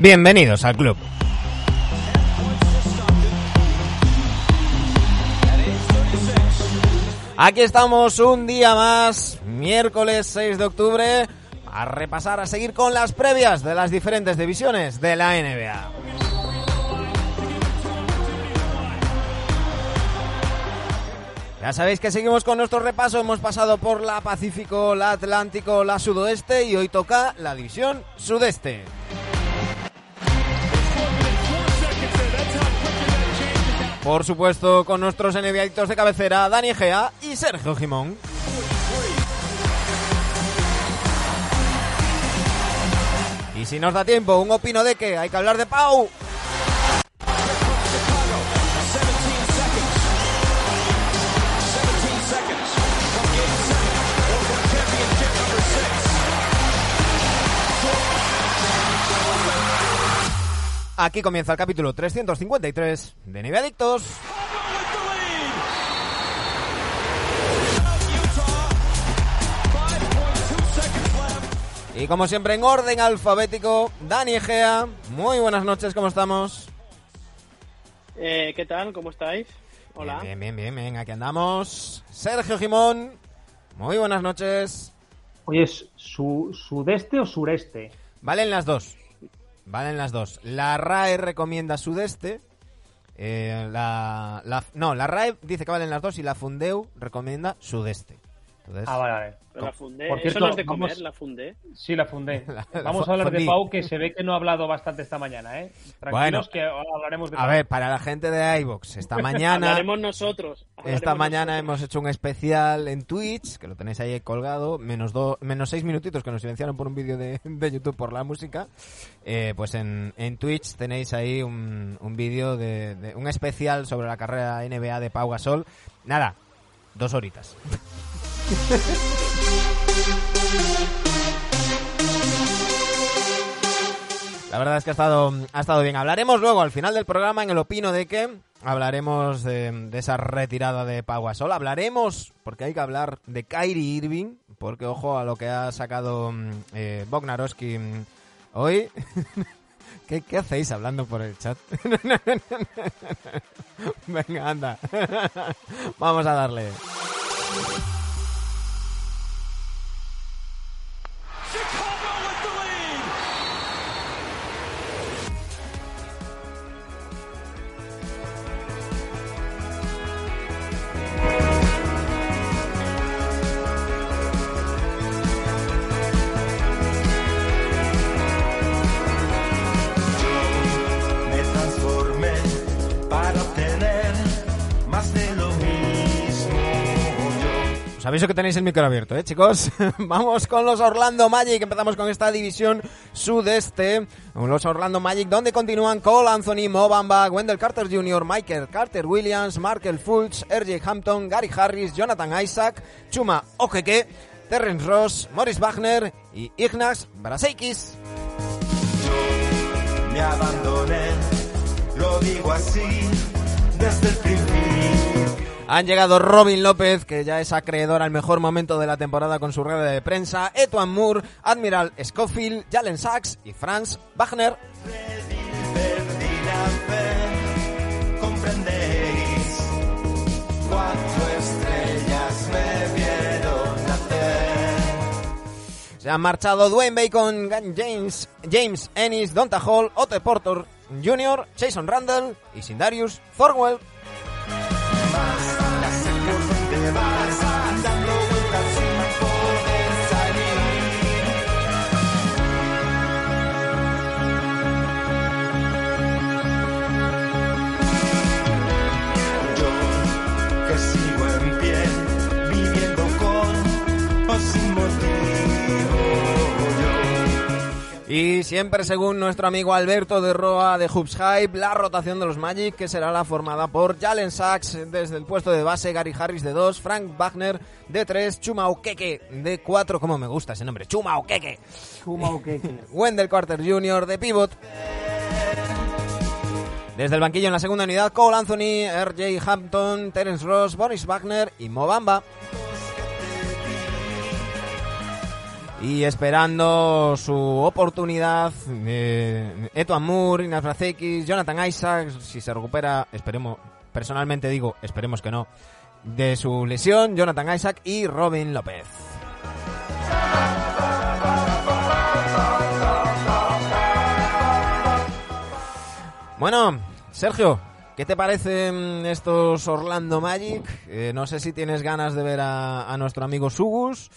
Bienvenidos al club. Aquí estamos un día más, miércoles 6 de octubre, a repasar, a seguir con las previas de las diferentes divisiones de la NBA. Ya sabéis que seguimos con nuestro repaso, hemos pasado por la Pacífico, la Atlántico, la Sudoeste y hoy toca la división Sudeste. Por supuesto, con nuestros NBAitos de cabecera, Dani Gea y Sergio Jimón. Y si nos da tiempo, un opino de que hay que hablar de Pau. Aquí comienza el capítulo 353 de Nivel Adictos. Y como siempre en orden alfabético, Dani Egea, muy buenas noches, ¿cómo estamos? Eh, ¿Qué tal? ¿Cómo estáis? Hola. Bien, bien, bien, bien, aquí andamos. Sergio Jimón, muy buenas noches. Oye, ¿es su, ¿sudeste o sureste? Valen las dos. Valen las dos. La RAE recomienda sudeste. eh, la, la- no, la RAE dice que valen las dos y la Fundeu recomienda sudeste. Entonces, Ah, vale, vale. Pero la fundé. Por Eso cierto, no es de comer, vamos- la fundé. Sí, la fundé. La- Vamos a hablar de. Pau, que se ve que no ha hablado bastante esta mañana, ¿eh? Tranquilos Bueno. que hablaremos de a Pau. ver, para la gente de iVox, esta mañana, Hablaremos nosotros. hablaremos esta mañana nosotros. hemos hecho un especial en Twitch, que lo tenéis ahí colgado, menos, do- menos seis minutitos que nos silenciaron por un vídeo de, de YouTube por la música. Eh, pues en, en Twitch tenéis ahí un, un vídeo de, de- un especial sobre la carrera NBA de Pau Gasol. Nada, dos horitas. La verdad es que ha estado, ha estado bien. Hablaremos luego al final del programa en el opino de que hablaremos de, esa retirada de Pau Gasol. Hablaremos, porque hay que hablar de Kyrie Irving, porque ojo a lo que ha sacado mm, eh, mm, hoy. ¿Qué, ¿Qué hacéis hablando por el chat? Venga, anda. Vamos a darle. Me Yo aviso que tenéis el micro abierto, ¿eh, chicos? Vamos con los Orlando Magic. Empezamos con esta división sudeste. Los Orlando Magic, donde continúan Cole Anthony, Mo Bamba, Wendell Carter Jr., Michael Carter Williams, Markel Fultz, RJ Hampton, Gary Harris, Jonathan Isaac, Chuma Okeke, Terrence Ross, Morris Wagner y Ignaz Braseikis. me abandoné, lo digo así desde el principio. Han llegado Robin López, que ya es acreedor al mejor momento de la temporada con su rueda de prensa, Etuan Moore, Admiral Schofield, Jalen Sachs y Franz Wagner. Se han marchado Dwayne Bacon, James, James Ennis, Donta Hall, Otto Porter Jr., Jason Randall y Sindarius Thorwell. Y siempre según nuestro amigo Alberto de Roa de Hoops Hype, la rotación de los Magic que será la formada por Jalen Sachs desde el puesto de base, Gary Harris de 2, Frank Wagner de 3, Chuma Okeke de 4, como me gusta ese nombre, Chuma Okeke. Wendell Carter Jr. de pivot. Desde el banquillo en la segunda unidad, Cole Anthony, RJ Hampton, Terence Ross, Boris Wagner y Mo Y esperando su oportunidad, eh, Eto Amur, Inas Jonathan Isaac, si se recupera, esperemos, personalmente digo, esperemos que no, de su lesión, Jonathan Isaac y Robin López. Bueno, Sergio, ¿qué te parecen estos Orlando Magic? Eh, no sé si tienes ganas de ver a nuestro amigo Sugus.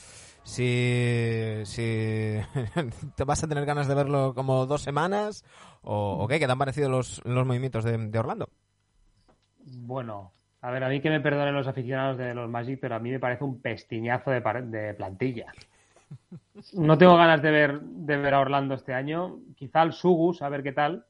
Si, si te vas a tener ganas de verlo como dos semanas o, o qué, ¿qué te han parecido los, los movimientos de, de Orlando? Bueno, a ver, a mí que me perdonen los aficionados de los Magic, pero a mí me parece un pestiñazo de, de plantilla. No tengo ganas de ver, de ver a Orlando este año. Quizá al Sugus, a ver qué tal.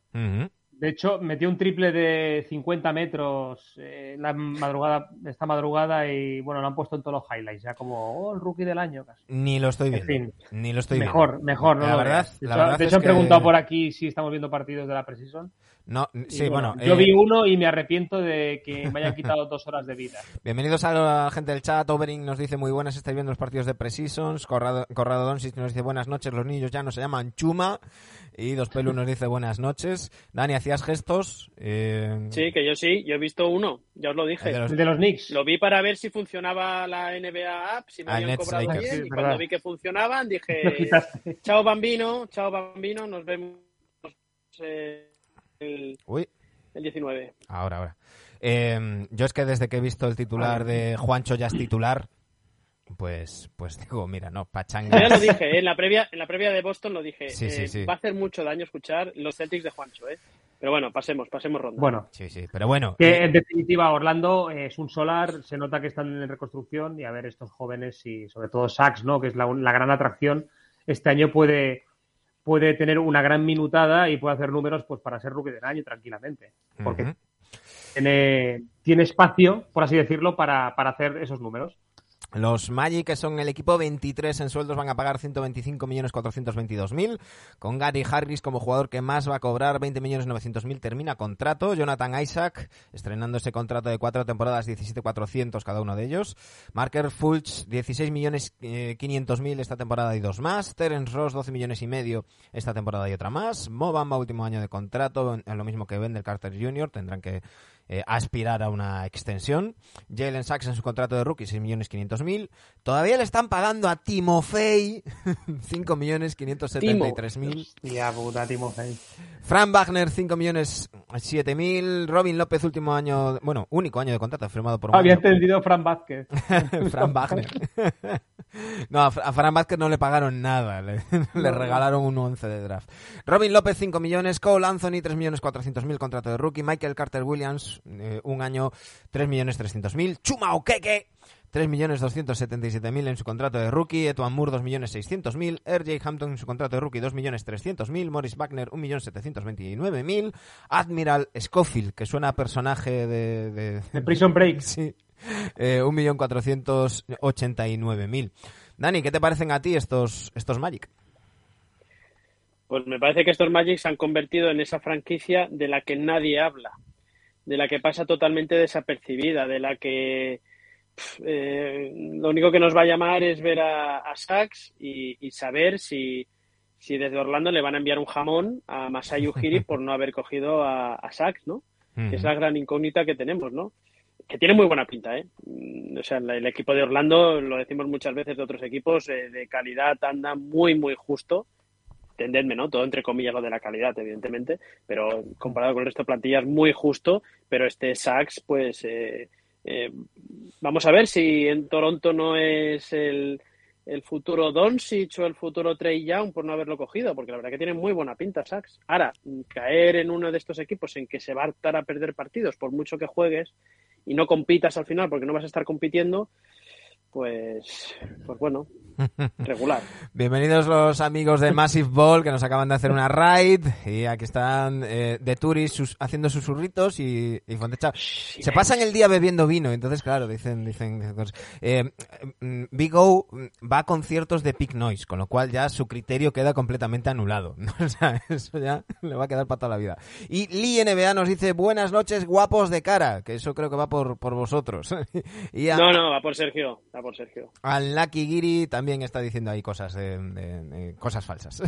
De hecho, metió un triple de 50 metros eh, la madrugada, esta madrugada y bueno, lo han puesto en todos los highlights, ya como oh, el rookie del año casi. Ni lo estoy En viendo. fin. Ni lo estoy mejor, viendo. mejor, no la lo verdad. De la hecho, verdad de es hecho han que- preguntado por aquí si estamos viendo partidos de la Precision. No, sí, bueno, yo eh, vi uno y me arrepiento de que me hayan quitado dos horas de vida. Bienvenidos a la gente del chat. Overing nos dice muy buenas, estáis viendo los partidos de Precisons. Corrado, Corrado Doncic nos dice buenas noches, los niños ya no se llaman Chuma. Y Dos Pelu nos dice buenas noches. Dani, ¿hacías gestos? Eh, Sí, que yo sí, yo he visto uno, ya os lo el dije. de los- El de los Knicks. Lo vi para ver si funcionaba la NBA app, si me Ah, habían cobrado Lakers. bien, Sí, y cuando verdad. vi que funcionaban dije, chao bambino, chao bambino, nos vemos el, Uy, el 19. ahora, ahora. Eh, yo es que desde que he visto el titular de Juancho ya es titular, pues, pues digo, mira, no, Yo ya pachanga. lo dije, ¿eh? en la previa en la previa de Boston lo dije, Sí, sí, eh, sí. va a hacer mucho daño escuchar los Celtics de Juancho, ¿eh? Pero bueno, pasemos, pasemos ronda. Bueno, Sí, sí, pero bueno. que eh, en definitiva Orlando es un solar, se nota que están en reconstrucción y a ver estos jóvenes y sobre todo Sachs, ¿no? que es la, la gran atracción, este año puede, puede tener una gran minutada y puede hacer números pues para ser rookie del año tranquilamente. Porque tiene, tiene espacio, por así decirlo, para, para hacer esos números. Los Magic, que son el equipo 23 en sueldos, van a pagar 125.422.000. Con Gary Harris como jugador que más va a cobrar 20.900.000 termina contrato. Jonathan Isaac estrenando ese contrato de cuatro temporadas, 17.400 cada uno de ellos. Marker Fulch, 16.500.000 esta temporada y dos más. Terence Ross, 12 millones y medio esta temporada y otra más. Mobamba, último año de contrato, lo mismo que Wendell Carter Jr. Tendrán que eh, aspirar a una extensión. Jalen Sachs en su contrato de rookie, 6.500.000. Todavía le están pagando a Timofey 5.573.000. Ya, puta, Timofey. Fran Wagner, 5.007.000. Robin López, último año, bueno, único año de contrato firmado por Había entendido Fran Vázquez. Fran Wagner. no, a Fra- a Fran Vázquez no le pagaron nada, le, le regalaron un 11 de draft. Robin López, 5 millones. Cole Anthony, 3 millones 400 mil, contrato de rookie. Michael Carter Williams, eh, un año, 3 millones 300 mil. Chuma Okeke, 3 millones 277 mil en su contrato de rookie. Etuan Moore, 2 millones 600 mil. RJ Hampton en su contrato de rookie, 2 millones 300 mil. Morris Wagner, 1 millón 729 mil. Admiral Scofield, que suena a personaje de- de, De Prison Break. Sí. Eh, 1.489.000. Dani, ¿qué te parecen a ti estos, estos Magic? Pues me parece que estos Magic se han convertido en esa franquicia de la que nadie habla, de la que pasa totalmente desapercibida, de la que eh, lo único que nos va a llamar es ver a, a Sachs y, y saber si, si desde Orlando le van a enviar un jamón a Masai Ujiri por no haber cogido a, a Sachs, ¿no? Que es la gran incógnita que tenemos, ¿no? Que tiene muy buena pinta, ¿eh? Mm, O sea, el, el equipo de Orlando, lo decimos muchas veces de otros equipos, eh, de calidad anda muy, muy justo entendedme, ¿no? Todo entre comillas lo de la calidad, evidentemente, pero comparado con el resto de plantillas, muy justo, pero este Sachs, pues, eh, eh, vamos a ver si en Toronto no es el, el futuro Doncic o el futuro Trey Young por no haberlo cogido, porque la verdad que tiene muy buena pinta Sachs. Ahora, caer en uno de estos equipos en que se va a hartar a perder partidos por mucho que juegues y no compitas al final porque no vas a estar compitiendo, pues, pues bueno, regular. Bienvenidos los amigos de Massive Ball que nos acaban de hacer una raid y aquí están eh, de Turis sus- haciendo susurritos y, y Fontecha. Se pasan el día bebiendo vino, entonces claro, dicen, dicen, dicen cosas. Eh, mm, Big O mm, va a conciertos de Peak Noise, con lo cual ya su criterio queda completamente anulado. O sea, eso ya le va a quedar para toda la vida. Y Lee NBA nos dice buenas noches guapos de cara, que eso creo que va por, por vosotros. y a, No, no, va por Sergio, va por Sergio. al Lucky Giri también también está diciendo ahí cosas de, de- de- cosas falsas.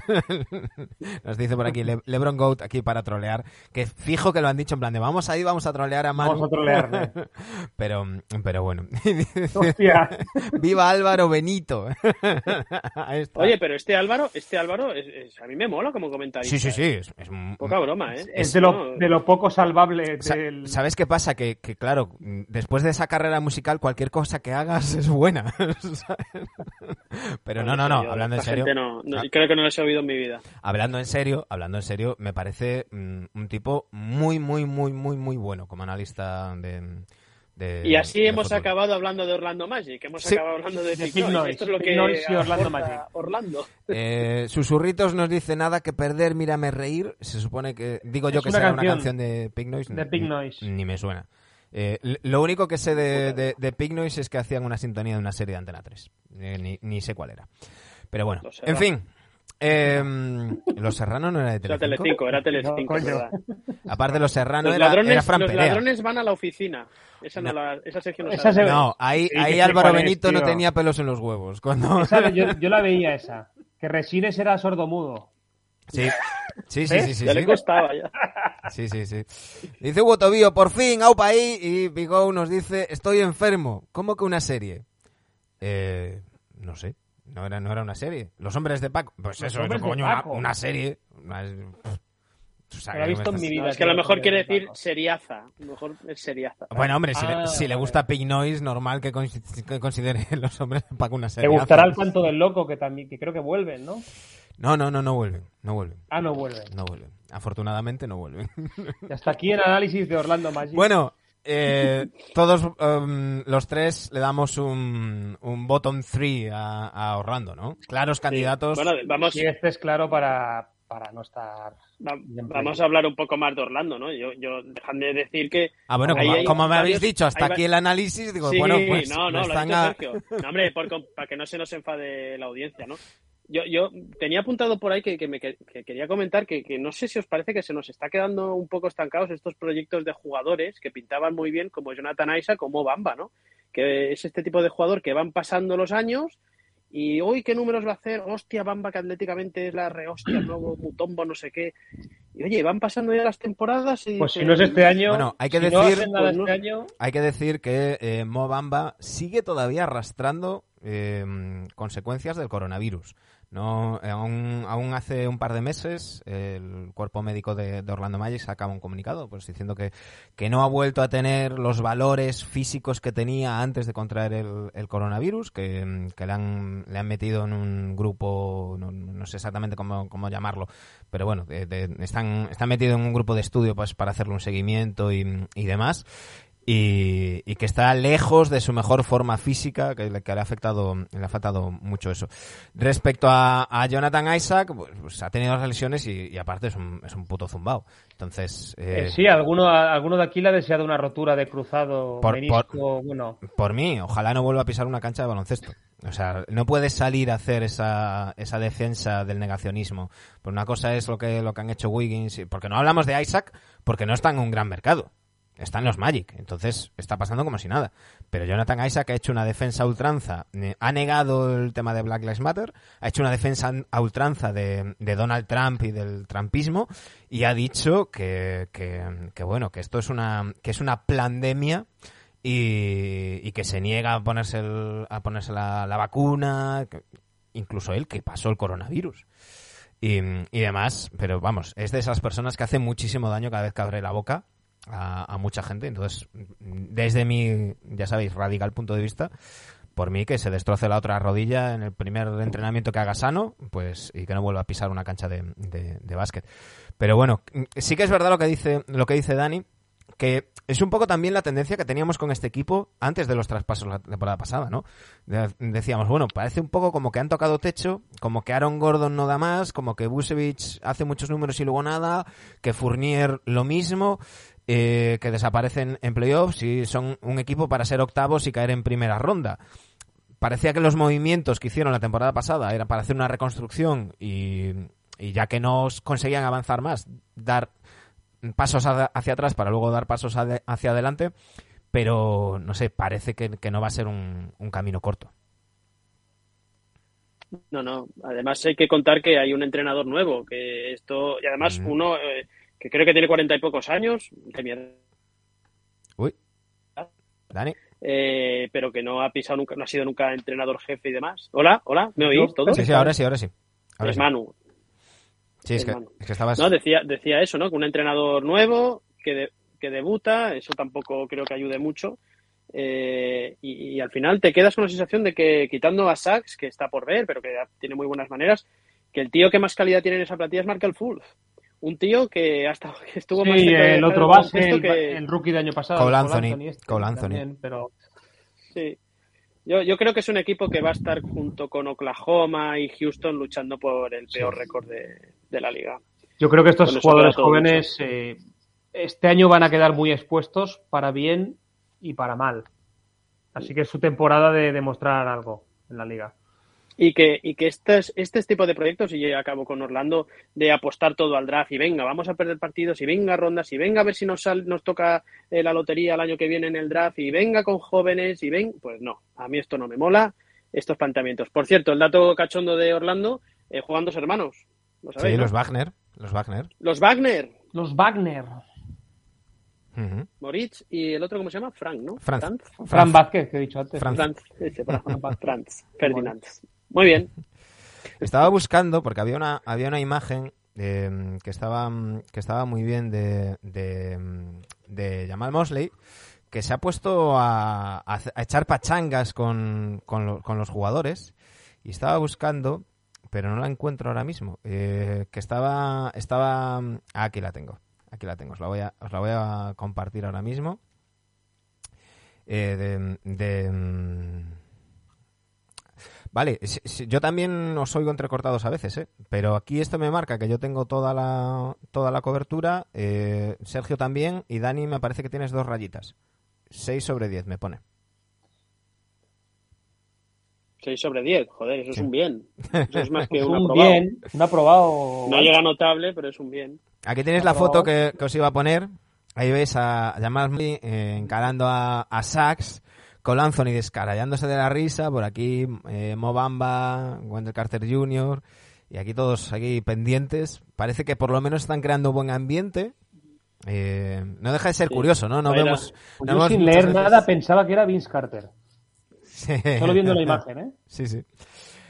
Nos dice por aquí Le- LeBron Goat aquí para trolear, que fijo que lo han dicho en plan de vamos ahí, vamos a trolear a Manu. Vamos a trolearle. pero, pero bueno. Hostia. Viva Álvaro Benito. Ahí está. Oye, pero este Álvaro, este Álvaro, es, es- a mí me mola como comentarista. sí, sí, sí. Es, es un- Poca broma, ¿eh? Es de lo, No, de lo poco salvable Sa- del... ¿Sabes qué pasa? Que, que, claro, después de esa carrera musical, cualquier cosa que hagas es buena. Pero no, no, no, hablando en serio. no- no, Ah. creo que no les he oído en mi vida. Hablando en serio, hablando en serio, me parece mm, un tipo muy, muy, muy, muy, muy bueno como analista de. de- Y así de hemos fútbol. acabado hablando de Orlando Magic, hemos Sí. acabado hablando de Big Noise. Esto es lo que Noise y Orlando Magic. Orlando. Eh, Susurritos nos dice nada que perder, mírame reír. Se supone que. Digo yo Es que una será una canción de Pig Noise. de Pig Noise. Ni me suena. Eh, lo único que sé de, de, de Noise es que hacían una sintonía de una serie de Antena 3. Eh, ni, ni sé cuál era. Pero bueno, en fin. Eh, Los Serrano no era de Era Telecinco. Telecinco, era No, Telecinco. ¿verdad? Aparte Los Serrano Los, era, ladrones, era Fran los Perea. ladrones van a la oficina. Esa, no No. la, esa sección no Esa se- No, ahí, Sí, ahí Álvaro es, Benito no tenía pelos en los huevos. Cuando... Esa- yo, yo la veía esa. Que Resines era sordomudo. Sí, sí, sí, sí, sí, ya le sí. costaba ya. Sí, sí, sí. Dice Hugo Tobío, por fin, aupa ahí. Y Bigou nos dice, estoy enfermo. ¿Cómo que una serie? Eh, no sé. No era, no era una serie. Los hombres de Paco. Pues Los eso, coño, una, serie. Una- o sea, la he ¿qué me visto en mi vida. No, es que a lo mejor quiere decir seriaza. A lo mejor es seriaza. Bueno, hombre, si, le, Ah, si le gusta Pig Noise, normal que, consi- que considere los hombres de Paco una Te serie. gustará el canto del loco, que también que creo que vuelven, ¿no? No, no, no, no vuelven. No vuelven. Ah, no vuelven. No vuelven. Afortunadamente no vuelven. Y hasta aquí el análisis de Orlando Magic. Bueno, eh, todos um, los tres le damos un, un bottom three a, a Orlando, ¿no? Claros candidatos. Bueno, vamos, Y este es claro para, para no estar... va- vamos a hablar un poco más de Orlando, ¿no? Yo, yo dejadme de decir que. ah, bueno, como, hay como me habéis varios- dicho, hasta va- aquí el análisis, digo, sí, bueno, pues no, no, lo ha dicho a- Sergio. No, hombre, por para que no se nos enfade la audiencia, ¿no? Yo, yo tenía apuntado por ahí que, que me que- que quería comentar que, que no sé si os parece que se nos está quedando un poco estancados estos proyectos de jugadores que pintaban muy bien, como Jonathan Isaac, como Bamba, ¿no? Que es este tipo de jugador que van pasando los años y hoy qué números va a hacer, hostia, Bamba que atléticamente es la rehostia, nuevo Mutombo, no sé qué. Y oye, van pasando ya las temporadas y Pues si no es este año... Bueno, hay que si no decir- nada Pues no- este año... Hay que decir que eh, Mo Bamba sigue todavía arrastrando eh, consecuencias del coronavirus. No, aún, hace un par de meses el cuerpo médico de, Orlando Magic sacaba un comunicado pues diciendo que, que no ha vuelto a tener los valores físicos que tenía antes de contraer el, coronavirus, que, le, han, le han metido en un grupo, no, sé exactamente cómo, cómo llamarlo, pero bueno, de- están, están metidos en un grupo de estudio pues para hacerle un seguimiento y, y demás y, y que está lejos de su mejor forma física, que, le- que le ha afectado, le ha afectado mucho eso. Respecto a, a Jonathan Isaac, pues, pues ha tenido las lesiones y, y aparte es un, es un puto zumbao. Entonces, eh, Eh, sí, alguno, alguno de aquí le ha deseado una rotura de cruzado, Por- menisco, bueno... por mí, ojalá no vuelva a pisar una cancha de baloncesto. O sea, no puedes salir a hacer esa, esa defensa del negacionismo. Pues una cosa es lo que, lo que han hecho Wiggins, y- porque no hablamos de Isaac, porque no está en un gran mercado. Está en los Magic, entonces está pasando como si nada. Pero Jonathan Isaac ha hecho una defensa a ultranza, ha negado el tema de Black Lives Matter, ha hecho una defensa a ultranza de, de Donald Trump y del trumpismo y ha dicho que, que, bueno, que esto es una, que es una pandemia y, que se niega a ponerse, a ponerse la, la vacuna, incluso él que pasó el coronavirus. Y, y demás, pero vamos, es de esas personas que hacen muchísimo daño cada vez que abre la boca a, a mucha gente. Entonces, desde mi, ya sabéis, radical punto de vista, por mí que se destroce la otra rodilla en el primer entrenamiento que haga sano, pues, y que no vuelva a pisar una cancha de, de, de básquet. Pero bueno, sí que es verdad lo que dice, lo que dice Dani, que es un poco también la tendencia que teníamos con este equipo antes de los traspasos la temporada pasada, ¿no? De- decíamos, bueno, parece un poco como que han tocado techo, como que Aaron Gordon no da más, como que Busevich hace muchos números y luego nada, que Fournier lo mismo, eh, que desaparecen en playoffs y son un equipo para ser octavos y caer en primera ronda. Parecía que los movimientos que hicieron la temporada pasada eran para hacer una reconstrucción y, y ya que no conseguían avanzar más, dar pasos hacia atrás para luego dar pasos hacia adelante, pero no sé, parece que, que no va a ser un, un camino corto. No, no. Además hay que contar que hay un entrenador nuevo, que esto y además Mm. uno eh, que creo que tiene cuarenta y pocos años, de mi edad, Uy. Dani. eh, pero que no ha pisado nunca, no ha sido nunca entrenador jefe y demás. Hola, hola, ¿me oís todos? Sí, sí, ahora sí, ahora sí. Ahora Es sí. Manu. Sí, es que, es que estabas... No, decía, decía eso, ¿no? Que un entrenador nuevo que, de- que debuta, eso tampoco creo que ayude mucho. Eh, y, y al final te quedas con la sensación de que quitando a Sachs, que está por ver, pero que tiene muy buenas maneras, que el tío que más calidad tiene en esa plantilla es Markel Fulf. Un tío que hasta que estuvo más Sí, cerca de el otro base, el, que- el rookie de año pasado. Cole Anthony, este Cole Anthony. también, pero Sí. Yo, yo creo que es un equipo que va a estar junto con Oklahoma y Houston luchando por el peor récord de, de la liga. yo creo que estos jugadores jóvenes eh, este año van a quedar muy expuestos para bien y para mal. Así que es su temporada de demostrar algo en la liga. Y que, y que estos, este tipo de proyectos, y yo acabo con Orlando, de apostar todo al draft y venga, vamos a perder partidos y venga rondas y venga a ver si nos, sal- nos toca eh, la lotería el año que viene en el draft y venga con jóvenes y ven, pues no, a mí esto no me mola, estos planteamientos. Por cierto, el dato cachondo de Orlando, eh, juegan dos hermanos, ¿lo sabéis? Sí, no? los Wagner. Los Wagner. Los Wagner, Los Wagner. Moritz y el otro, ¿cómo se llama? Frank, ¿no? Franz. Franz. Fran Vázquez, que he dicho antes. Fran- Franz, Franz, Franz, Ferdinand. Muy bien. Estaba buscando, porque había una, había una imagen eh, que, estaba, mm, que estaba muy bien de, de, mm, de Jamal Mosley, que se ha puesto a, a echar pachangas con, con, lo- con los jugadores, y estaba buscando, pero no la encuentro ahora mismo, eh, que estaba... estaba mm, aquí la tengo, aquí la tengo, os la voy a, os la voy a compartir ahora mismo. Eh, de, de, Vale, si- si- yo también os oigo entrecortados a veces, ¿eh? pero aquí esto me marca que yo tengo toda la, toda la cobertura, eh, Sergio también, y Dani me parece que tienes dos rayitas. 6 sobre 10 me pone. 6 sobre 10, joder, eso es un bien. Eso es más que Es un un aprobado. bien, un aprobado. No llega notable, pero es un bien. Aquí tenéis la foto que, que os iba a poner. Ahí veis a Jamal Murray, eh, encarando a, a Sachs, con Anthony descarallándose de la risa. Por aquí eh, Mo Bamba, Wendell Carter Jr. Y aquí todos aquí pendientes. Parece que por lo menos están creando buen ambiente. Eh, no deja de ser Sí. curioso, ¿no? No vemos. No yo vemos sin leer veces- nada pensaba que era Vince Carter. Sí. Solo viendo la imagen, ¿eh? Sí, sí.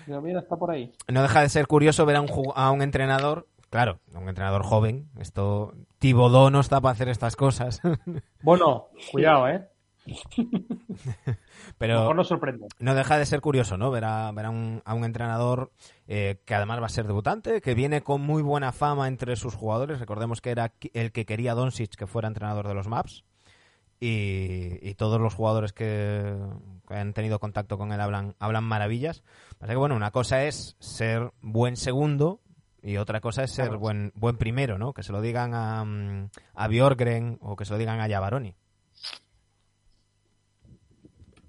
Digo, mira, está por ahí. No deja de ser curioso ver a un, a un entrenador, claro, a un entrenador joven. Esto, Tibodó no está para hacer estas cosas. Bueno, cuidado, ¿eh? Pero Mejor nos sorprende. no deja de ser curioso, ¿no? Ver a, ver a, un, a un entrenador eh, que además va a ser debutante, que viene con muy buena fama entre sus jugadores. Recordemos que era el que quería Doncic que fuera entrenador de los Maps. Y, y todos los jugadores que, que han tenido contacto con él hablan, hablan maravillas. Pasa que, bueno, una cosa es ser buen segundo y otra cosa es ser Claro. buen, buen primero, ¿no? Que se lo digan a, mm, a Bjorgren o que se lo digan a Javaroni.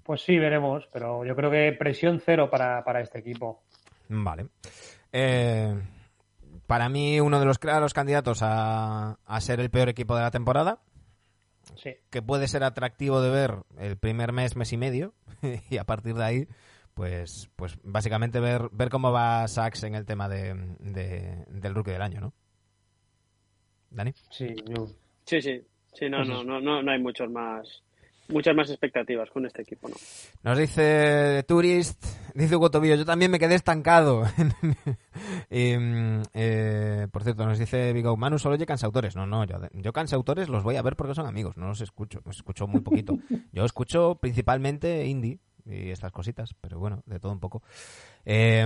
Pues sí, veremos, pero yo creo que presión cero para, para este equipo. Vale. Eh, para mí, uno de los claros candidatos a, a ser el peor equipo de la temporada, Sí. que puede ser atractivo de ver el primer mes, mes y medio, y a partir de ahí, pues, pues básicamente ver, ver cómo va Sachs en el tema de, de- del rookie del año, ¿no? Dani. Sí, yo- Sí, sí. Sí, no, no, no, no, no hay muchos más, muchas más expectativas con este equipo, ¿no? Nos dice Tourist, dice Hugo Tobillo, yo también me quedé estancado. Mm, eh, por cierto, nos dice Vigo, Manu solo oye cansautores. No, no, yo, yo cansautores los voy a ver porque son amigos, no los escucho, los escucho muy poquito. Yo escucho principalmente indie y estas cositas, pero bueno, de todo un poco. Eh,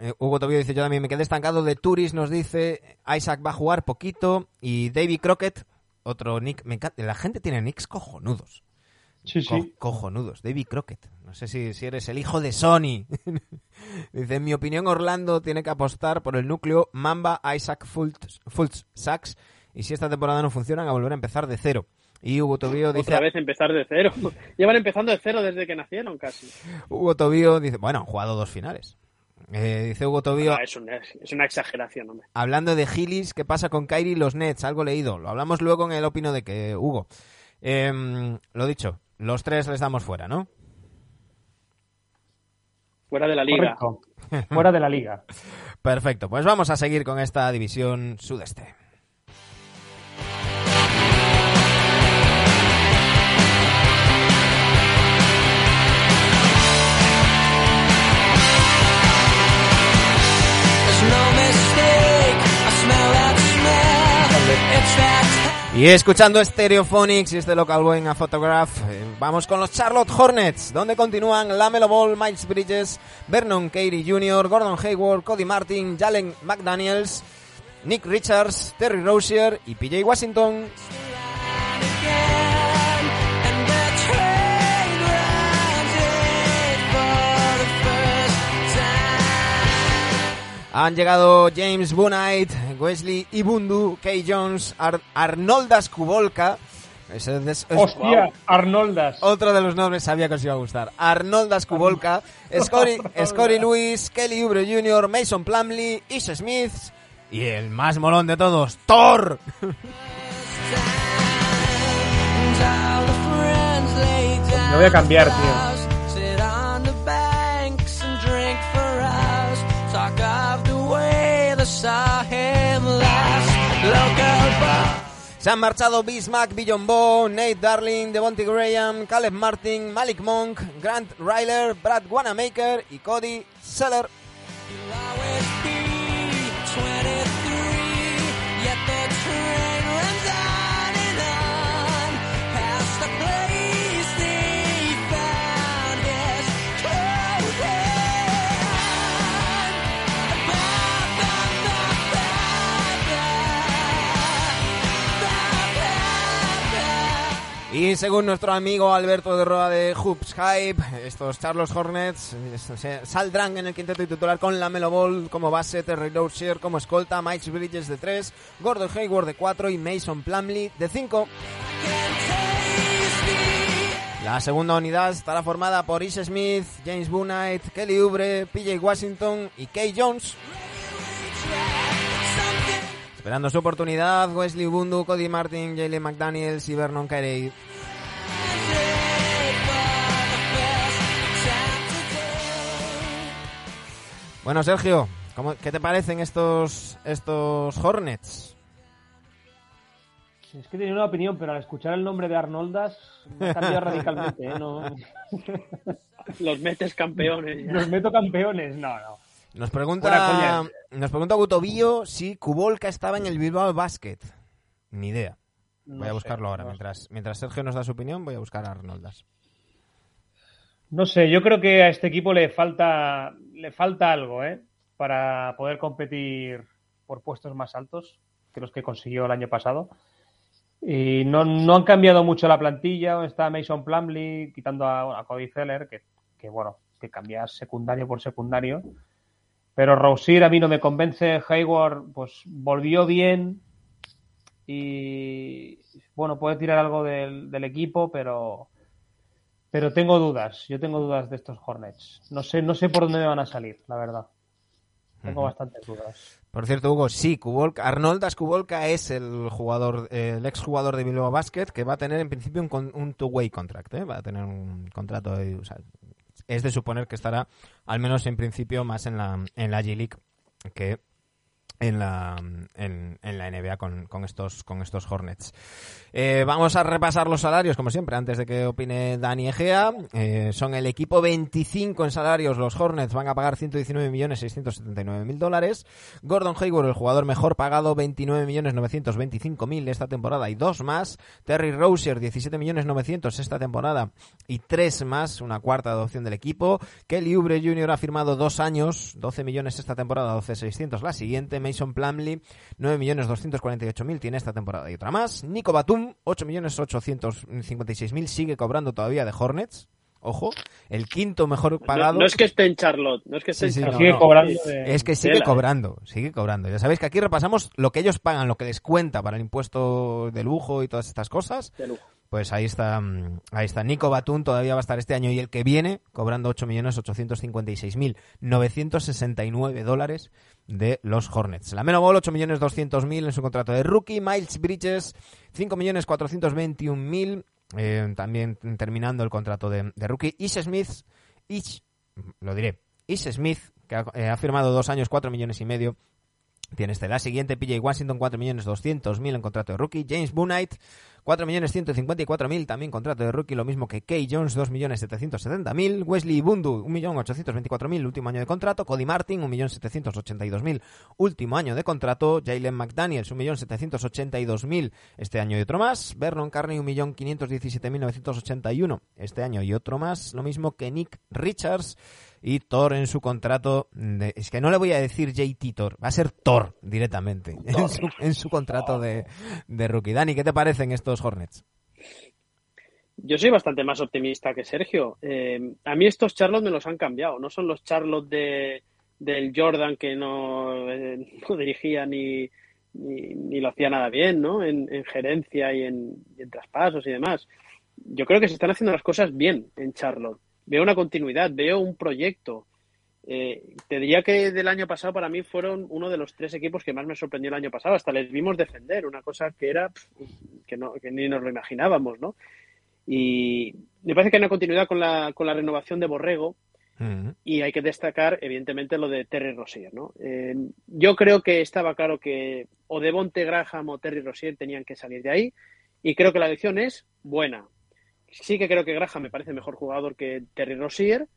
eh, Hugo Tobillo dice, yo también me quedé estancado. De Tourist nos dice, Isaac va a jugar poquito y David Crockett, otro nick, me encanta, la gente tiene nicks cojonudos. Sí, Co- sí. cojonudos. David Crockett. No sé si, si eres el hijo de Sony. Dice, en mi opinión, Orlando tiene que apostar por el núcleo Mamba, Isaac, Fultz, Fultz, Sachs. Y si esta temporada no funcionan, a volver a empezar de cero. Y Hugo Tobío dice... Otra vez empezar de cero. Llevan empezando de cero desde que nacieron casi. Hugo Tobío dice... Bueno, han jugado dos finales. Eh, dice Hugo Tobío... Ah, es, una, es una exageración, hombre. Hablando de Gillis, ¿qué pasa con Kyrie y los Nets? Algo leído. Lo hablamos luego en el opino de que Hugo. Em, lo dicho, los tres les damos fuera, ¿no? Fuera de la liga. Correcto. fuera de la liga. Perfecto, pues vamos a seguir con esta división sudeste. Y escuchando Stereophonics y este Local Boy a Photograph, eh, vamos con los Charlotte Hornets, donde continúan Lamelo Ball, Miles Bridges, Vernon Carey Jr., Gordon Hayward, Cody Martin, Jalen McDaniels, Nick Richards, Terry Rozier y PJ Washington. Han llegado James Boonite, Wesley Ibundu, Kay Jones, Ar Arnoldas Kubolka. Es- es- Hostia, Arnoldas. otro de los nombres sabía que os iba a gustar. Arnoldas Kubolka, Scotty, Scotty Lewis, Kelly Oubre Jr., Mason Plumley, Ish Smith y el más molón de todos, Thor. Me voy a cambiar, tío. Se han marchado Bismack, Billonbo, Nate Darling, Devontae Graham, Caleb Martin, Malik Monk, Grant Ryler, Brad Wanamaker y Cody Seller. Y según nuestro amigo Alberto de Roa de Hoops Hype, estos Charles Hornets saldrán en el quinteto titular con la Melo Ball como base, Terry Rozier como escolta, Mike Bridges de 3, Gordon Hayward de 4 y Mason Plumley de 5. La segunda unidad estará formada por Ish Smith, James Boonite, Kelly Oubre, PJ Washington y Kay Jones. Esperando su oportunidad, Wesley Bundu, Cody Martin, Jalen McDaniels y Vernon Carey. Bueno, Sergio, ¿cómo- ¿qué te parecen estos, estos Hornets? Es que tenía una opinión, pero al escuchar el nombre de Arnoldas me ha cambiado radicalmente. ¿eh? No, Los metes campeones. ya. los meto campeones. No, no. Nos pregunta, nos pregunta Gutovío si Kubolka estaba en el Bilbao Basket. Ni idea. Voy a sé, buscarlo ahora. no mientras, mientras Sergio nos da su opinión, voy a buscar a Arnoldas. No sé, yo creo que a este equipo le falta, le falta algo, ¿eh? Para poder competir por puestos más altos que los que consiguió el año pasado. Y no, no han cambiado mucho la plantilla. Está Mason Plumley quitando a, a Cody Zeller, que, que, bueno, que cambia secundario por secundario. Pero Rozier a mí no me convence. Hayward, pues volvió bien. Y bueno, puede tirar algo del, del equipo, pero pero tengo dudas, yo tengo dudas de estos Hornets. No sé, no sé por dónde me van a salir, la verdad. Tengo Ujú. bastantes dudas. Por cierto, Hugo, sí, Kubolka, Arnoldas Kubolka es el jugador, el exjugador de Bilbao Basket que va a tener en principio un, un two-way contract, ¿eh? va a tener un contrato de, o sea, es de suponer que estará al menos en principio más en la en la G League que en la en, la NBA con, con estos con estos Hornets. Eh, vamos a repasar los salarios como siempre antes de que opine Dani Egea. Eh, son el equipo 25 en salarios. Los Hornets van a pagar 119 millones 679 mil dólares. Gordon Hayward, el jugador mejor pagado, 29 millones 925 mil esta temporada y dos más. Terry Rozier, 17 millones 900 esta temporada y tres más, una cuarta adopción del equipo. Kelly Oubre Jr. ha firmado dos años, 12 millones esta temporada, 12 600 la siguiente. Mason Plumley, 9 millones 248 mil tiene esta temporada y otra más. Nico Batum, 8 millones 856 mil sigue cobrando todavía de Hornets. Ojo, el quinto mejor pagado. no es que esté en Charlotte, no es que esté Sí, sí, en no, Charlotte. Sigue no. cobrando de- Es que sigue cobrando, sigue cobrando. Ya sabéis que aquí repasamos lo que ellos pagan, lo que les cuenta para el impuesto de lujo y todas estas cosas. De lujo. Pues ahí está, mm, ahí está. Nico Batum todavía va a estar este año y el que viene cobrando 8.856.969 dólares de los Hornets. La Melo Ball 8.200.000 en su contrato de rookie. Miles Bridges 5.421.000 eh, también terminando el contrato de, rookie. Ish Smith, Ish, lo diré, Ish Smith que ha, eh, firmado dos años, cuatro millones y medio. Tienes la siguiente, PJ Washington, 4 millones 200 en contrato de rookie. James Boonite, 4 millones 154 también contrato de rookie, lo mismo que Kay Jones, 2 millones 770 Wesley Bundu, 1 millón 824 último año de contrato. Cody Martin, 1 millón 782 último año de contrato. Jalen McDaniels, 1 millón 782 este año y otro más. Vernon Carney, 1 millón 517 este año y otro más, lo mismo que Nick Richards y Thor en su contrato, de, es que no le voy a decir JT Thor, va a ser Thor directamente En, su, en, su, contrato de, de, rookie. Dani, ¿qué te parecen estos Hornets? Yo soy bastante más optimista que Sergio. Eh, a mí estos Charlotte me los han cambiado, no son los Charlotte de, del Jordan que no, eh, no dirigía ni, ni, ni, lo hacía nada bien, ¿no? En, en gerencia y en, y en traspasos y demás. Yo creo que se están haciendo las cosas bien en Charlotte veo una continuidad, veo un proyecto. Eh, te diría que del año pasado para mí fueron uno de los tres equipos que más me sorprendió el año pasado. Hasta les vimos defender, una cosa que era que, no, que ni nos lo imaginábamos, ¿no? Y me parece que hay una continuidad con la, con la renovación de Borrego. Uh -huh. Y hay que destacar, evidentemente, lo de Terry Rossier, ¿no? Eh, yo creo que estaba claro que o Devonte Graham o Terry Rossier tenían que salir de ahí. Y creo que la elección es buena sí que creo que Graham me parece mejor jugador que Terry Rossier,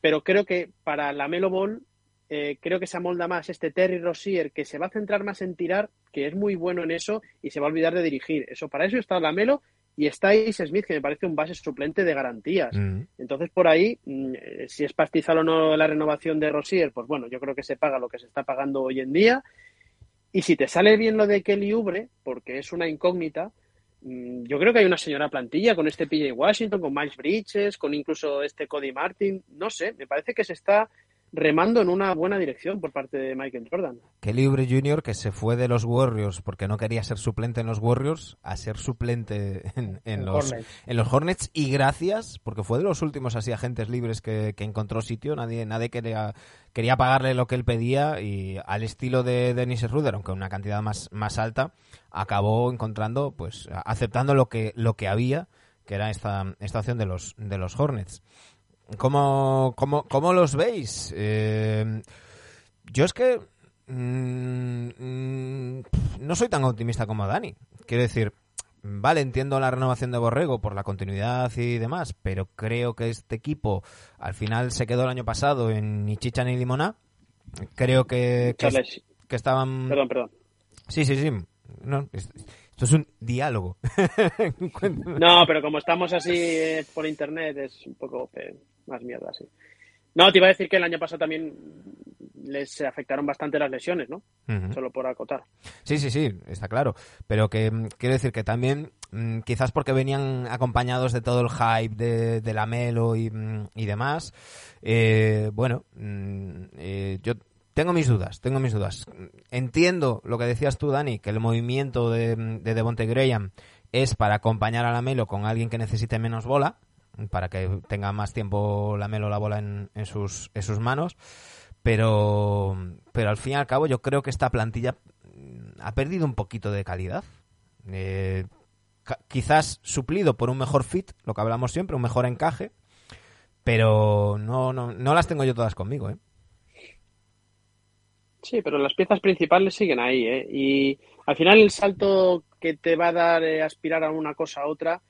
pero creo que para la Melo Ball eh, creo que se amolda más este Terry Rossier que se va a centrar más en tirar, que es muy bueno en eso y se va a olvidar de dirigir. Eso para eso está la Melo y está Ace Smith que me parece un base suplente de garantías. Mm. Entonces por ahí mm, si es pastizal o no la renovación de Rossier, pues bueno, yo creo que se paga lo que se está pagando hoy en día. Y si te sale bien lo de Kelly Ubre, porque es una incógnita, yo creo que hay una señora plantilla con este PJ Washington, con Miles Bridges, con incluso este Cody Martin. No sé, me parece que se está remando en una buena dirección por parte de Michael Jordan. Kelly Oubre Jr., que se fue de los Warriors porque no quería ser suplente en los Warriors, a ser suplente en, en, los, Hornets. en los Hornets. Y gracias, porque fue de los últimos así agentes libres que, que encontró sitio. Nadie, nadie quería, quería pagarle lo que él pedía y al estilo de Dennis Ruder, aunque una cantidad más, más alta, acabó encontrando, pues, aceptando lo que, lo que había, que era esta, esta opción de los, de los Hornets. ¿Cómo, cómo, cómo los veis? Eh, yo es que mmm, mmm, no soy tan optimista como Dani. Quiero decir, vale, entiendo la renovación de Borrego por la continuidad y demás, pero creo que este equipo al final se quedó el año pasado en ni chicha ni limona. Creo que, que, que estaban... Perdón, perdón. Sí, sí, sí. No, esto es un diálogo. no, pero como estamos así eh, por internet es un poco eh, más mierda, sí. No, te iba a decir que el año pasado también les afectaron bastante las lesiones, ¿no? Uh -huh. Solo por acotar. Sí, sí, sí, está claro. Pero que mm, quiero decir que también, mmm, quizás porque venían acompañados de todo el hype de, de la Melo y, mm, y demás, eh, bueno, mm, eh, yo tengo mis dudas, tengo mis dudas. Entiendo lo que decías tú, Dani, que el movimiento de, de Devonte Graham es para acompañar a la Melo con alguien que necesite menos bola, para que tenga más tiempo la Melo la bola en, en, sus, en sus manos. Pero, pero al fin y al cabo yo creo que esta plantilla ha perdido un poquito de calidad. Eh, quizás suplido por un mejor fit, lo que hablamos siempre, un mejor encaje, pero no, no, no las tengo yo todas conmigo. ¿eh? Sí, pero las piezas principales siguen ahí, ¿eh? Y al final el salto que te va a dar eh, aspirar a una cosa a otra,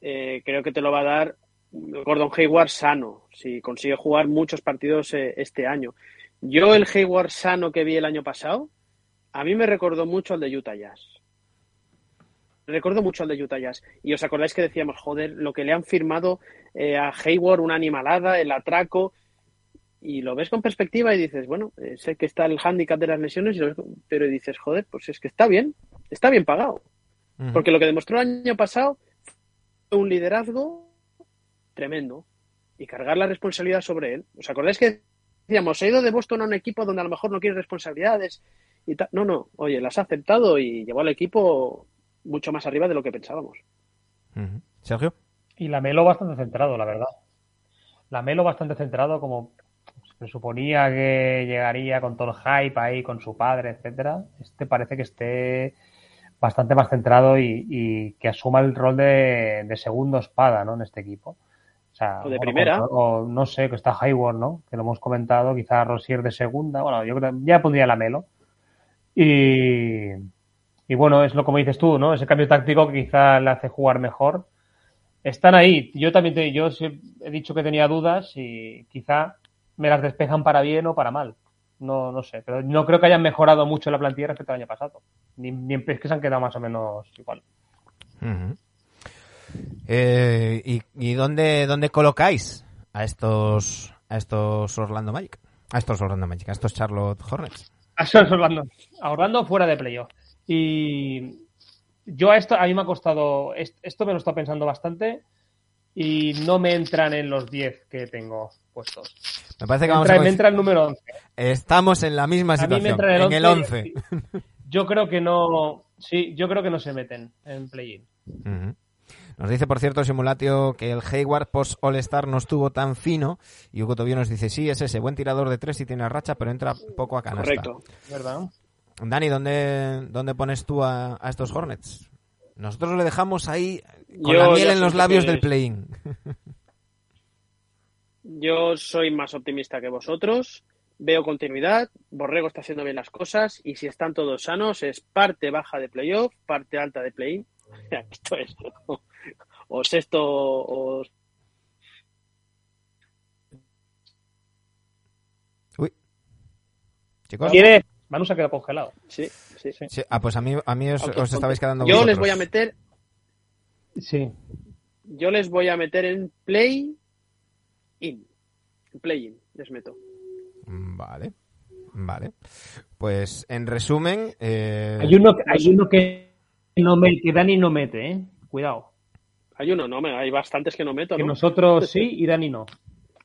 eh, creo que te lo va a dar Gordon Hayward sano, si consigue jugar muchos partidos eh, este año. Yo el Hayward sano que vi el año pasado, a mí me recordó mucho al de Utah Jazz. Recuerdo mucho al de Utah Jazz. Y os acordáis que decíamos, joder, lo que le han firmado eh, a Hayward, una animalada, el atraco y lo ves con perspectiva y dices, bueno, eh, sé que está el hándicap de las lesiones, pero dices, joder, pues es que está bien, está bien pagado. Uh -huh. Porque lo que demostró el año pasado un liderazgo tremendo y cargar la responsabilidad sobre él. ¿Os acordáis que decíamos, he ido de Boston a un equipo donde a lo mejor no quiere responsabilidades y tal? No, no, oye, las ha aceptado y llevó al equipo mucho más arriba de lo que pensábamos. Sergio. Y la Melo bastante centrado, la verdad. La Melo bastante centrado como se suponía que llegaría con todo el hype ahí con su padre, etcétera. Este parece que esté bastante más centrado y, y que asuma el rol de, de, segundo espada ¿no? en este equipo. sea, O de bueno, primera. O no sé, que está Hayward, ¿no? Que lo hemos comentado, quizá Rosier de segunda. Bueno, yo creo ya pondría la Melo. Y, y bueno, es lo como dices tú, ¿no? Ese cambio táctico que quizá le hace jugar mejor. Están ahí. Yo también te, yo he dicho que tenía dudas y quizá me las despejan para bien o para mal. No, no sé, pero no creo que hayan mejorado mucho la plantilla respecto al año pasado. Ni, ni es que se han quedado más o menos igual. Eh, ¿Y, y dónde, dónde colocáis a estos, a estos Orlando Magic? A estos Orlando Magic, a estos Charlotte Hornets. A eso es Orlando. A Orlando fuera de playoff. Y yo a esto, a mí me ha costado, est- esto me lo está pensando bastante y no me entran en los 10 que tengo puestos. Me parece que vamos Entra- a me entra el número 11. Estamos en la misma A mí me situación, en el 11. Yo creo que no, sí, yo creo que no se meten en play-in. Nos dice, por cierto, Simulatio, que el Hayward post All-Star no estuvo tan fino. Y Hugo Tobio nos dice, sí, es ese, buen tirador de tres y tiene racha, pero entra poco a canasta. Correcto. ¿Verdad? Dani, ¿dónde, dónde pones tú a, a estos Hornets? Nosotros le dejamos ahí con Yo la miel en los labios del play-in. Yo soy más optimista que vosotros. Veo continuidad. Borrego está haciendo bien las cosas. Y si están todos sanos, es parte baja de playoff, parte alta de play-in. Esto es. O sexto o Chicos, ¿Quiere? Manu se ha quedado congelado. Sí, sí. Sí. Sí, ah, pues a mí, a mí os, Ok, os estabais quedando Yo les voy a meter, Sí. yo les voy a meter en play in. Play in, les meto. Vale, vale. Pues en resumen, eh, Hay uno, hay uno que no me, que Dani no mete, ¿eh? Cuidado. Hay uno, no, me- hay bastantes que no meto, Que ¿no? nosotros sí y Dani no.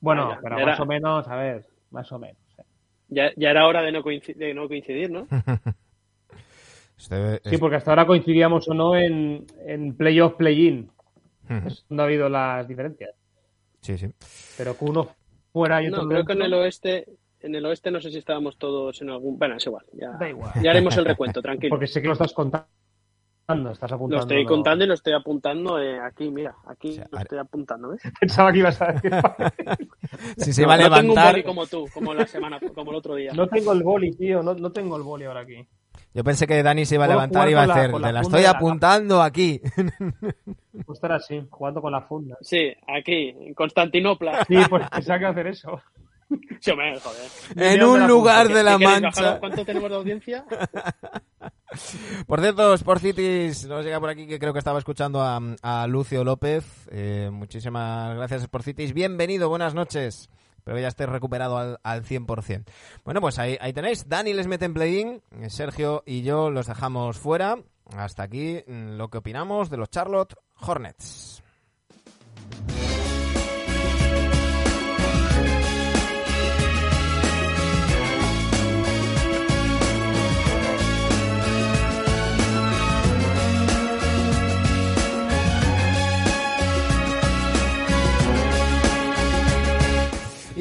Bueno, Vaya, pero era- más o menos, a ver, más o menos. ¿eh? Ya, ya era hora de no, coincidir, de no coincidir, ¿no? este- Sí, porque hasta ahora coincidíamos o no en, en playoff, play-in. Ujú. Es donde ha habido las diferencias. Sí, sí. Pero que uno fuera y otro No, creo que en el oeste, en el oeste no sé si estábamos todos en algún. Bueno, es igual. Ya, Da igual. ya haremos el recuento, tranquilo. Porque sé que lo estás contando. Estás apuntando. Lo estoy ¿no? contando y lo estoy apuntando eh, aquí, mira, aquí O sea, lo estoy apuntando, ¿ves? Pensaba que ibas a decir. Si se iba a no tengo un levantar, boli como tú, como la semana, como el otro día. no tengo el boli, tío. No, no tengo el boli ahora aquí. Yo pensé que Dani se iba a levantar y iba a hacer, la te la estoy de la apuntando aquí. Estar así, jugando con la funda. Sí, aquí, en Constantinopla. Sí, pues pensaba que hacer eso. Sí, hombre, joder. en un lugar de la ¿Qué queréis, Mancha. bajar? ¿Cuánto tenemos de audiencia? Por cierto, Sport Cities nos llega por aquí que creo que estaba escuchando a, a Lucio López. Eh, muchísimas gracias, Sport Cities. Bienvenido, buenas noches. Espero que ya estés recuperado al, al 100%. Bueno, pues ahí, ahí tenéis. Dani les mete en play-in. Sergio y yo los dejamos fuera. Hasta aquí mm, lo que opinamos de los Charlotte Hornets.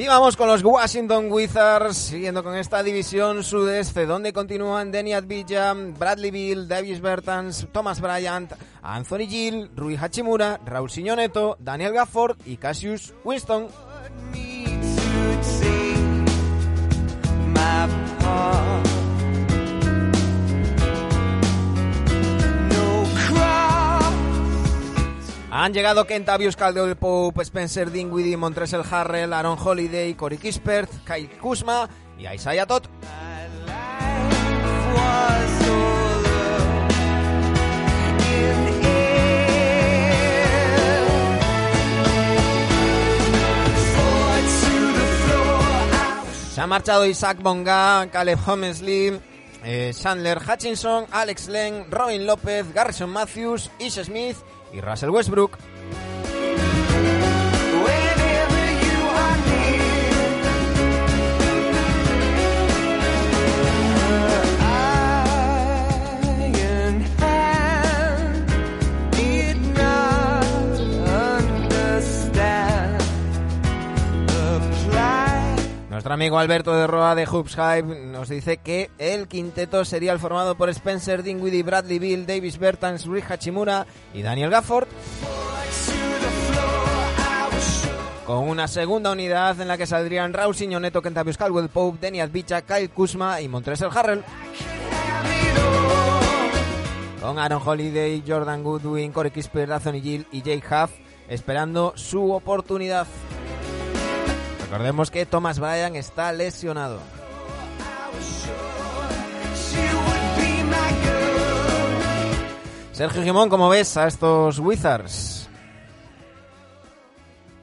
Y vamos con los Washington Wizards, siguiendo con esta división sudeste, donde continúan Denny Advilla, Bradley Bill, Davis Bertans, Thomas Bryant, Anthony Gill, Rui Hachimura, Raúl Siñoneto, Daniel Gafford y Cassius Winston. Han llegado Kentavius Caldwell Pope, Spencer Dinwiddie, Montrezl Harrell, Aaron Holiday, Corey Kispert, Kyle Kuzma y Isaiah Todd. Se ha marchado Isaac Bonga, Caleb Homesley, eh, Chandler Hutchinson, Alex Len, Robin López, Garrison Matthews, Ish Smith y Russell Westbrook. Nuestro amigo Alberto de Roa de Hoops Hype nos dice que el quinteto sería el formado por Spencer Dinwiddie, Bradley Bill, Davis Bertans, Rui Hachimura y Daniel Gafford. con una segunda unidad en la que saldrían Raúl Siñoneto, Kentavious Caldwell Pope, Denny Adbicha, Kyle Kuzma y Montrezl Harrell. Con Aaron Holiday, Jordan Goodwin, Corey Kispert, Anthony Gill y Jake Huff esperando su oportunidad. Recordemos que Thomas Bryan está lesionado. Sergio Gimón, ¿cómo ves a estos Wizards?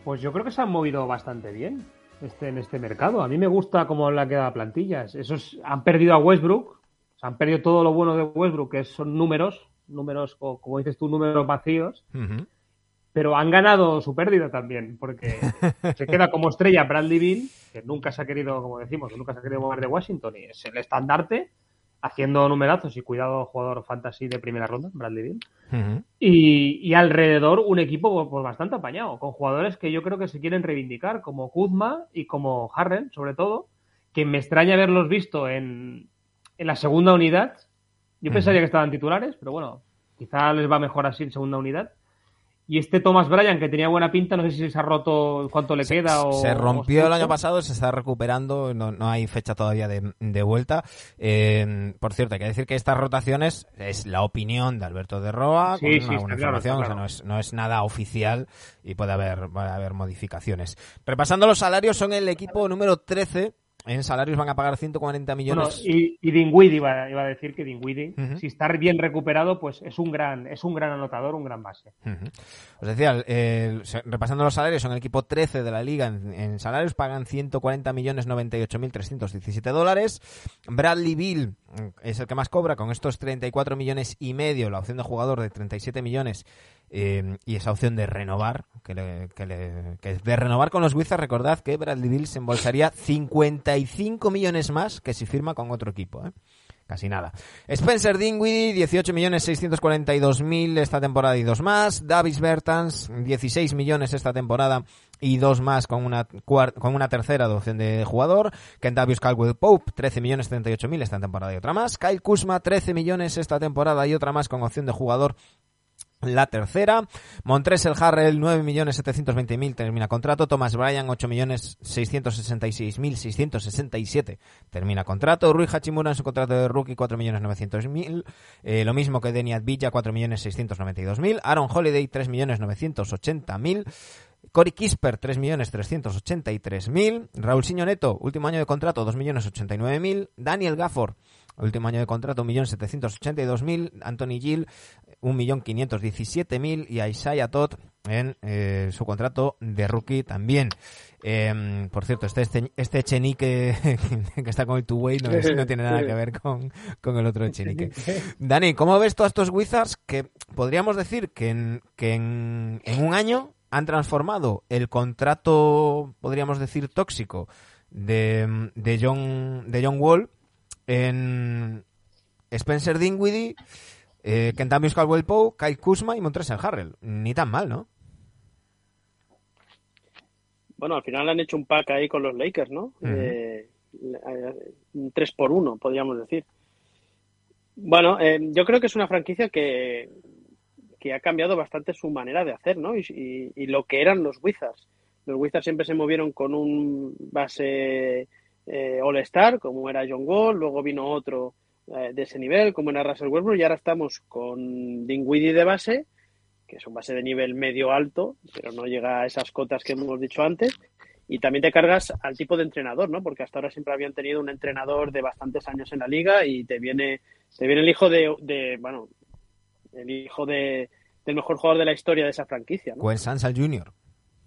Pues yo creo que se han movido bastante bien este, en este mercado. A mí me gusta cómo le ha quedado plantillas. Esos han perdido a Westbrook, se han perdido todo lo bueno de Westbrook, que son números, números, o como dices tú, números vacíos. Ujú. Pero han ganado su pérdida también, porque se queda como estrella Bradley Bill, que nunca se ha querido, como decimos, nunca se ha querido mover de Washington y es el estandarte, haciendo numerazos y cuidado jugador fantasy de primera ronda, Bradley Bill. Ujú. Y, y alrededor un equipo pues, bastante apañado, con jugadores que yo creo que se quieren reivindicar, como Kuzma y como Harrell, sobre todo, que me extraña haberlos visto en, en la segunda unidad. Yo pensaría que estaban titulares, pero bueno, quizá les va mejor así en segunda unidad. Y este Thomas Bryan, que tenía buena pinta, no sé si se ha roto cuánto le queda o... Se o rompió el justo. año pasado, se está recuperando, no, no hay fecha todavía de, de vuelta. Eh, por cierto, hay que decir que estas rotaciones es la opinión de Alberto de Roa, Sí, con sí, claro, información, está o sea, claro. no, es, no es nada oficial y puede haber, puede haber modificaciones. Repasando los salarios, son el equipo número 13. En salarios van a pagar 140 Bueno, millones. y, y Dinwiddie iba, iba a decir que Dinwiddie, si está bien recuperado, pues es un gran, es un gran anotador, un gran base. Os decía, repasando los salarios, son el equipo 13 de la liga en, en salarios, pagan 140 millones 98 mil 317 dólares. Bradley Bill mm, es el que más cobra con estos 34 millones y medio, la opción de jugador de 37 millones eh, y esa opción de renovar, que, le- que le- que de renovar con los Wizards, recordad que Bradley Bill se embolsaría 55 millones más que si firma con otro equipo. ¿eh? Casi nada. Spencer Dinwiddie, 18 millones 642 mil esta temporada y dos más. Davis Bertans, 16 millones esta temporada y dos más con una con una tercera opción de jugador. Kentavious Caldwell Pope, 13 millones 38 mil esta temporada y otra más. Kyle Kuzma, 13 millones esta temporada y otra más con opción de jugador la tercera. Montrezl Harrell, 9.720.000 termina contrato. Thomas Bryan, 8.666.667 termina contrato. Rui Hachimura en su contrato de rookie, 4.900.000. Eh, lo mismo que Denny Advilla, 4.692.000. Aaron Holiday, 3.980.000. Cory Kisper, 3.383.000. Raúl Siñoneto, último año de contrato, 2.089.000. Daniel Gafford, último año de contrato, 1.782.000. Anthony Gill, 1.517.000 y a Isaiah Todd en eh, su contrato de rookie también. Eh, por cierto, este, este, este Echenique que está con el two-way no, tiene nada que ver con, con el otro Echenique. Dani, ¿cómo ves a estos Wizards que podríamos decir que en, que en, en un año han transformado el contrato, podríamos decir, tóxico de, de, John, de John Wall en Spencer Dinwiddie, eh, Kentavious Caldwell Pope, Kyle Kuzma y Montrezl Harrell. Ni tan mal, ¿no? Bueno, al final han hecho un pack ahí con los Lakers, ¿no? Ujú. Eh, eh, un 3 por 1 podríamos decir. Bueno, eh, yo creo que es una franquicia que, que ha cambiado bastante su manera de hacer, ¿no? Y, y- y lo que eran los Wizards. Los Wizards siempre se movieron con un base eh, All-Star, como era John Wall, luego vino otro eh, de ese nivel, como era Russell Westbrook, y ahora estamos con Dinwiddie de base, que es un base de nivel medio alto, pero no llega a esas cotas que hemos dicho antes. Y también te cargas al tipo de entrenador, ¿no? Porque hasta ahora siempre habían tenido un entrenador de bastantes años en la liga y te viene, te viene el hijo de, de bueno, el hijo de, del mejor jugador de la historia de esa franquicia, ¿no? Gwen Sansal Jr.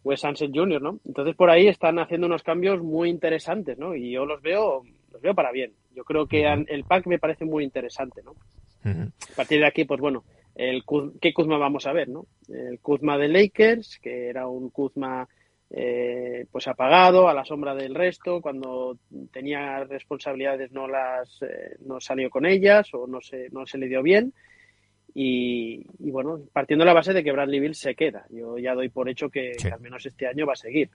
Wes Sunset Jr., ¿no? Entonces por ahí están haciendo unos cambios muy interesantes, ¿no? Y yo los veo, los veo para bien. Yo creo que el pack me parece muy interesante, ¿no? A partir de aquí, pues bueno, el ¿qué Kuzma vamos a ver, no? El Kuzma de Lakers, que era un Kuzma eh, pues apagado, a la sombra del resto, cuando tenía responsabilidades no las eh, no salió con ellas o no se, no se le dio bien. Y, y bueno, partiendo de la base de que Bradley Bill se queda. Yo ya doy por hecho que, Sí. que al menos este año va a seguir.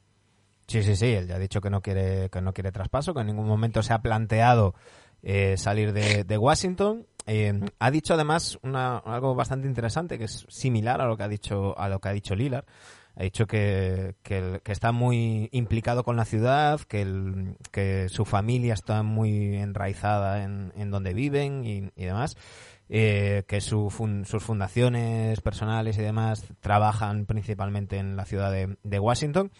Sí, sí, sí, él ya ha dicho que no quiere, que no quiere traspaso, que en ningún momento se ha planteado eh, salir de, de Washington. Eh, ha dicho además una, algo bastante interesante que es similar a lo que ha dicho, a lo que ha dicho Lillard. ha dicho que, que está muy implicado con la ciudad, que, el- que su familia está muy enraizada en, en donde viven y, y demás, eh, que su fun- sus fundaciones personales y demás trabajan principalmente en la ciudad de, de Washington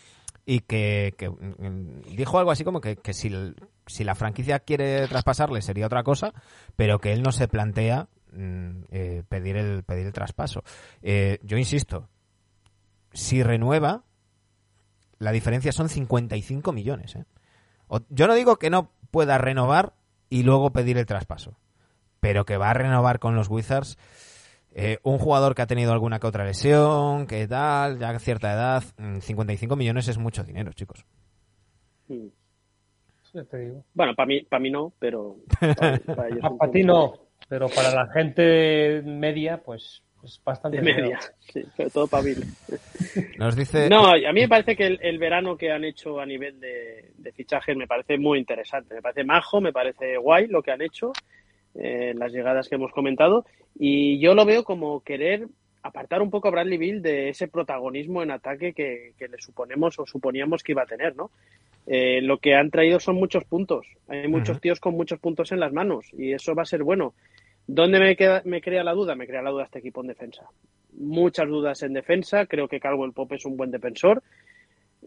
y que, mm, dijo algo así como que, que si, si la franquicia quiere traspasarle sería otra cosa, pero que él no se plantea mm, eh, pedir el pedir el traspaso. Eh, yo insisto, si renueva, la diferencia son 55 millones. ¿eh? O- yo no digo que no pueda renovar y luego pedir el traspaso, pero que va a renovar con los Wizards. Eh, un jugador que ha tenido alguna que otra lesión, que tal, ya a cierta edad, mm, 55 millones es mucho dinero, chicos. Mm. Sí, te digo. Bueno, para mí, para mí no, pero para, para ellos un para ti no, pero para la gente media, pues es bastante De media, sí, sobre todo para Bill. Nos dice... No, a mí me parece que el, el verano que han hecho a nivel de, de fichajes me parece muy interesante. Me parece majo, me parece guay lo que han hecho, eh, las llegadas que hemos comentado. Y yo lo veo como querer apartar un poco a Bradley Bill de ese protagonismo en ataque que, que le suponemos o suponíamos que iba a tener, ¿no? Eh, lo que han traído son muchos puntos. Hay muchos tíos con muchos puntos en las manos y eso va a ser bueno. ¿Dónde me, queda, me crea la duda? Me crea la duda este equipo en defensa. Muchas dudas en defensa. Creo que Calvo el Pop es un buen defensor.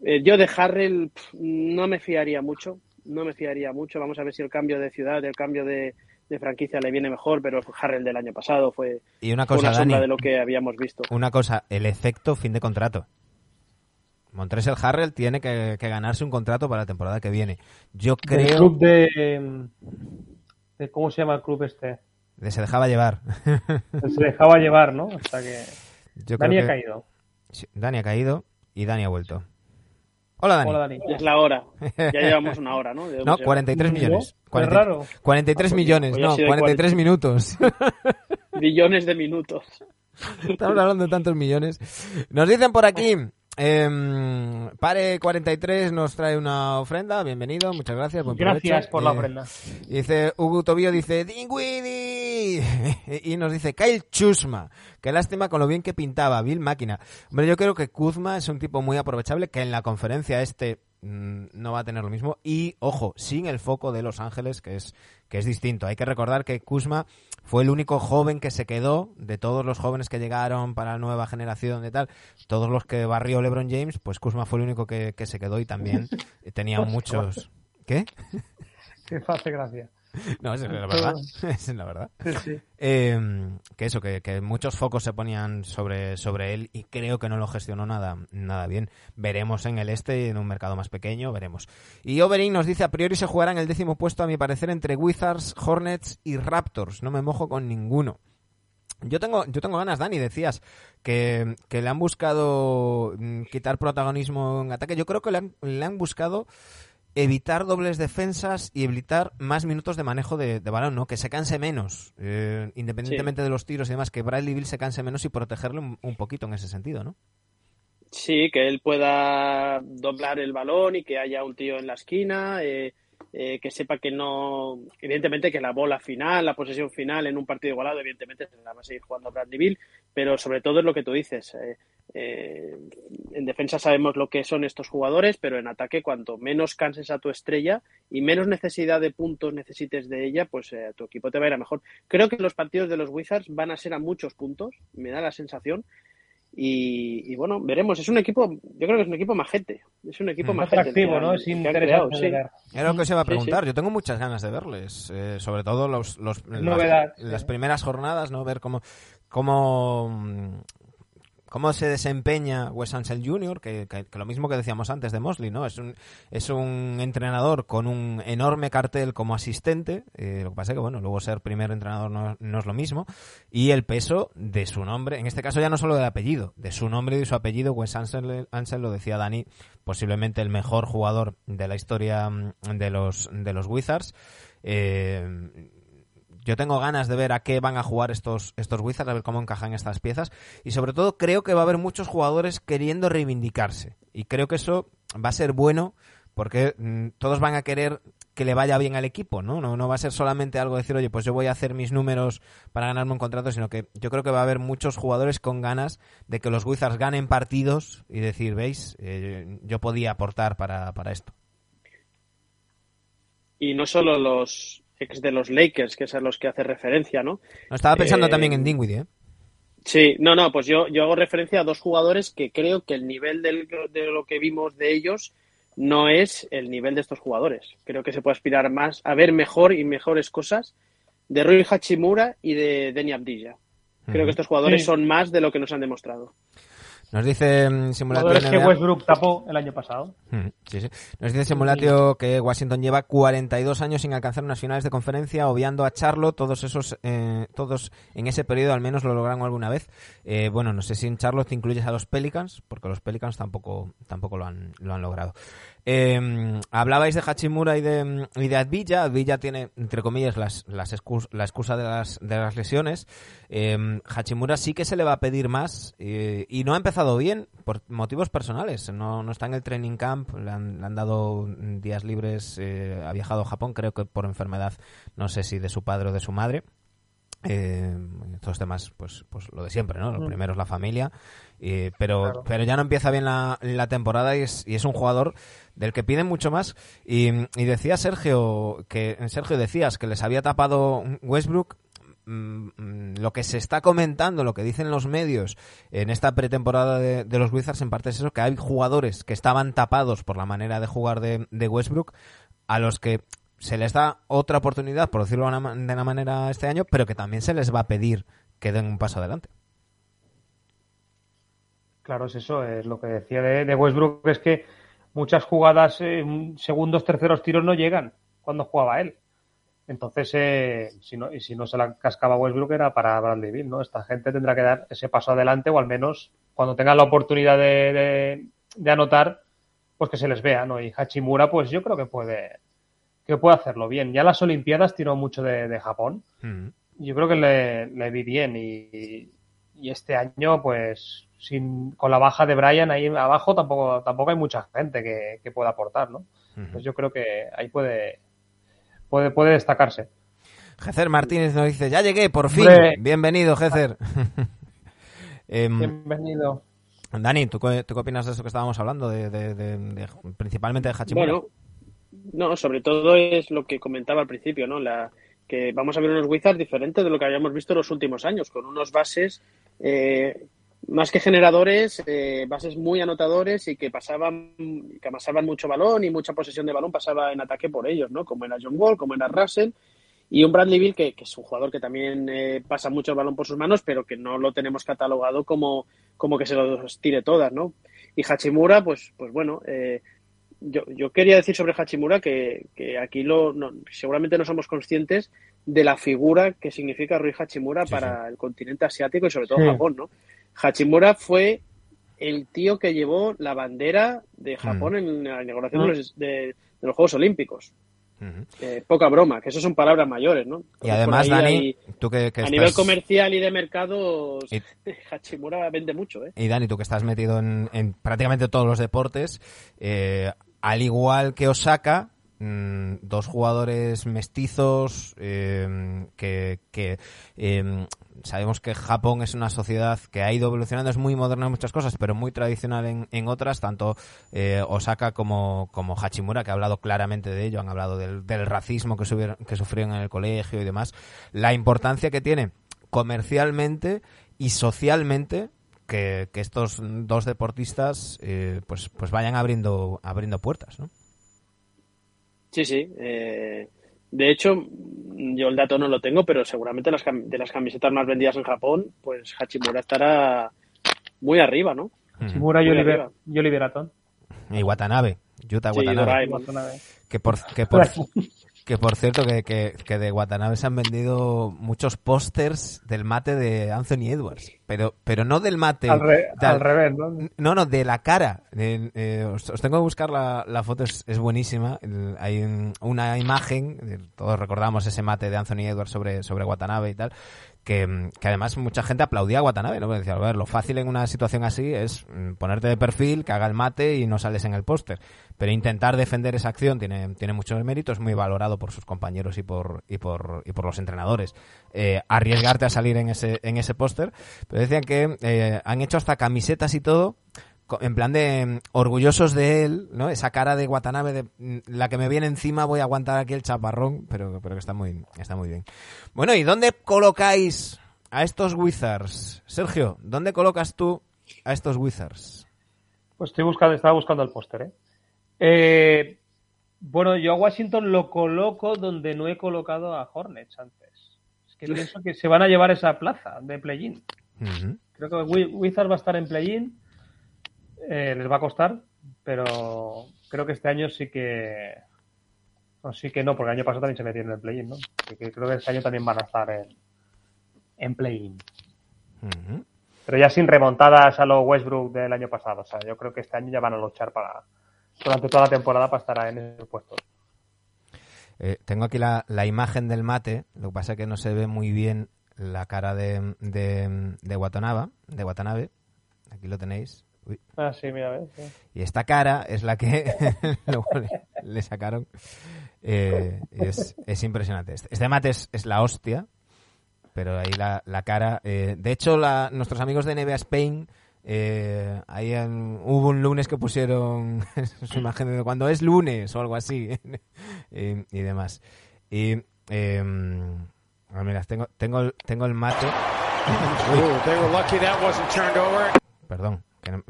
Eh, yo de Harrell no me fiaría mucho. No me fiaría mucho. Vamos a ver si el cambio de ciudad, el cambio de, de franquicia le viene mejor, pero Harrell del año pasado fue, Y una fue cosa, una sombra Dani, de lo que habíamos visto. una cosa, el efecto fin de contrato. Montrezl Harrell tiene que, que ganarse un contrato para la temporada que viene. Yo creo club de, de- ¿Cómo se llama el club este? que se dejaba llevar. Se dejaba llevar, ¿no? Hasta que. Yo Dani creo ha caído. Sí, Dani ha caído y Dani ha vuelto. Hola, Dani. Hola, Dani. Ya es la hora. Ya llevamos una hora, ¿no? No, llevar. 43 ¿No? millones. Qué 40 raro. 43 Ah, pues millones, pues no, ha sido 43 minutos. Billones de minutos. Estamos hablando de tantos millones. Nos dicen por aquí, em, Pare43 nos trae una ofrenda, bienvenido, muchas gracias. buen Gracias por la Eh, ofrenda. Dice Hugo Tobío, dice Dingwiddie y nos dice Kyle Chusma. Qué lástima con lo bien que pintaba Bill Máquina. Hombre, yo creo que Kuzma es un tipo muy aprovechable que en la conferencia este no va a tener lo mismo y ojo, sin el foco de Los Ángeles que es que es distinto. Hay que recordar que Kuzma fue el único joven que se quedó de todos los jóvenes que llegaron para la nueva generación de tal, todos los que barrió LeBron James, pues Kuzma fue el único que, que se quedó y también tenía muchos ¿Qué? Que hace gracia. No, es la verdad. Es la verdad. Sí. Eh, que eso, que, que muchos focos se ponían sobre, sobre él y creo que no lo gestionó nada, nada bien. Veremos en el este, en un mercado más pequeño, veremos. Y Overing nos dice, a priori se jugará en el décimo puesto, a mi parecer, entre Wizards, Hornets y Raptors. No me mojo con ninguno. Yo tengo, yo tengo ganas, Dani, decías que, que le han buscado mm, quitar protagonismo en ataque. Yo creo que le han, le han buscado evitar dobles defensas y evitar más minutos de manejo de, de balón, ¿no? Que se canse menos, eh, independientemente de los tiros y demás, que Bradley Bill se canse menos y protegerle un, un poquito en ese sentido, ¿no? Sí, que él pueda doblar el balón y que haya un tío en la esquina, eh, eh, que sepa que no, evidentemente que la bola final, la posesión final en un partido igualado, evidentemente se la va a seguir jugando Bradley Bill, pero sobre todo es lo que tú dices. eh, eh, en defensa sabemos lo que son estos jugadores, pero en ataque cuanto menos canses a tu estrella y menos necesidad de puntos necesites de ella, pues eh, tu equipo te va a ir a mejor. Creo que los partidos de los Wizards van a ser a muchos puntos, me da la sensación. Y, y bueno, veremos. Es un equipo, yo creo que es un equipo majete. Es un equipo Mm. majete. Atractivo, ¿no? Es interesante sí. Era lo que se iba a Sí, preguntar. Yo tengo muchas ganas de verles, eh, sobre todo los, los las- Novedad, las, sí. primeras jornadas, ¿no? Ver cómo, cómo, cómo se desempeña Wes Ansel Jr., que, lo mismo que decíamos antes de Mosley, ¿no? Es un, es un entrenador con un enorme cartel como asistente, eh, lo que pasa es que, bueno, luego ser primer entrenador no, no es lo mismo, y el peso de su nombre, en este caso ya no solo del apellido, de su nombre y de su apellido, Wes Ansel, Ansel lo decía Dani, posiblemente el mejor jugador de la historia mm, de los, de los Wizards. Eh, yo tengo ganas de ver a qué van a jugar estos, estos Wizards, a ver cómo encajan estas piezas. Y sobre todo creo que va a haber muchos jugadores queriendo reivindicarse. Y creo que eso va a ser bueno porque mm, todos van a querer que le vaya bien al equipo, ¿no? ¿no? No va a ser solamente algo de decir, oye, pues yo voy a hacer mis números para ganarme un contrato, sino que yo creo que va a haber muchos jugadores con ganas de que los Wizards ganen partidos y decir, veis, eh, yo podía aportar para, para esto. Y no solo los ex de los Lakers, que es a los que hace referencia, ¿no? No, estaba pensando Eh, también en Dinwiddie, ¿eh? Sí, no, no, pues yo, yo hago referencia a dos jugadores que creo que el nivel del- de lo que vimos de ellos no es el nivel de estos jugadores. Creo que se puede aspirar más a ver mejor y mejores cosas de Rui Hachimura y de Denny Abdilla. Creo que estos jugadores Sí. son más de lo que nos han demostrado. Nos dice mm, Simulatio Jugadores que Westbrook tapó el año pasado. Mm, Sí, sí. Nos dice Simulatio que Washington lleva 42 años sin alcanzar unas finales de conferencia, obviando a Charlo. Todos esos, eh, todos en ese periodo al menos lo lograron alguna vez. Eh, bueno, no sé si en Charlotte te incluyes a los Pelicans, porque los Pelicans tampoco, tampoco lo han, lo han logrado. Eh, hablabais de Hachimura y de, y de Advilla. Advilla tiene, entre comillas, las, las excus- la excusa de las, de las lesiones. Eh, Hachimura sí que se le va a pedir más eh, y no ha empezado bien por motivos personales. No, no está en el training camp, le han, le han dado días libres, eh, ha viajado a Japón, creo que por enfermedad, no sé si de su padre o de su madre. Eh, estos temas, pues, pues lo de siempre, ¿no? Lo Mm. primero es la familia, eh, pero, Claro. pero ya no empieza bien la, la temporada y es, y es un jugador del que piden mucho más. Y, y decía Sergio que Sergio decías que les había tapado Westbrook. Mm, mm, Lo que se está comentando, lo que dicen los medios en esta pretemporada de, de los Wizards, en parte es eso, que hay jugadores que estaban tapados por la manera de jugar de, de Westbrook, a los que se les da otra oportunidad, por decirlo de una manera este año, pero que también se les va a pedir que den un paso adelante. Claro, es eso, es lo que decía de, de Westbrook, es que muchas jugadas, eh, segundos, terceros tiros no llegan cuando jugaba él. Entonces, eh, si no, y si no se la cascaba Westbrook era para Bradley Beal, ¿no? Esta gente tendrá que dar ese paso adelante o al menos cuando tengan la oportunidad de, de- de anotar, pues que se les vea, ¿no? Y Hachimura, pues yo creo que puede, que puede hacerlo bien. Ya las Olimpiadas tiró mucho de, de Japón. Mm. Yo creo que le, le vi bien y, y este año, pues, sin, con la baja de Brian ahí abajo tampoco, tampoco hay mucha gente que, que pueda aportar, ¿no? Pues yo creo que ahí puede, puede, puede destacarse. Jecer Martínez nos dice, ya llegué, por fin. Hombre. Bienvenido, Jecer. Em, Bienvenido. Dani, ¿tú, qué- tú qué opinas de eso que estábamos hablando? De, de- de- de- principalmente de Hachimura. Bueno, no, sobre todo es lo que comentaba al principio, ¿no? La, que vamos a ver unos Wizards diferentes de lo que habíamos visto en los últimos años, con unos bases eh, más que generadores, eh, bases muy anotadores y que pasaban, que amasaban mucho balón y mucha posesión de balón pasaba en ataque por ellos, ¿no? Como era John Wall, como era Russell y un Bradley Bill que, que es un jugador que también eh, pasa mucho el balón por sus manos, pero que no lo tenemos catalogado como, como que se los tire todas, ¿no? Y Hachimura, pues, pues bueno, eh, yo, yo quería decir sobre Hachimura que, que aquí lo, no- seguramente no somos conscientes de la figura que significa Rui Hachimura Sí, para el continente asiático y sobre todo Sí. Japón, ¿no? Hachimura fue el tío que llevó la bandera de Japón en la inauguración Mm. de, los, de- de los Juegos Olímpicos. Eh, poca broma, que eso son palabras mayores, ¿no? Y además, Dani, hay- tú que, que a estás... nivel comercial y de mercados, Y- Hachimura vende mucho, ¿eh? Y Dani, tú que estás metido en, en prácticamente todos los deportes, eh, al igual que Osaka, mm, dos jugadores mestizos eh, que, eh, sabemos que Japón es una sociedad que ha ido evolucionando, es muy moderna en muchas cosas, pero muy tradicional en, en otras, tanto eh, Osaka como, como Hachimura, que ha hablado claramente de ello, han hablado del, del racismo que, subieron- que sufrieron en el colegio y demás, la importancia que tiene comercialmente y socialmente que, que estos dos deportistas eh, pues pues vayan abriendo abriendo puertas ¿no? Sí, sí. eh, de hecho, yo el dato no lo tengo, pero seguramente las cam- de las camisetas más vendidas en Japón, pues Hachimura estará muy arriba, ¿no? Shimura y, Muy Oliver, arriba. y Oliveraton. y Watanabe Yuta Sí, Watanabe Doraemon. que por que por que por cierto que, que, que de Watanabe se han vendido muchos pósters del mate de Anthony Edwards pero, pero no del mate. Al, re- al revés, ¿no? No, no, de la cara. De- eh, os, os tengo que buscar la, la foto, es, es buenísima. El- hay un- una imagen, todos recordamos ese mate de Anthony Edwards sobre, sobre Watanabe y tal, que, que además mucha gente aplaudía a Watanabe, ¿no? Decía, a ver, lo fácil en una situación así es mm, ponerte de perfil, que haga el mate y no sales en el póster. Pero intentar defender esa acción tiene, tiene muchos méritos, muy valorado por sus compañeros y por, y por, y por los entrenadores. Eh, arriesgarte a salir en ese, en ese póster. Pero decían que eh, han hecho hasta camisetas y todo en plan de mm, orgullosos de él, ¿no? Esa cara de Watanabe de mm, la que me viene encima voy a aguantar aquí el chaparrón, pero, pero que está muy, está muy bien. Bueno, ¿y dónde colocáis a estos Wizards? Sergio, ¿dónde colocas tú a estos Wizards? Pues estoy buscando, estaba buscando el póster, ¿eh? Eh, Bueno, yo a Washington lo coloco donde no he colocado a Hornets antes. Es que pienso que se van a llevar esa plaza de play-in. Creo que Wi- Wizards va a estar en play-in. Eh, les va a costar, pero creo que este año sí que. No, sí que no, porque el año pasado también se metieron en el play-in, ¿no? Así que creo que este año también van a estar en, en play-in. Pero ya sin remontadas a los Westbrook del año pasado. O sea, yo creo que este año ya van a luchar para durante toda la temporada para estar en ese puesto. Eh, tengo aquí la, la imagen del mate, lo que pasa es que no se ve muy bien la cara de, de, de Watanabe, de Watanabe. Aquí lo tenéis. Uy. Ah, sí, mira, ves. sí. Y esta cara es la que luego le, le sacaron. Eh, es, es impresionante. Este, este mate es, es la hostia, pero ahí la, la cara. eh, de hecho, la- nuestros amigos de NBA Spain. eh, ahí en- hubo un lunes que pusieron su imagen de cuando es lunes o algo así y, y demás. Y eh, ah, mira, tengo, tengo, el- tengo el mate. Ooh, they were lucky that wasn't turned over. Perdón, que no-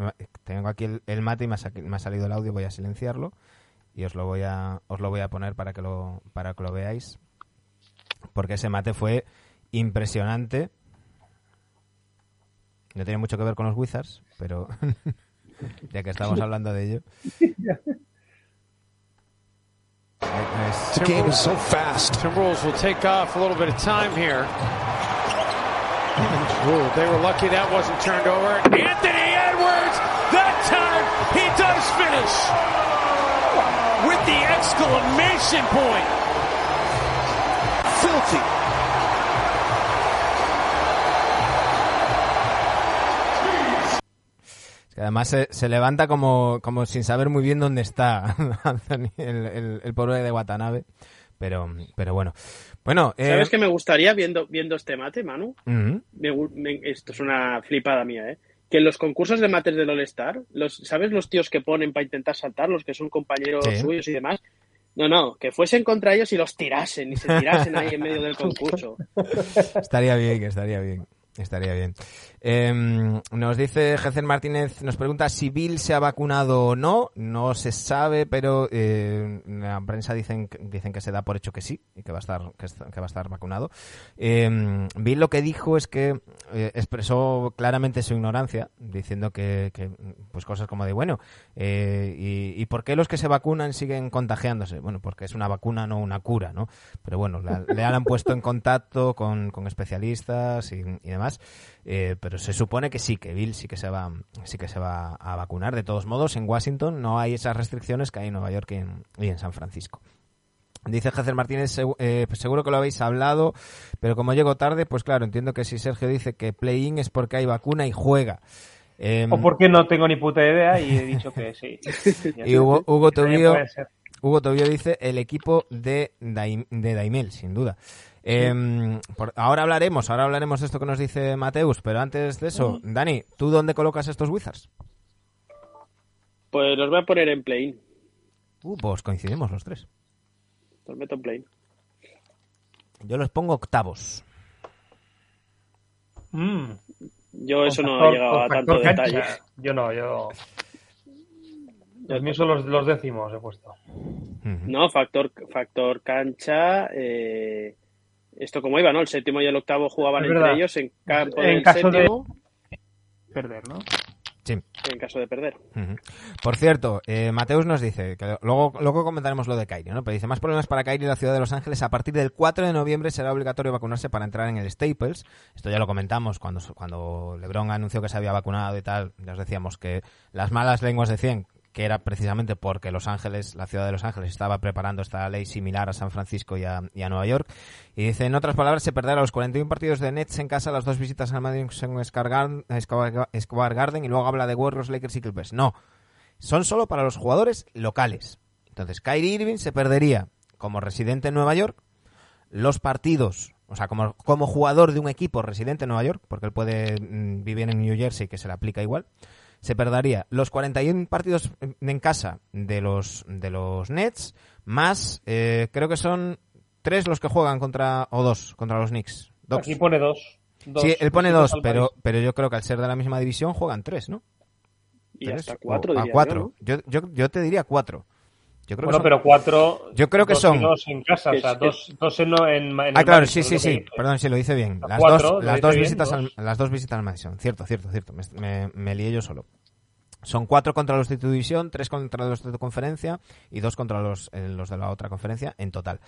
tengo aquí el, el mate y me ha, sa- me ha salido el audio, voy a silenciarlo y os lo voy a os lo voy a poner para que lo para que lo veáis. Porque ese mate fue impresionante. No tiene mucho que ver con los Wizards, pero ya que estamos hablando de ello. The game is so fast. Timberwolves will take off a little bit of time here. Ooh, they were lucky that wasn't turned over. Anthony he does finish with the exclamation point. Filthy. Es que además se, se levanta como, como sin saber muy bien dónde está Anthony, el, el, el pobre de Watanabe. Pero, pero bueno. Bueno, eh, ¿Sabes qué me gustaría viendo, viendo este mate, Manu? Me me- esto es una flipada mía, ¿eh? Que en los concursos de mates del All-Star, los, ¿sabes los tíos que ponen para intentar saltar, los que son compañeros Sí. suyos y demás? No, no, que fuesen contra ellos y los tirasen y se tirasen ahí en medio del concurso. Estaría bien, estaría bien. Estaría bien. Eh, nos dice Jecer Martínez, nos pregunta si Bill se ha vacunado o no. No se sabe, pero eh, la prensa dicen, dicen que se da por hecho que sí y que va a estar, que, va a estar vacunado. Eh, Bill lo que dijo es que eh, expresó claramente su ignorancia, diciendo que, que, pues cosas como de, bueno, eh, y, y por qué los que se vacunan siguen contagiándose? Bueno, porque es una vacuna, no una cura, ¿no? Pero bueno, la- le han puesto en contacto con, con especialistas y demás. Eh, pero se supone que sí, que Bill sí que se va, sí que se va a vacunar. De todos modos, en Washington no hay esas restricciones que hay en Nueva York y en, y en San Francisco. Dice Jecer Martínez, eh, pues seguro que lo habéis hablado, pero como llego tarde, pues claro, entiendo que si Sergio dice que play-in es porque hay vacuna y juega. Em, O porque no tengo ni puta idea y he dicho que sí. y Hugo, Hugo Tobío. Hugo Tobío dice el equipo de, Daim- de Daimel, sin duda. Em, por- ahora hablaremos, ahora hablaremos de esto que nos dice Mateus, pero antes de eso, Dani, ¿tú dónde colocas estos Wizards? Pues los voy a poner en play. Uh, pues coincidimos los tres. Los meto en play. Yo los pongo octavos. Mm, Yo eso con no factor- he llegado a tanto cancha. detalle. Yo no, yo. Los míos son los, los décimos, he puesto. No, factor, factor cancha. eh, esto como iba, ¿no? El séptimo y el octavo jugaban Es entre verdad. ellos en campo En del caso de- séptimo. Perder, ¿no? Sí. en caso de perder. Por cierto, eh, Mateus nos dice, que luego, luego comentaremos lo de Kyrie, ¿no? Pero dice, más problemas para Kyrie en la ciudad de Los Ángeles. A partir del 4 de noviembre será obligatorio vacunarse para entrar en el Staples. Esto ya lo comentamos cuando, cuando LeBron anunció que se había vacunado y tal. Ya os decíamos que las malas lenguas decían que era precisamente porque Los Ángeles, la ciudad de Los Ángeles, estaba preparando esta ley similar a San Francisco y a, y a Nueva York. Y dice, en otras palabras, se perderá los 41 partidos de Nets en casa, las dos visitas al Madison Square Garden, y luego habla de Warriors, Lakers y Clippers. No, son solo para los jugadores locales. Entonces, Kyrie Irving se perdería como residente en Nueva York los partidos, o sea, como, como jugador de un equipo residente en Nueva York, porque él puede mm, vivir en New Jersey, que se le aplica igual, se perdería los 41 partidos en- casa de los, de los Nets, más, eh, creo que son tres los que juegan contra, o dos, contra los Knicks. Dos. Aquí pone dos. Dos Sí, él pone dos, pero, pero yo creo que al ser de la misma división juegan tres, ¿no? Y Tres hasta o- cuatro, a diría yo, cuatro. ¿no? Yo, yo, yo te diría cuatro. Yo creo que Bueno, son- pero cuatro. Yo creo que dos son- dos en casa, o sea, Es- dos, dos en, en, en Ah, el claro, Madison, sí, sí, que sí. dice. Perdón, sí, lo hice bien. Las cuatro, dos, lo las hice dos bien, visitas al, las dos visitas al Madison. Cierto, cierto, cierto. Me, me- me lié yo solo. Son cuatro contra los de tu división, tres contra los de tu conferencia y dos contra los, eh, los de la otra conferencia en total.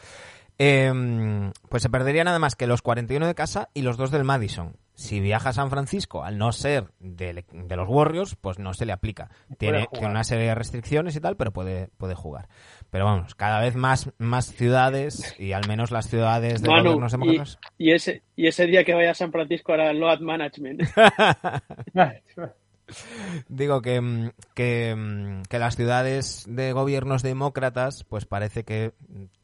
Eh, pues se perdería nada más que los 41 de casa y los dos del Madison. Si viaja a San Francisco, al no ser de, de los Warriors, pues no se le aplica. Tiene, tiene una serie de restricciones y tal, pero puede, puede jugar. Pero vamos, cada vez más, más ciudades y al menos las ciudades de Manu, gobiernos y, demócratas. y ese, y ese día que vaya a San Francisco hará load management. Digo que, mm, que, mm, que las ciudades de gobiernos demócratas, pues parece que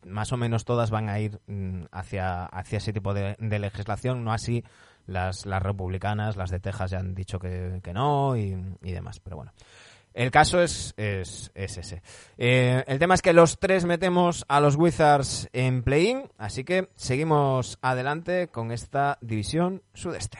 más o menos todas van a ir mm, hacia, hacia ese tipo de, de legislación, no así las, las republicanas, las de Texas ya han dicho que, que no y, y demás, pero bueno. El caso es, es, es ese. Eh, el tema es que los tres metemos a los Wizards en play-in, así que seguimos adelante con esta división sudeste.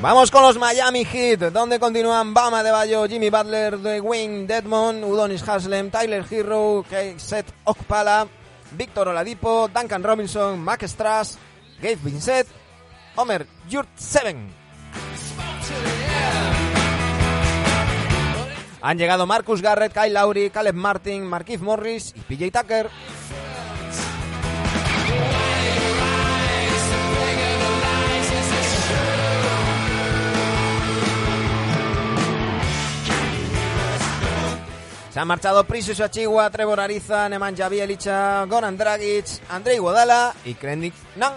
Vamos con los Miami Heat, donde continúan Bama de Bayo, Jimmy Butler, de Wayne Dedmon, Udonis Haslem, Tyler Hero, Seth Okpala, Víctor Oladipo, Duncan Robinson, Mac Strass, Gabe Vincent, Homer Yurtseven. Han llegado Marcus Garrett, Kyle Lowry, Caleb Martin, Marquise Morris y PJ Tucker. Se han marchado Precious Achigua, Trevor Ariza, Nemanja Bielicha, Goran Dragic, Andrei Guadala y Krendic Nan.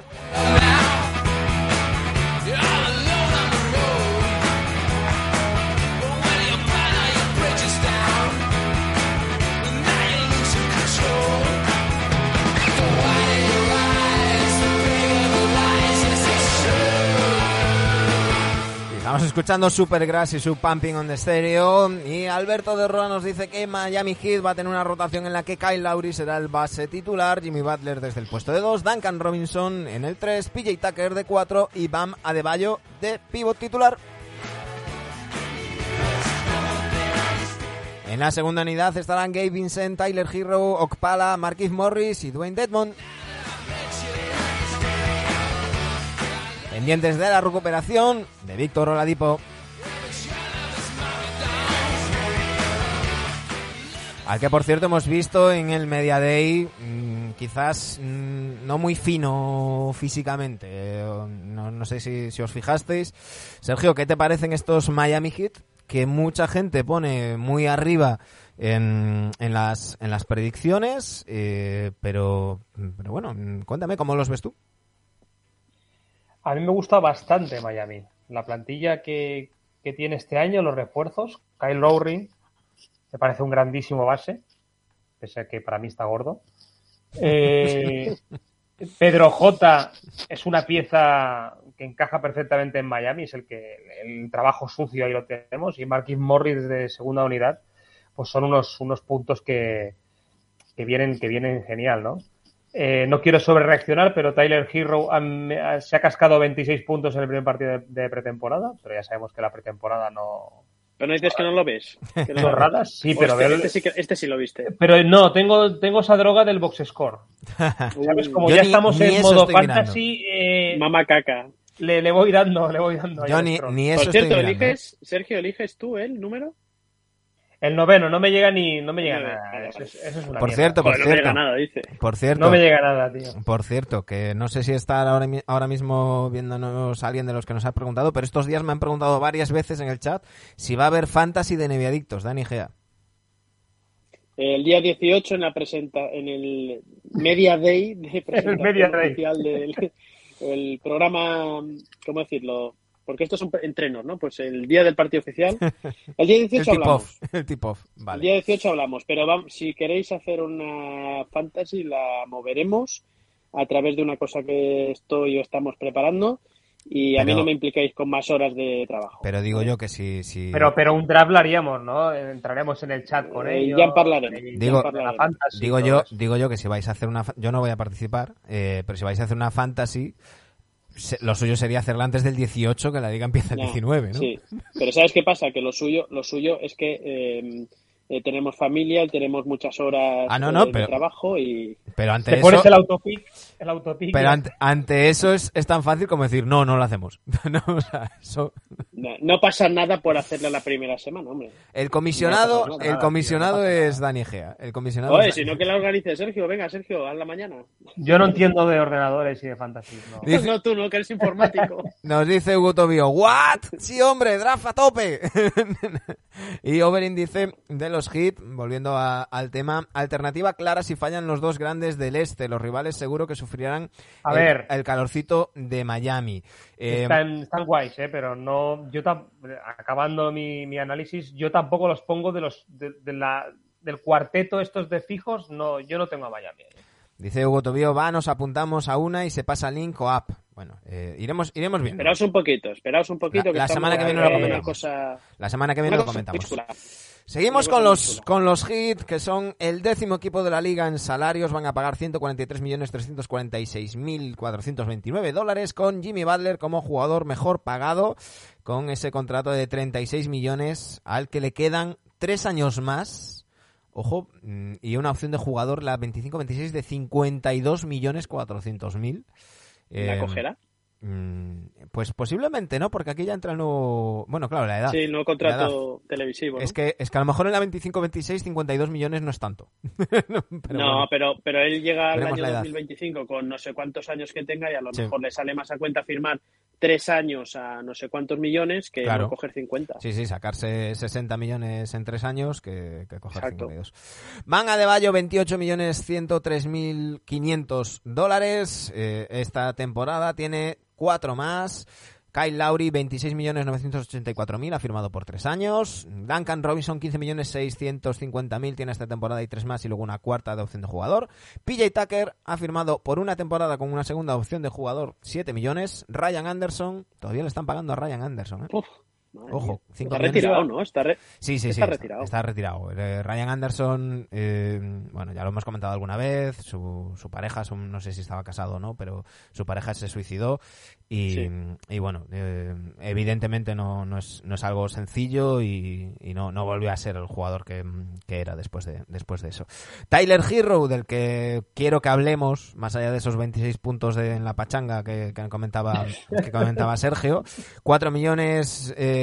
Escuchando Supergrass y su Pumping on the Stereo. Y Alberto de Roa nos dice que Miami Heat va a tener una rotación en la que Kyle Lowry será el base titular, Jimmy Butler desde el puesto de 2, Duncan Robinson en el 3, PJ Tucker de 4 y Bam Adebayo de pivot titular. En la segunda unidad estarán Gabe Vincent, Tyler Hero, Okpala, Marquise Morris y Dwayne Dedmon. Pendientes de la recuperación de Víctor Oladipo. Al que por cierto hemos visto en el Media Day, mmm, quizás mmm, no muy fino físicamente. No, sé si, os fijasteis. Sergio, ¿qué te parecen estos Miami Heat? Que mucha gente pone muy arriba en, las, predicciones, eh, pero, pero bueno, cuéntame cómo los ves tú. A mí me gusta bastante Miami. La plantilla que, que tiene este año, los refuerzos. Kyle Lowry me parece un grandísimo base, pese a que para mí está gordo. Eh, Pedro J es una pieza que encaja perfectamente en Miami, es el que el trabajo sucio ahí lo tenemos. Y Marquis Morris desde segunda unidad, pues son unos, unos puntos que, que, vienen, que vienen genial, ¿no? Eh, no quiero sobrereaccionar, pero Tyler Hero ha- se ha cascado 26 puntos en el primer partido de, de pretemporada, pero ya sabemos que la pretemporada no... Pero no dices que no lo ves. Que no sí, pero Hostia, ver- este, sí que- este sí lo viste. Pero no, tengo, tengo esa droga del box score. ¿Sabes? Como Yo ya ni- estamos ni en modo fantasy, eh, Mama caca. le, le voy dando, le voy dando. Yo ni, ni eso Por cierto, estoy. ¿eh? eliges, Sergio, ¿eliges tú el número? El noveno, no me llega ni, no me llega nada. Eso es, eso es una Por mierda. cierto, por Joder, no me cierto. llega nada, dice. Por cierto, No me llega nada, tío. por cierto, que no sé si está ahora, ahora mismo viéndonos alguien de los que nos ha preguntado, pero estos días me han preguntado varias veces en el chat si va a haber fantasy de Neviadictos, Dani Gea. El día 18 en la presenta, en el Media Day de presentación Media Day. oficial del el programa, ¿cómo decirlo? Porque estos son entrenos, ¿no? Pues el día del partido oficial. El día El 18 tip hablamos. off, el tip off, El día 18 hablamos, pero vamos, si queréis hacer una fantasy la moveremos a través de una cosa que estoy o estamos preparando y a mí no me impliquéis con más horas de trabajo. Pero digo yo que si, si Pero, pero un draft lo haríamos, ¿no? Entraremos en el chat con Eh, ellos. ya en ya Digo- en fantasy, yo, digo yo que si vais a hacer una, fa- yo no voy a participar, eh, pero si vais a hacer una fantasy, lo suyo sería hacerla antes del 18, que la liga empieza el Ya, 19, ¿no? Sí, pero ¿sabes qué pasa? Que lo suyo, lo suyo es que eh, eh, tenemos familia, tenemos muchas horas Ah, no, eh, no, de pero- trabajo y Pero ante Te eso, pones el autopic, el autopic. pero ante, ante eso es, es tan fácil como decir no, no lo hacemos. no, o sea, eso- no, no pasa nada por hacerla la primera semana, hombre. el comisionado, No pasa el nada, comisionado es Dani Gea. El comisionado Oye, es si no que la organice Sergio, venga Sergio, haz la mañana. Yo no entiendo de ordenadores y de fantasy. No. Dice- No tú, no, que eres informático. Nos dice Hugo Tobio, ¿what? Sí, hombre, draft a tope. y Oberyn dice, de los hit, volviendo a- al tema, alternativa clara si fallan los dos grandes del este. Los rivales seguro que sufrirán A el, ver. el calorcito de Miami. Eh, Están, están guays, ¿eh? pero no. Yo acabando mi, mi análisis, yo tampoco los pongo de los de, de la, del cuarteto estos de fijos. No, yo no tengo a Miami. ¿eh? dice Hugo Tobio, va, nos apuntamos a una y se pasa link o app. Bueno, eh, iremos, iremos viendo. Esperaos un poquito, esperaos un poquito. La- que la semana que viene lo comentamos. cosa- La semana que viene una lo cosa comentamos. chula. Seguimos con los, con los Heat, que son el décimo equipo de la liga en salarios. Van a pagar 143.346.429 dólares con Jimmy Butler como jugador mejor pagado, con ese contrato de 36 millones al que le quedan tres años más. Ojo, mm, y una opción de jugador, la 25-26 de 52 millones 400 mil. ¿La Eh, cogerá? Mm, Pues posiblemente no, porque aquí ya entra el nuevo... Bueno, claro, la edad. Sí, no contrato televisivo. ¿no? Es que, es que a lo mejor en la 25-26, 52 millones no es tanto. Pero no, bueno. pero, pero él llega al Veremos año la edad. 2025 con no sé cuántos años que tenga y a lo Sí. mejor le sale más a cuenta firmar tres años a no sé cuántos millones que Claro. no coger 50. Sí, sí, sacarse 60 millones en tres años que, que coger Exacto. 52. Manga de Bayo, 28 millones 103 mil 500 dólares. Eh, esta temporada tiene cuatro más. Kyle Lowry, 26 millones 984 mil, ha firmado por tres años. Duncan Robinson, 15 millones 650 mil, tiene esta temporada y tres más y luego una cuarta de opción de jugador. PJ Tucker ha firmado por una temporada con una segunda opción de jugador 7 millones. Ryan Anderson, todavía le están pagando a Ryan Anderson. ¿eh? Madre Ojo, Está millones. retirado, ¿no? Está re- Sí, sí, Está sí. retirado. Está retirado. Eh, Ryan Anderson, eh, bueno, ya lo hemos comentado alguna vez. Su, su pareja, su- no sé si estaba casado o no, pero su pareja se suicidó. Y, Sí. y bueno, eh, evidentemente no, no, es, no es algo sencillo y, y no, no volvió a ser el jugador que, que era después de, después de eso. Tyler Hero, del que quiero que hablemos, más allá de esos 26 puntos de, en la pachanga que, que comentaba, que comentaba Sergio. 4 millones eh,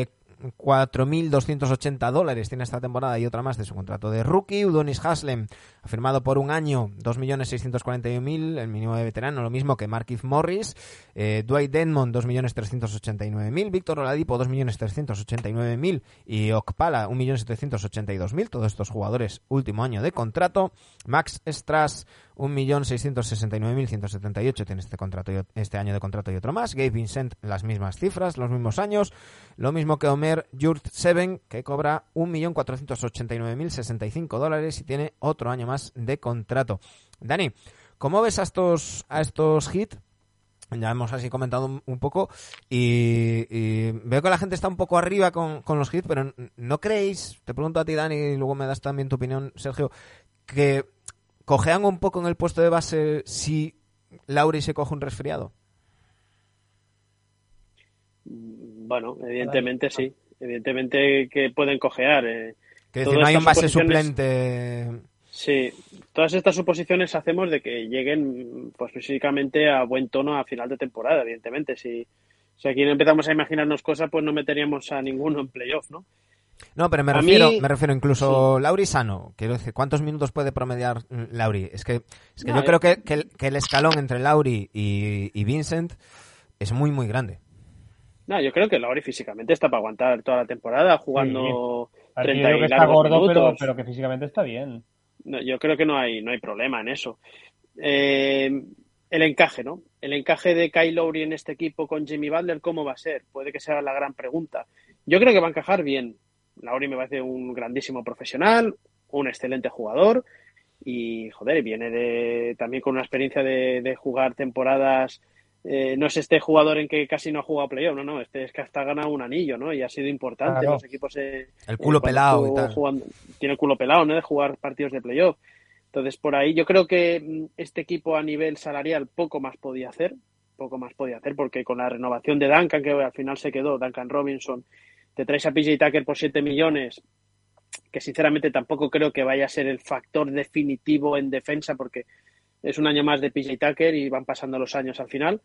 4.280 dólares tiene esta temporada y otra más de su contrato de rookie. Udonis Haslem ha firmado por un año 2.641.000, el mínimo de veterano, lo mismo que Markif Morris. Eh, Dwight Denmond 2.389.000, Víctor Oladipo 2.389.000 y Okpala 1.782.000, todos estos jugadores último año de contrato. Max Strass 1.669.178 tiene este contrato y- este año de contrato y otro más. Gabe Vincent las mismas cifras, los mismos años. Lo mismo que Omer Jurt Seven, que cobra 1.489.065 dólares y tiene otro año más de contrato. Dani, ¿cómo ves a estos, a estos hits? Ya hemos así comentado un, poco y, y veo que la gente está un poco arriba con, con los hits, pero ¿no creéis, te pregunto a ti Dani y luego me das también tu opinión Sergio, que ¿Cojean un poco en el puesto de base si Lauri se coge un resfriado? Bueno, evidentemente sí. Evidentemente que pueden cojear. eh. Que decir, no hay un base suplente. Sí, todas estas suposiciones hacemos de que lleguen pues físicamente a buen tono a final de temporada, evidentemente. Si, si aquí no empezamos a imaginarnos cosas, pues no meteríamos a ninguno en playoff, ¿no? No, pero me refiero, mí- me refiero incluso Lauri sano. Quiero decir, ¿cuántos minutos puede promediar Lauri? Es que, es que No, yo eh. creo que, que el, que el escalón entre Lauri y, y Vincent es muy, muy grande. No, yo creo que Lauri físicamente está para aguantar toda la temporada jugando yo 30 creo y que está gordo, pero que físicamente está bien. No, yo creo que no hay, no hay problema en eso. Eh, el encaje, ¿no? El encaje de Kyle Lowry en este equipo con Jimmy Butler, ¿cómo va a ser? Puede que sea la gran pregunta. Yo creo que va a encajar bien. Lowry me parece un grandísimo profesional, un excelente jugador y, joder, viene de, también con una experiencia de, de jugar temporadas. eh, no es este jugador en que casi no ha jugado playoff, no, no, este es que hasta ha ganado un anillo, ¿no? Y ha sido importante. Claro. Los equipos eh, El culo eh, cuando pelado y estuvo tal. jugando- tiene el culo pelado, ¿no? De jugar partidos de playoff. Entonces, por ahí yo creo que mm, este equipo a nivel salarial poco más podía hacer, poco más podía hacer, porque con la renovación de Duncan, que al final se quedó, Duncan Robinson, te traes a PJ Tucker por 7 millones, que sinceramente tampoco creo que vaya a ser el factor definitivo en defensa, porque es un año más de PJ Tucker y van pasando los años al final.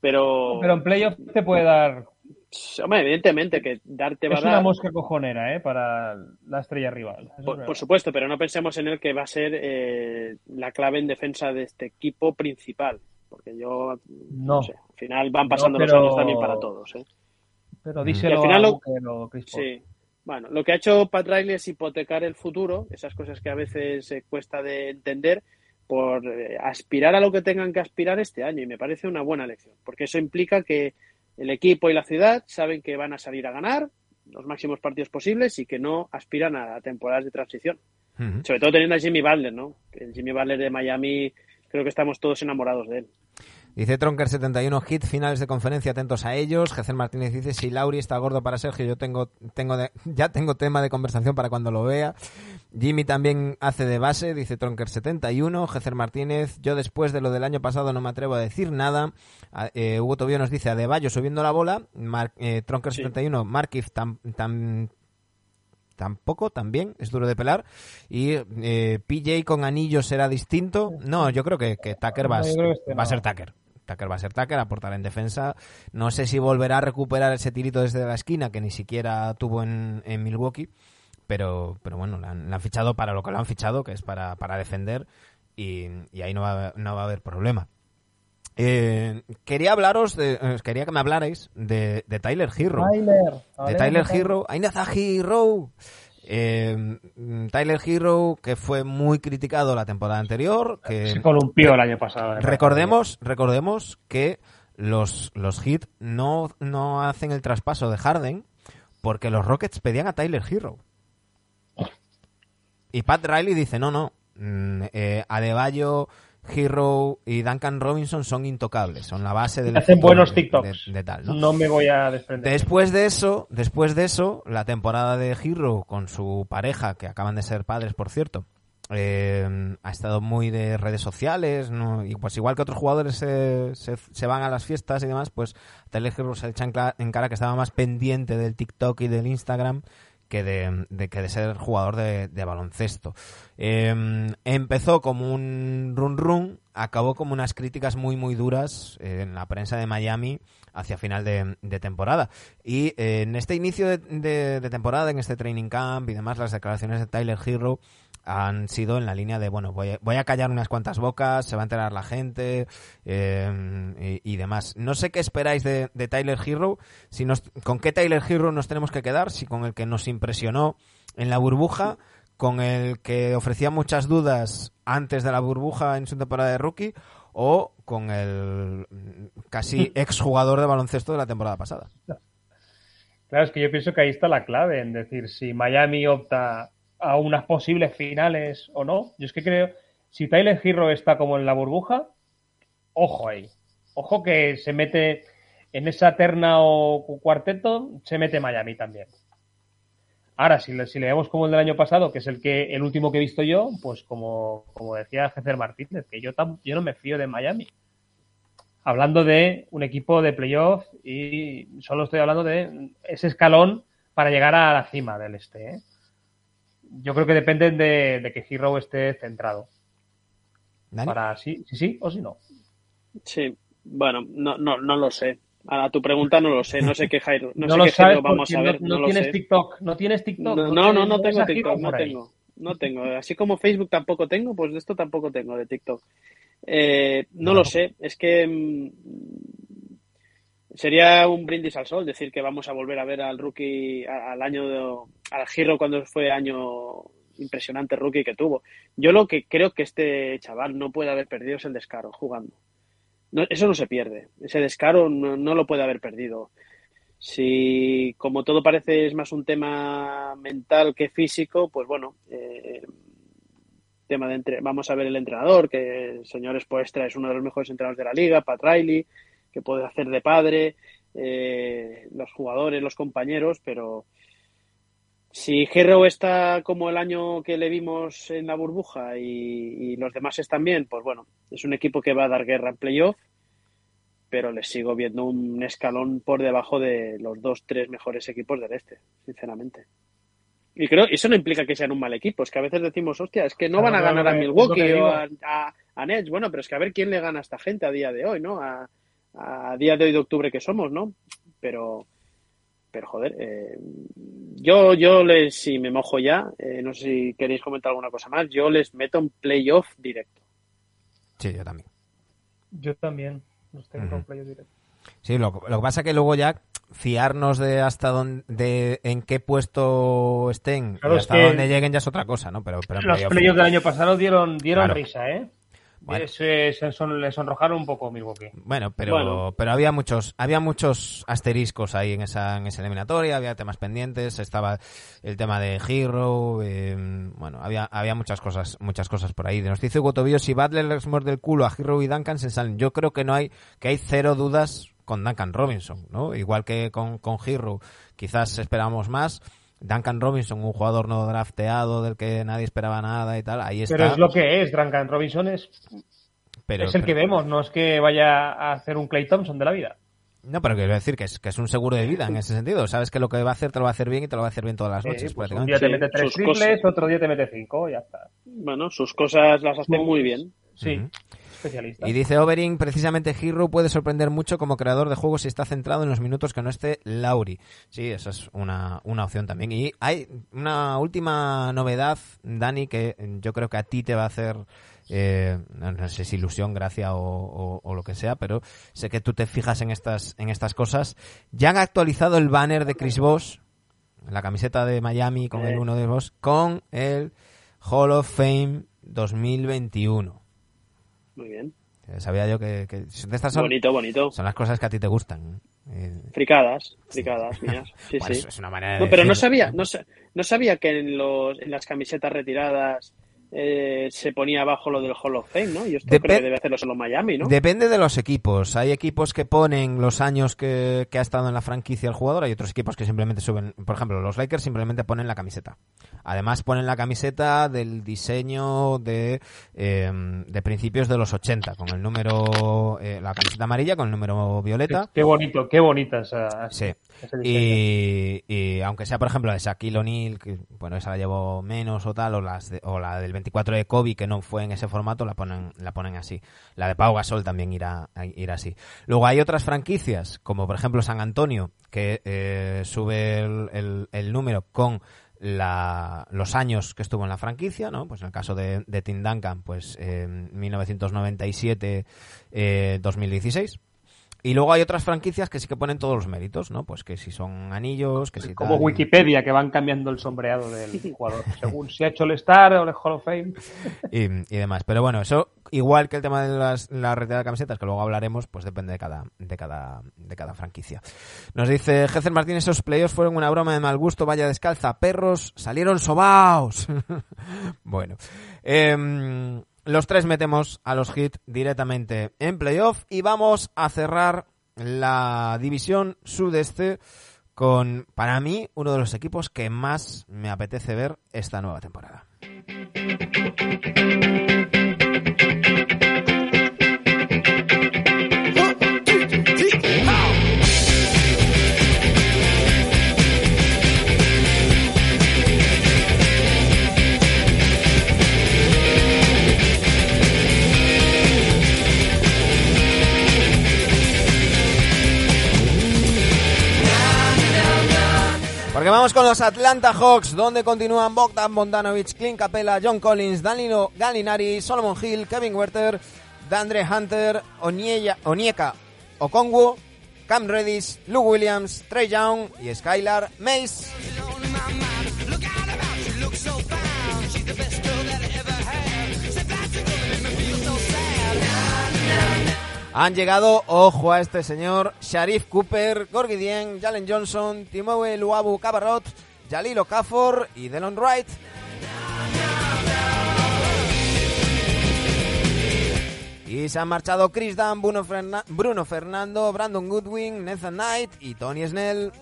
Pero, Pero en playoff te puede dar. hombre, evidentemente que darte va a Es una dar. mosca cojonera, ¿eh? Para la estrella rival. Eso Por, supuesto, pero no pensemos en él que va a ser eh, la clave en defensa de este equipo principal. Porque yo, No. sé, al final van pasando No, los años también para todos. ¿eh? Pero Mm. díselo al final a lo- Booker o Chris Paul. Sí. Bueno, lo que ha hecho Pat Riley es hipotecar el futuro, esas cosas que a veces eh, cuesta de entender, por eh, aspirar a lo que tengan que aspirar este año. Y me parece una buena elección, porque eso implica que el equipo y la ciudad saben que van a salir a ganar los máximos partidos posibles y que no aspiran a temporadas de transición. Sobre todo teniendo a Jimmy Butler, ¿no? El Jimmy Butler de Miami, creo que estamos todos enamorados de él. Dice Tronker71, hit finales de conferencia, atentos a ellos. Gecer Martínez dice, si Lauri está gordo para Sergio, yo tengo, tengo de- ya tengo tema de conversación para cuando lo vea. Jimmy también hace de base, dice Tronker71. Gecer Martínez, yo después de lo del año pasado no me atrevo a decir nada. Eh, Hugo Tobio nos dice, Adebayo subiendo la bola. Mar- eh, Tronker71, Markif tam- tam- tampoco, también, es duro de pelar. Y eh, PJ con anillo será distinto. No, yo creo que, que Tucker va, No, este va a ser Tucker. Tucker va a ser Tucker, aportará en defensa. No sé si volverá a recuperar ese tirito desde la esquina que ni siquiera tuvo en, en Milwaukee. Pero, pero bueno, le han, fichado para lo que lo han fichado, que es para, para defender. Y, y ahí no va, no va a haber problema. Eh, quería hablaros, de, eh, quería que me hablarais de, de Tyler Hero Tyler. de Tyler Hero. ¡Ay, naza Hero! Eh, mm, Tyler Hero, que fue muy criticado la temporada anterior, que Se columpió el año pasado. recordemos, recordemos que los, los Heat no, no hacen el traspaso de Harden porque los Rockets pedían a Tyler Hero. Y Pat Riley dice, no, no, mm, eh, Adebayo, Hero y Duncan Robinson son intocables, son la base del Hacen buenos de- TikToks. de- de tal. ¿no? No me voy a desprender. Después de eso, después de eso, la temporada de Hero con su pareja, que acaban de ser padres, por cierto, eh, ha estado muy de redes sociales, ¿no? y pues igual que otros jugadores se, se, se van a las fiestas y demás, pues Tyler Hero se echa en cara que estaba más pendiente del TikTok y del Instagram que de, que de ser jugador de, baloncesto. Eh, empezó como un run run, acabó como unas críticas muy muy duras eh, en la prensa de Miami hacia final de, temporada. Y eh, en este inicio de temporada, en este training camp y demás, las declaraciones de Tyler Hero han sido en la línea de, bueno, voy a, voy a callar unas cuantas bocas, se va a enterar la gente eh, y, y demás. No sé qué esperáis de, de Tyler Hero, si nos, con qué Tyler Hero nos tenemos que quedar, si con el que nos impresionó en la burbuja, con el que ofrecía muchas dudas antes de la burbuja en su temporada de rookie, o con el casi exjugador de baloncesto de la temporada pasada. Claro, es que yo pienso que ahí está la clave, en decir si Miami opta a unas posibles finales o no. Yo es que creo, si Tyler Hero está como en la burbuja, ojo ahí. Ojo que se mete en esa terna o cu- cuarteto, se mete Miami también. Ahora, si le, si le vemos como el del año pasado, que es el que el último que he visto yo, pues como, como decía Jezer Martínez, que yo, tam- yo no me fío de Miami. Hablando de un equipo de playoff y solo estoy hablando de ese escalón para llegar a la cima del este. ¿eh? Yo creo que depende de, de que Hero esté centrado. ¿Dani? Para sí, sí, sí o si no. Sí, bueno, no, no, no lo sé. A tu pregunta no lo sé, no sé qué Jairo, no, No, sé lo qué sabes Jairo vamos a ver, no, no, no lo tienes sé. TikTok. No tienes TikTok. No, no, no, no tengo TikTok, no tengo, no tengo. Así como Facebook tampoco tengo, pues de esto tampoco tengo de TikTok. Eh, no No, lo sé, es que mm, sería un brindis al sol decir que vamos a volver a ver al rookie, al año, de- al Giro cuando fue año impresionante rookie que tuvo. Yo lo que creo que este chaval no puede haber perdido es el descaro jugando. No, eso no se pierde, ese descaro no, no lo puede haber perdido. Si, como todo parece, es más un tema mental que físico, pues bueno, eh, tema de entre... vamos a ver el entrenador, que el señor Spoestra es uno de los mejores entrenadores de la liga, Pat Riley, que puede hacer de padre, eh, los jugadores, los compañeros, pero si Hero está como el año que le vimos en la burbuja y, y los demás están bien, pues bueno, es un equipo que va a dar guerra en playoff, pero les sigo viendo un escalón por debajo de los dos, tres mejores equipos del este, sinceramente. Y creo, eso no implica que sean un mal equipo, es que a veces decimos, hostia, es que no Claro, van a ganar a Milwaukee o a, a, a Nets. Bueno, pero es que a ver quién le gana a esta gente a día de hoy, ¿no? A, a día de hoy de octubre que somos, ¿no? Pero, pero joder, eh, yo, yo les, si me mojo ya, eh, no sé si queréis comentar alguna cosa más, yo les meto en playoff directo. Sí, yo también. Yo también. Los tengo Ujú. en playoff directo. Sí, lo, lo que pasa es que luego ya fiarnos de hasta dónde, de en qué puesto estén Claro, y es hasta que- dónde lleguen ya es otra cosa, ¿no? Pero, pero Los playoff- playoffs del año pasado dieron, dieron Claro. risa, ¿eh? Bueno. Se, se son- le sonrojaron un poco Milwaukee. Bueno, pero, Bueno. pero había muchos, había muchos asteriscos ahí en esa, en esa eliminatoria, había temas pendientes, estaba el tema de Hero, eh, bueno, había, había muchas cosas, muchas cosas por ahí. Nos dice Hugo Tobillo, si Butler les muerde el culo a Hero y Duncan se salen. Yo creo que no hay, que hay cero dudas con Duncan Robinson, ¿no? Igual que con, con Hero, quizás esperábamos más. Duncan Robinson, un jugador no drafteado del que nadie esperaba nada y tal, ahí está. Pero es lo que es, Duncan Robinson es, Pero- es el que vemos, no es que vaya a hacer un Clay Thompson de la vida. No, pero quiero decir que es, que es un seguro de vida en ese sentido. Sabes que lo que va a hacer te lo va a hacer bien y te lo va a hacer bien todas las Sí, noches, pues un día te mete tres sus triples, cosas. otro día te mete cinco, ya está. Bueno, sus cosas las hacen muy bien. Sí. Especialista. Y dice Overing, precisamente Hero puede sorprender mucho como creador de juegos si está centrado en los minutos que no esté Lauri. Sí, esa es una, una opción también. Y hay una última novedad, Dani, que yo creo que a ti te va a hacer, eh, no, sé si ilusión, gracia o, o- o lo que sea, pero sé que tú te fijas en estas, en estas cosas. Ya han actualizado el banner de Chris Voss, la camiseta de Miami con el uno de Voss, con el Hall of Fame 2021. Muy bien. Eh, Sabía yo que, que de estas son, Bonito, bonito. son las cosas que a ti te gustan. Eh, Fricadas, fricadas mías. Sí, bueno, sí. es- una manera No, de pero no sabía, no, no sabía que en, los, en las camisetas retiradas eh, se ponía abajo lo del Hall of Fame, ¿no? Y esto creo que debe hacerlo solo Miami, ¿no? Depende de los equipos. Hay equipos que ponen los años que, que ha estado en la franquicia el jugador. Hay otros equipos que simplemente suben. Por ejemplo, los Lakers simplemente ponen la camiseta. Además ponen la camiseta del diseño de, eh, de principios de los 80, con el número, eh, la camiseta amarilla con el número violeta. Qué bonito, qué bonita esa. Sí. Y, y aunque sea, por ejemplo, la de Shaquille O'Neal, que bueno, esa la llevó menos o tal, o, las de- o la del 24 de Kobe, que no fue en ese formato, la ponen, la ponen así. La de Pau Gasol también irá, irá así. Luego hay otras franquicias, como por ejemplo San Antonio, que eh, sube el, el- el número con la, los años que estuvo en la franquicia, ¿no? Pues en el caso de, de Tim Duncan, pues eh, 1997, eh, 2016. Y luego hay otras franquicias que sí que ponen todos los méritos, ¿no? Pues que si son anillos, que si Como tal. Wikipedia, que van cambiando el sombreado del jugador, según si ha hecho el Star o el Hall of Fame. y, y demás. Pero bueno, eso, igual que el tema de las, la retirada de camisetas, que luego hablaremos, pues depende de cada, de cada, de cada franquicia. Nos dice Jezer Martín, esos playoffs fueron una broma de mal gusto, vaya descalza, perros, salieron sobaos. bueno, em, los tres metemos a los hits directamente en playoff y vamos a cerrar la división sudeste con, para mí, uno de los equipos que más me apetece ver esta nueva temporada. Vamos con los Atlanta Hawks, donde continúan Bogdan Bogdanovic, Clint Capella, John Collins, Danilo Gallinari, Solomon Hill, Kevin Werther, Dandre Hunter, Onyeka, Onyeka Okongwu, Cam Reddish, Lou Williams, Trey Young y Skylar Mace. Han llegado, ojo a este señor, Sharif Cooper, Gorgie Dieng, Jalen Johnson, Timoe Luabu Cabarrot, Jalil Okafor y Delon Wright. Y se han marchado Chris Dunn, Bruno, Bruno Fernando, Brandon Goodwin, Nathan Knight y Tony Snell.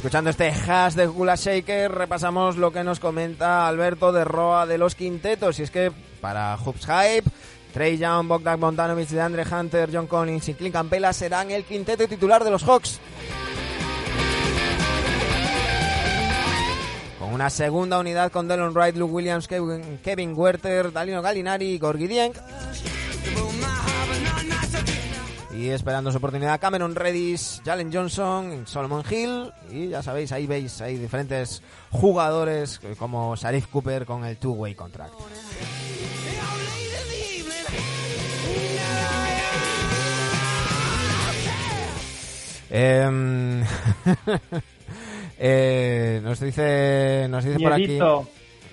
Escuchando este hash de Gula Shaker, repasamos lo que nos comenta Alberto de Roa de los quintetos. Y es que para Hoops Hype, Trey Young, Bogdan Bogdanovic, DeAndre Hunter, John Collins y Clint Campbell serán el quinteto titular de los Hawks. Con una segunda unidad con Delon Wright, Luke Williams, Kevin, Werther, Dalino Gallinari y Gorgie Dieng. Y esperando su oportunidad. Cameron Reddish, Jalen Johnson, Solomon Hill. Y ya sabéis, ahí veis, hay diferentes jugadores eh, como Sharif Cooper con el two-way contract. Em, eh, nos dice, nos dice por aquí,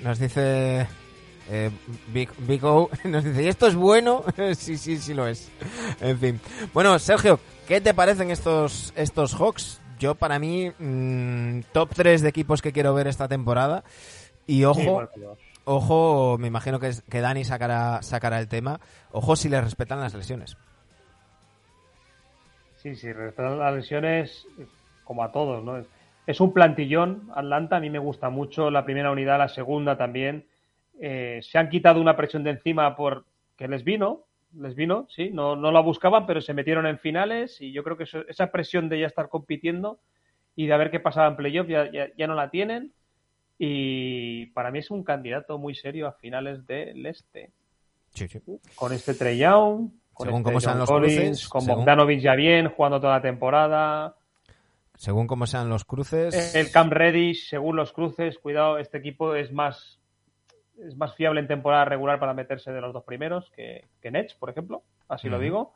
nos dice eh, Big, Big O, nos dice, ¿y esto es bueno? sí, sí, sí lo es. En fin. Bueno, Sergio, ¿qué te parecen estos, estos Hawks? Yo, para mí, mm, top 3 de equipos que quiero ver esta temporada. Y ojo, Sí, ojo, me imagino que, que Dani sacará, sacará el tema. Ojo si le respetan las lesiones. Sí, sí, respecto a las lesiones, como a todos, ¿no? Es un plantillón, Atlanta, a mí me gusta mucho, la primera unidad, la segunda también. Eh, se han quitado una presión de encima por que les vino, les vino, sí, no, no la buscaban, pero se metieron en finales y yo creo que eso- esa presión de ya estar compitiendo y de ver qué pasaba en playoff ya, ya, ya no la tienen y para mí es un candidato muy serio a finales del este Sí, sí. con este Trey Young, con Según este cómo sean los Collins, cruces, con según- Bogdanovic ya bien, jugando toda la temporada. Según cómo sean los cruces. El Cam Reddish, según los cruces, cuidado, este equipo es más es más fiable en temporada regular para meterse de los dos primeros que, que Nets, por ejemplo, así lo digo.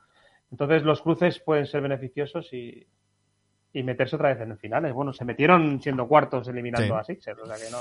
Entonces los cruces pueden ser beneficiosos y, y meterse otra vez en finales. Bueno, se metieron siendo cuartos eliminando Sí. a Sixers, o sea que no...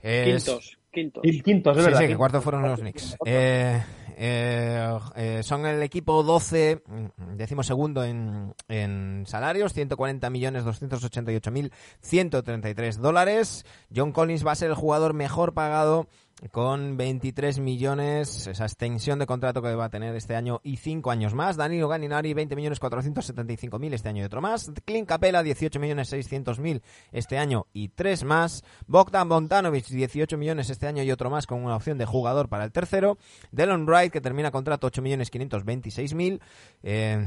es- Quintos, quintos. Quintos, es Sí, verdad. sí, que cuartos fueron los Knicks. Eh, eh, eh, son el equipo 12, mm, decimos segundo en, en salarios, 140 millones 288 mil 133 dólares. John Collins va a ser el jugador mejor pagado con 23 millones, esa extensión de contrato que va a tener este año y 5 años más. Danilo Gallinari, 20 millones 475 mil este año y otro más. Clint Capella, 18 millones 600 mil este año y 3 más. Bogdan Bogdanovic, 18 millones este año y otro más con una opción de jugador para el tercero. Delon Wright, que termina contrato 8 millones 526 mil. Eh,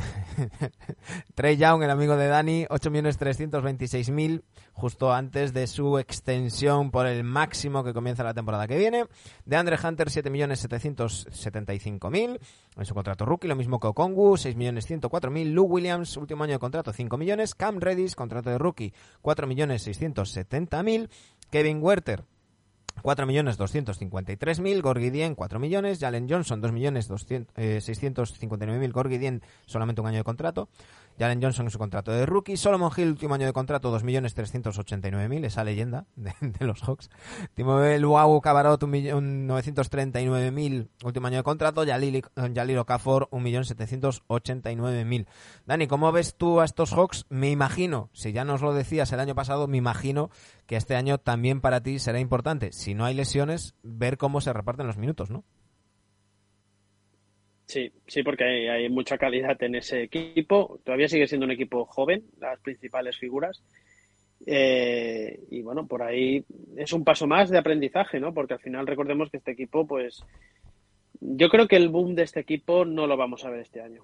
Trey Young, el amigo de Dani, 8 millones 326 mil justo antes de su extensión por el máximo que comienza la temporada que viene. De Andre Hunter, 7.775.000 en su contrato rookie, lo mismo que Okongwu, 6.104.000. Lou Williams, último año de contrato, 5 millones. Cam Reddish, contrato de rookie, 4.670.000. Kevin Werther, 4.253.000, Gorgidien 4 millones, Jalen Johnson 2.659.000, Gorgidien solamente un año de contrato, Jalen Johnson en su contrato de rookie, Solomon Hill, último año de contrato, 2.389.000, esa leyenda de, los Hawks. Timo Luau Cabarot, 1.939.000, último año de contrato, Yalil, Yalil Okafor, 1.789.000. Dani, ¿cómo ves tú a estos Hawks? Me imagino, si ya nos lo decías el año pasado, me imagino que este año también para ti será importante, si no hay lesiones, ver cómo se reparten los minutos, ¿no? Sí, sí, porque hay, mucha calidad en ese equipo. Todavía sigue siendo un equipo joven, las principales figuras. Eh, y bueno, por ahí es un paso más de aprendizaje, ¿no? Porque al final recordemos que este equipo, pues, yo creo que el boom de este equipo no lo vamos a ver este año.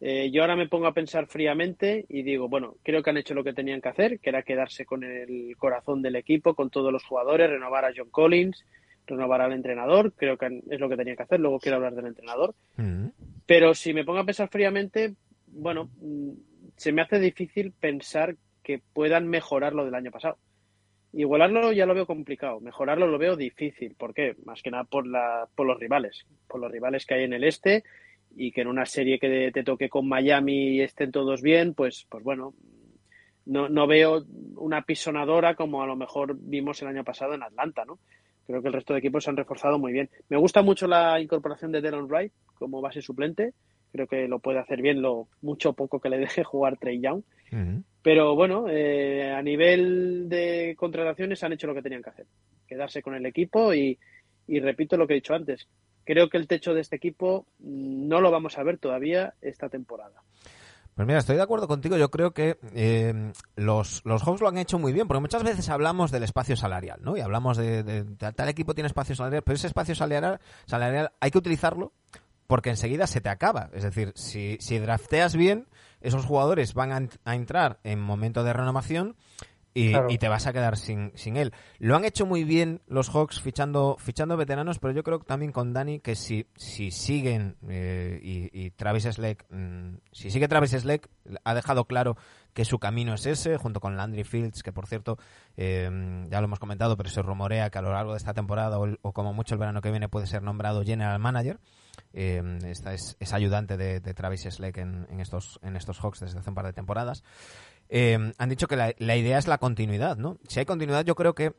Eh, yo ahora me pongo a pensar fríamente y digo, bueno, creo que han hecho lo que tenían que hacer, que era quedarse con el corazón del equipo, con todos los jugadores, renovar a John Collins, renovar al entrenador, creo que es lo que tenían que hacer, luego quiero hablar del entrenador. Mm. Pero si me pongo a pensar fríamente, bueno, mm, se me hace difícil pensar que puedan mejorar lo del año pasado. Igualarlo ya lo veo complicado, mejorarlo lo veo difícil. ¿Por qué? Más que nada por, la, por los rivales, por los rivales que hay en el este y que en una serie que te toque con Miami estén todos bien, pues, pues bueno, no, no veo una pisonadora como a lo mejor vimos el año pasado en Atlanta, ¿no? Creo que el resto de equipos se han reforzado muy bien. Me gusta mucho la incorporación de Delon Wright como base suplente. Creo que lo puede hacer bien lo mucho o poco que le deje jugar Trey Young. Pero bueno, eh, a nivel de contrataciones han hecho lo que tenían que hacer. Quedarse con el equipo y, y repito lo que he dicho antes. Creo que el techo de este equipo no lo vamos a ver todavía esta temporada. Pues mira, estoy de acuerdo contigo. Yo creo que eh, los, los Hawks lo han hecho muy bien, porque muchas veces hablamos del espacio salarial, ¿no? Y hablamos de, tal equipo tiene espacio salarial, pero ese espacio salarial, salarial hay que utilizarlo porque enseguida se te acaba. Es decir, si, si drafteas bien, esos jugadores van a, a entrar en momento de renovación y, Claro. y te vas a quedar sin, sin él. Lo han hecho muy bien los Hawks fichando, fichando veteranos, pero yo creo que también con Dani que si, si siguen eh, y, y Travis Sleck, mm, si sigue Travis Sleck, ha dejado claro que su camino es ese, junto con Landry Fields, que por cierto, eh, ya lo hemos comentado, pero se rumorea que a lo largo de esta temporada o, el- o como mucho el verano que viene puede ser nombrado General Manager. Eh, esta es, es ayudante de, de Travis Sleck en, en estos, en estos Hawks desde hace un par de temporadas. Eh, han dicho que la, idea es la continuidad, ¿no? Si hay continuidad, yo creo que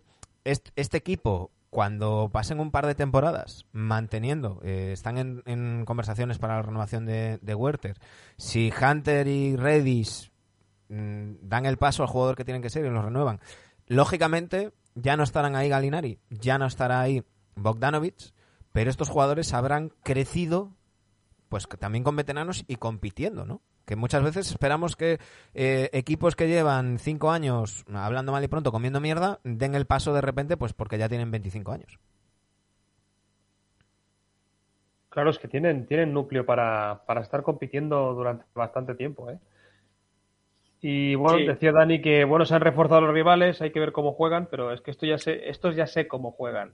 est- este equipo, cuando pasen un par de temporadas manteniendo, eh, están en, conversaciones para la renovación de, de si Hunter y Redis mm, dan el paso al jugador que tienen que ser y lo renuevan, lógicamente ya no estarán ahí Galinari, ya no estará ahí Bogdanovich, pero estos jugadores habrán crecido pues también con veteranos y compitiendo, ¿no? Que muchas veces esperamos que eh, equipos que llevan cinco años, hablando mal y pronto, comiendo mierda, den el paso de repente, pues porque ya tienen 25 años. Claro, es que tienen, tienen núcleo para, para estar compitiendo durante bastante tiempo, ¿eh? Y bueno, Sí. decía Dani que bueno, se han reforzado los rivales, hay que ver cómo juegan, pero es que esto ya sé, estos ya sé cómo juegan.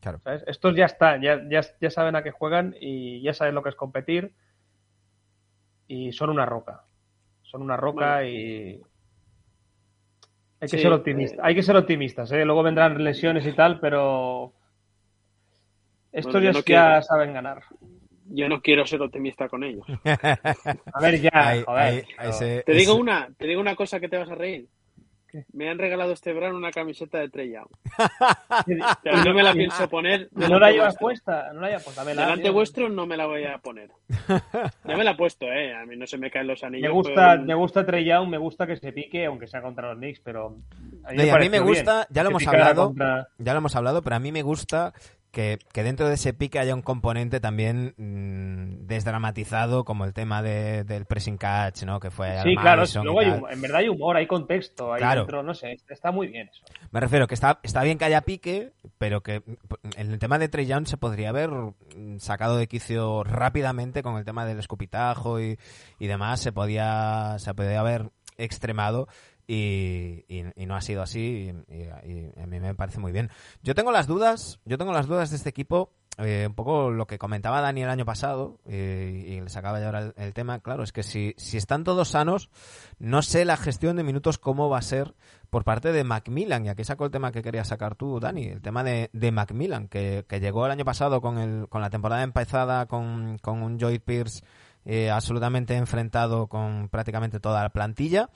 Claro. ¿sabes? Estos ya están, ya, ya, ya saben a qué juegan y ya saben lo que es competir. Y son una roca. Son una roca Bueno. y. Hay que Sí, ser optimistas. eh. Hay que ser optimistas, ¿eh? Luego vendrán lesiones y tal, pero. Estos Bueno, yo ya, no quiero- ya saben ganar. Yo no quiero ser optimista con ellos. A ver, ya, Ahí- joder. ese- Te digo una, te digo una cosa que te vas a reír. ¿Qué? Me han regalado este verano una camiseta de Trey Young. Y- no me la pienso poner. No la llevas puesta, no la llevas puesta. Delante tío. vuestro no me la voy a poner. Ya me la he puesto, eh. A mí no se me caen los anillos. Me gusta, pero- me gusta Trey Young, me gusta que se pique, aunque sea contra los Knicks, pero a mí, No, y a mí me gusta, bien ya lo hemos hablado, contra- ya lo hemos hablado, pero a mí me gusta que, que dentro de ese pique haya un componente también mm, desdramatizado, como el tema de, del pressing catch, ¿no? Que fue Sí, claro, luego hay en verdad hay humor, hay contexto, hay Claro. dentro, no sé, está muy bien eso. Me refiero que está, está bien que haya pique, pero que en el tema de Trey Young se podría haber mm, sacado de quicio rápidamente con el tema del escupitajo y, y demás. Se podía, se podía haber extremado y, no ha sido así y, a mí me parece muy bien. Yo tengo las dudas, yo tengo las dudas de este equipo. eh, un poco lo que comentaba Dani el año pasado eh, y le sacaba ya ahora el, tema, claro, es que si, si están todos sanos, no sé la gestión de minutos cómo va a ser por parte de Macmillan, y aquí saco el tema que querías sacar tú, Dani, el tema de, de Macmillan, que, que llegó el año pasado con, el, con la temporada empezada con, con un Joy Pierce eh, absolutamente enfrentado con prácticamente toda la plantilla,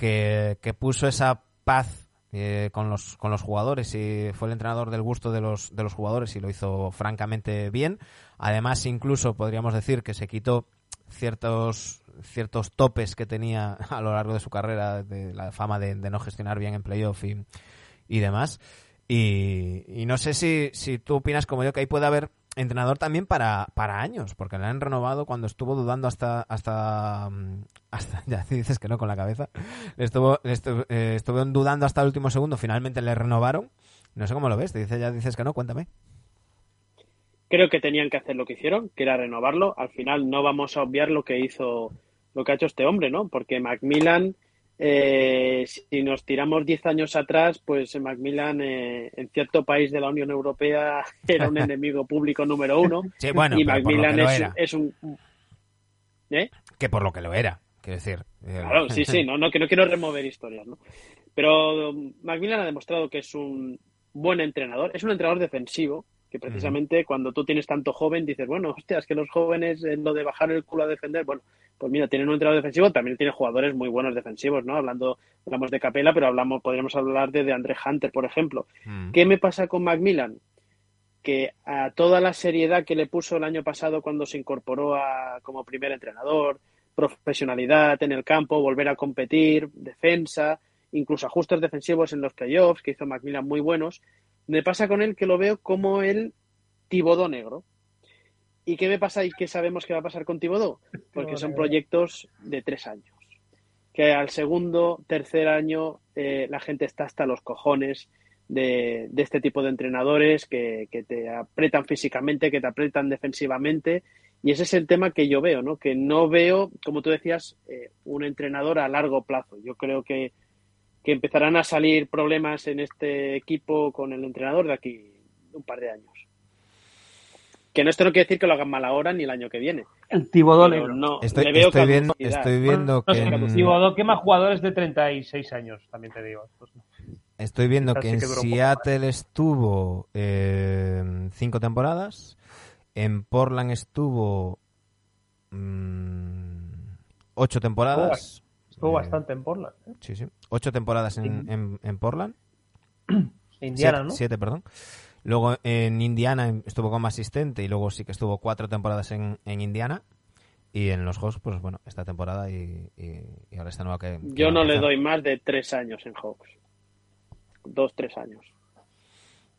que, que puso esa paz eh, con los con los jugadores y fue el entrenador del gusto de los de los jugadores y lo hizo francamente bien. Además, incluso podríamos decir que se quitó ciertos ciertos topes que tenía a lo largo de su carrera de la fama de, no gestionar bien en playoff y, y demás. Y, y no sé si, si tú opinas como yo que ahí puede haber entrenador también para, para años, porque le han renovado cuando estuvo dudando hasta hasta mm, hasta ya dices que no con la cabeza. Le estuvo le estu- eh, dudando hasta el último segundo, finalmente le renovaron. No sé cómo lo ves, te dice ya dices que no, cuéntame. Creo que tenían que hacer lo que hicieron, que era renovarlo. Al final no vamos a obviar lo que hizo, lo que ha hecho este hombre, ¿no? Porque Macmillan, eh, si nos tiramos 10 años atrás, pues Macmillan eh, en cierto país de la Unión Europea era un enemigo público número uno. Sí, bueno, y Macmillan es, es un... ¿Eh? Que por lo que lo era, quiero decir. eh, Claro, sí, sí, no, no, que no quiero remover historias, ¿no? Pero Macmillan ha demostrado que es un buen entrenador, es un entrenador defensivo, que precisamente cuando tú tienes tanto joven dices, bueno, hostia, es que los jóvenes en lo de bajar el culo a defender, bueno, pues mira, tienen un entrenador defensivo, también tiene jugadores muy buenos defensivos, ¿no? Hablando, hablamos de Capela, pero hablamos, podríamos hablar de, de André Hunter, por ejemplo. mm. ¿Qué me pasa con Macmillan? Que a toda la seriedad que le puso el año pasado cuando se incorporó a, como primer entrenador, profesionalidad en el campo, volver a competir, defensa, incluso ajustes defensivos en los playoffs, que hizo Macmillan muy buenos, me pasa con él que lo veo como el Tibodó negro. ¿Y qué me pasa y qué sabemos que va a pasar con Tibodó? Porque son proyectos de tres años. Que al segundo, tercer año, eh, la gente está hasta los cojones de, de este tipo de entrenadores que, que te apretan físicamente, que te apretan defensivamente. Y ese es el tema que yo veo, ¿no? Que no veo, como tú decías, eh, un entrenador a largo plazo. Yo creo que, que empezarán a salir problemas en este equipo con el entrenador de aquí un par de años. Que no esto no quiere decir que lo hagan mal ahora ni el año que viene. El Tibodó no, Estoy, le veo estoy viendo, estoy viendo No que sé, en- Tibodó quema jugadores de 36 años, también te digo. No. Estoy viendo que en que Seattle estuvo eh, cinco temporadas, en Portland estuvo mm, ocho temporadas. Estuvo Eh, bastante en Portland. ¿eh? Sí, sí. Ocho temporadas en, en, en Portland. Indiana, siete, ¿no? siete, perdón. Luego en Indiana estuvo como asistente y luego sí que estuvo cuatro temporadas en, en Indiana. Y en los Hawks, pues bueno, esta temporada y, y- y ahora esta nueva que... que Yo no le doy más de tres años en Hawks. Dos, tres años.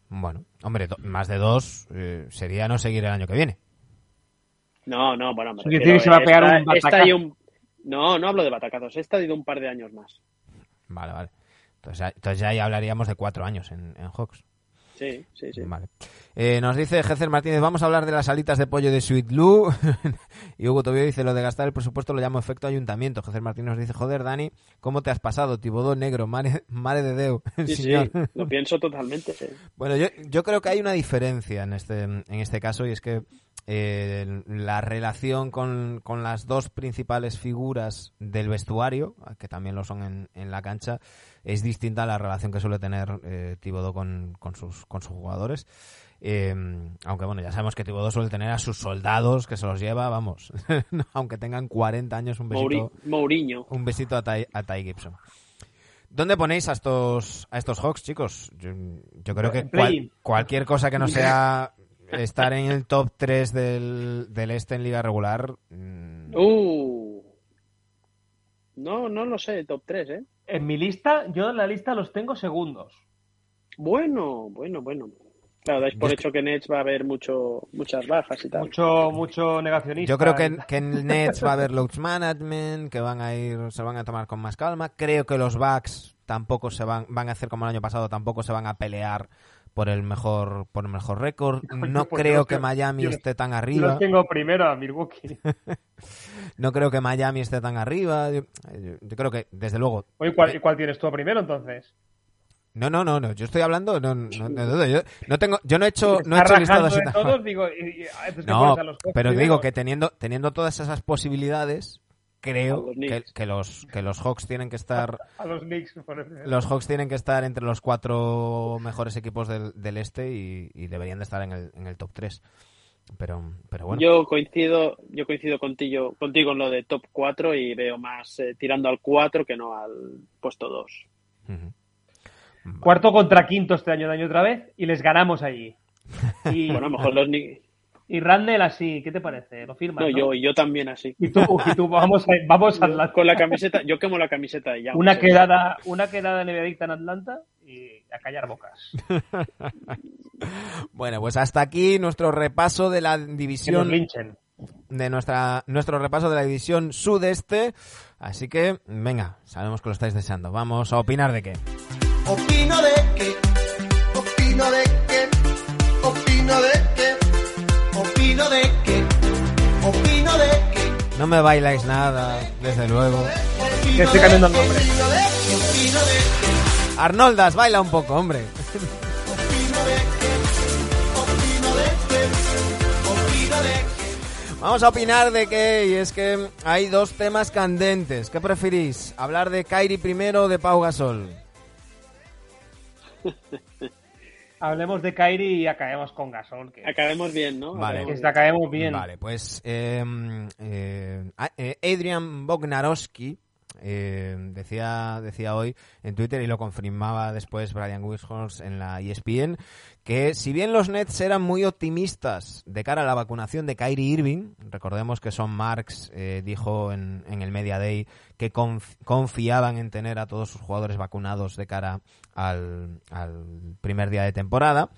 Bueno, hombre, do- más de dos eh, sería no seguir el año que viene. No, no, bueno, me refiero, se va a pegar esta- un esta batacazo. y un- No, no hablo de batacazos. Esta ido un par de años más. Vale, vale. Entonces, ya- entonces ya ahí hablaríamos de cuatro años en, en Hawks. Sí, sí, sí. Vale. Eh, nos dice Jezer Martínez, vamos a hablar de las alitas de pollo de Sweet Lou. y Hugo Tobio dice, lo de gastar el presupuesto lo llamo efecto ayuntamiento. Jezer Martínez nos dice, joder, Dani, ¿cómo te has pasado? Tibodó negro, mare, mare de Deu. Sí, sí, lo pienso totalmente. sí. Bueno, yo, yo creo que hay una diferencia en este, en este caso y es que eh, la relación con, con las dos principales figuras del vestuario, que también lo son en, en la cancha, es distinta a la relación que suele tener eh, Thibodeau con, con, sus, con sus jugadores. Eh, aunque bueno, ya sabemos que Thibodeau suele tener a sus soldados que se los lleva, vamos, aunque tengan 40 años, un besito, Mouri- Mourinho. un besito a Ty, a Ty Gibson. ¿Dónde ponéis a estos, a estos Hawks, chicos? Yo, yo creo que cual- cualquier cosa que no sea estar en el top 3 del, del este en liga regular. mm, Uh. No, no lo sé, top 3, ¿eh? En mi lista, yo en la lista los tengo segundos. Bueno, bueno, bueno. Claro, dais por Yo es hecho que Nets va a haber mucho, muchas bajas y tal. Mucho, mucho negacionista. Yo creo que, que en Nets va a haber load management, que van a ir, se van a tomar con más calma. Creo que los Bucks tampoco se van, van a hacer como el año pasado, tampoco se van a pelear por el mejor, por el mejor récord. No pues yo creo que Miami yo- esté tan Yo arriba. los tengo primero a Milwaukee. No creo que Miami esté tan arriba. Yo, yo- yo creo que, desde luego, Oye, ¿cuál, ¿y cuál tienes tú primero entonces? No, no, no, no. Yo estoy hablando, no, no, no. Yo no tengo, yo no he hecho, no he hecho listado rajando así. de todos, digo, y- y- entonces, ¿qué No, pero digo que teniendo, teniendo todas esas posibilidades, creo los que, Knicks. que los que los Hawks tienen que estar, A los Knicks. por ejemplo. los Hawks tienen que estar entre los cuatro mejores equipos del, del este y, y deberían de estar en el, en el top 3. Pero, pero bueno. Yo coincido, yo coincido contigo, contigo en lo de top 4 y veo más eh, tirando al 4 que no al puesto 2. Ujú. Cuarto contra quinto este año de año otra vez y les ganamos allí. Y, Bueno, a lo mejor los ni- y Randall así, ¿qué te parece? ¿Lo firmas? No, no? yo, yo también así. Y tú, y tú vamos, a, vamos a Atlanta. Con la camiseta, yo quemo la camiseta y ya. Una quedada, una quedada nevedicta en Atlanta y a callar bocas. Bueno, pues hasta aquí nuestro repaso de la Que nos división de nuestra nuestro repaso de la división sudeste. Así que, venga, sabemos que lo estáis deseando. Vamos a opinar de qué. Opino de que, opino de que, opino de que, opino de que, opino de que. No me bailáis nada, desde luego. Que estoy cambiando el nombre. Arnoldas, baila un poco, hombre. opino de que, opino de que, opino de que. Vamos a opinar de qué, y es que hay dos temas candentes. ¿Qué preferís? ¿Hablar de Kairi primero o de Pau Gasol? Hablemos de Kairi y acabemos con Gasol. Que, Acabemos bien, ¿no? Vale. que Acabemos bien. Vale, pues eh, eh, eh, Adrian Bognarowski eh, decía, decía hoy en Twitter y lo confirmaba después Brian Wishorst en la ESPN que si bien los Nets eran muy optimistas de cara a la vacunación de Kyrie Irving, recordemos que Son Marks eh, dijo en, el Media Day que conf- confiaban en tener a todos sus jugadores vacunados de cara al, primer día de temporada,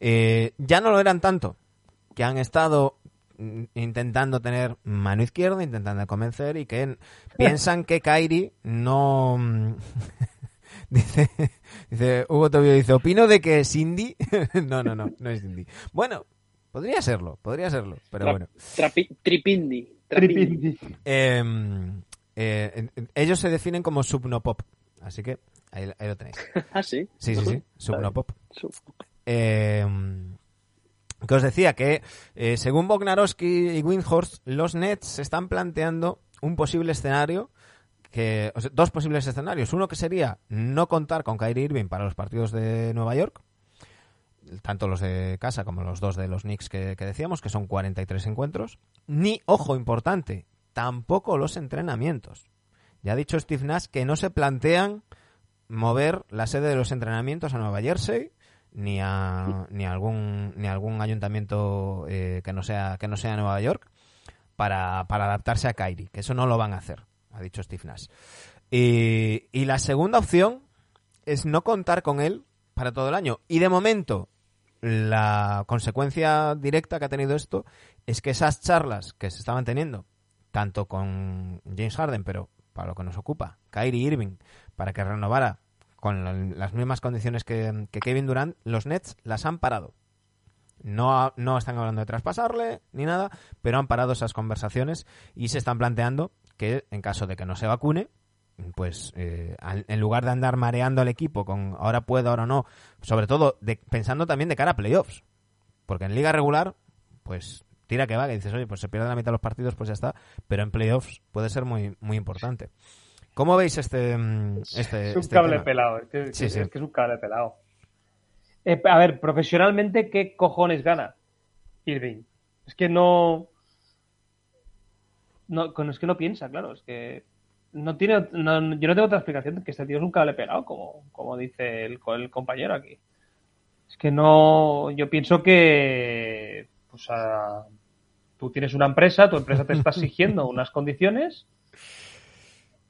eh, ya no lo eran tanto que han estado intentando tener mano izquierda, intentando convencer y que piensan que Kairi no mm, dice dice Hugo Tobio dice, "Opino de que Cindy no, no, no, no es Cindy." Bueno, podría serlo, podría serlo, pero Tra- bueno. tripindi. tripindi. Tripindi. Eh, eh, ellos se definen como subnopop, así que ahí, ahí lo tenéis. Ah, sí. Sí, sí, sí, subnopop. Su- Eh, que os decía que, eh, según Bognarowski y Windhorst, los Nets están planteando un posible escenario, que, dos posibles escenarios. Uno que sería no contar con Kyrie Irving para los partidos de Nueva York, tanto los de casa como los dos de los Knicks que, que decíamos, que son 43 encuentros. Ni, ojo importante, tampoco los entrenamientos. Ya ha dicho Steve Nash que no se plantean mover la sede de los entrenamientos a Nueva Jersey ni a ni algún ni algún ayuntamiento eh, que no sea que no sea Nueva York para, para adaptarse a Kyrie, que eso no lo van a hacer, ha dicho Steve Nash. Y, y la segunda opción es no contar con él para todo el año. Y de momento, la consecuencia directa que ha tenido esto es que esas charlas que se estaban teniendo, tanto con James Harden, pero para lo que nos ocupa, Kyrie Irving, para que renovara con la- las mismas condiciones que, que Kevin Durant, los Nets las han parado. No, no están hablando de traspasarle ni nada, pero han parado esas conversaciones y se están planteando que en caso de que no se vacune, pues eh, en lugar de andar mareando al equipo con ahora puedo, ahora no, sobre todo de- pensando también de cara a playoffs, porque en liga regular, pues tira que va, que dices, oye, pues se pierde la mitad de los partidos, pues ya está, pero en playoffs puede ser muy, muy importante. ¿Cómo veis este, mm, este, Es un este cable tema? pelado. Es que, Sí, es sí. que es un cable pelado. Eh, a ver, profesionalmente, ¿qué cojones gana Irving? Es que no. No, es que no piensa, claro. Es que no tiene. no- yo no tengo otra explicación que este tío es un cable pelado, como, como dice el compañero aquí. Es que no. Yo pienso que. Pues a- tú tienes una empresa, tu empresa te está exigiendo unas condiciones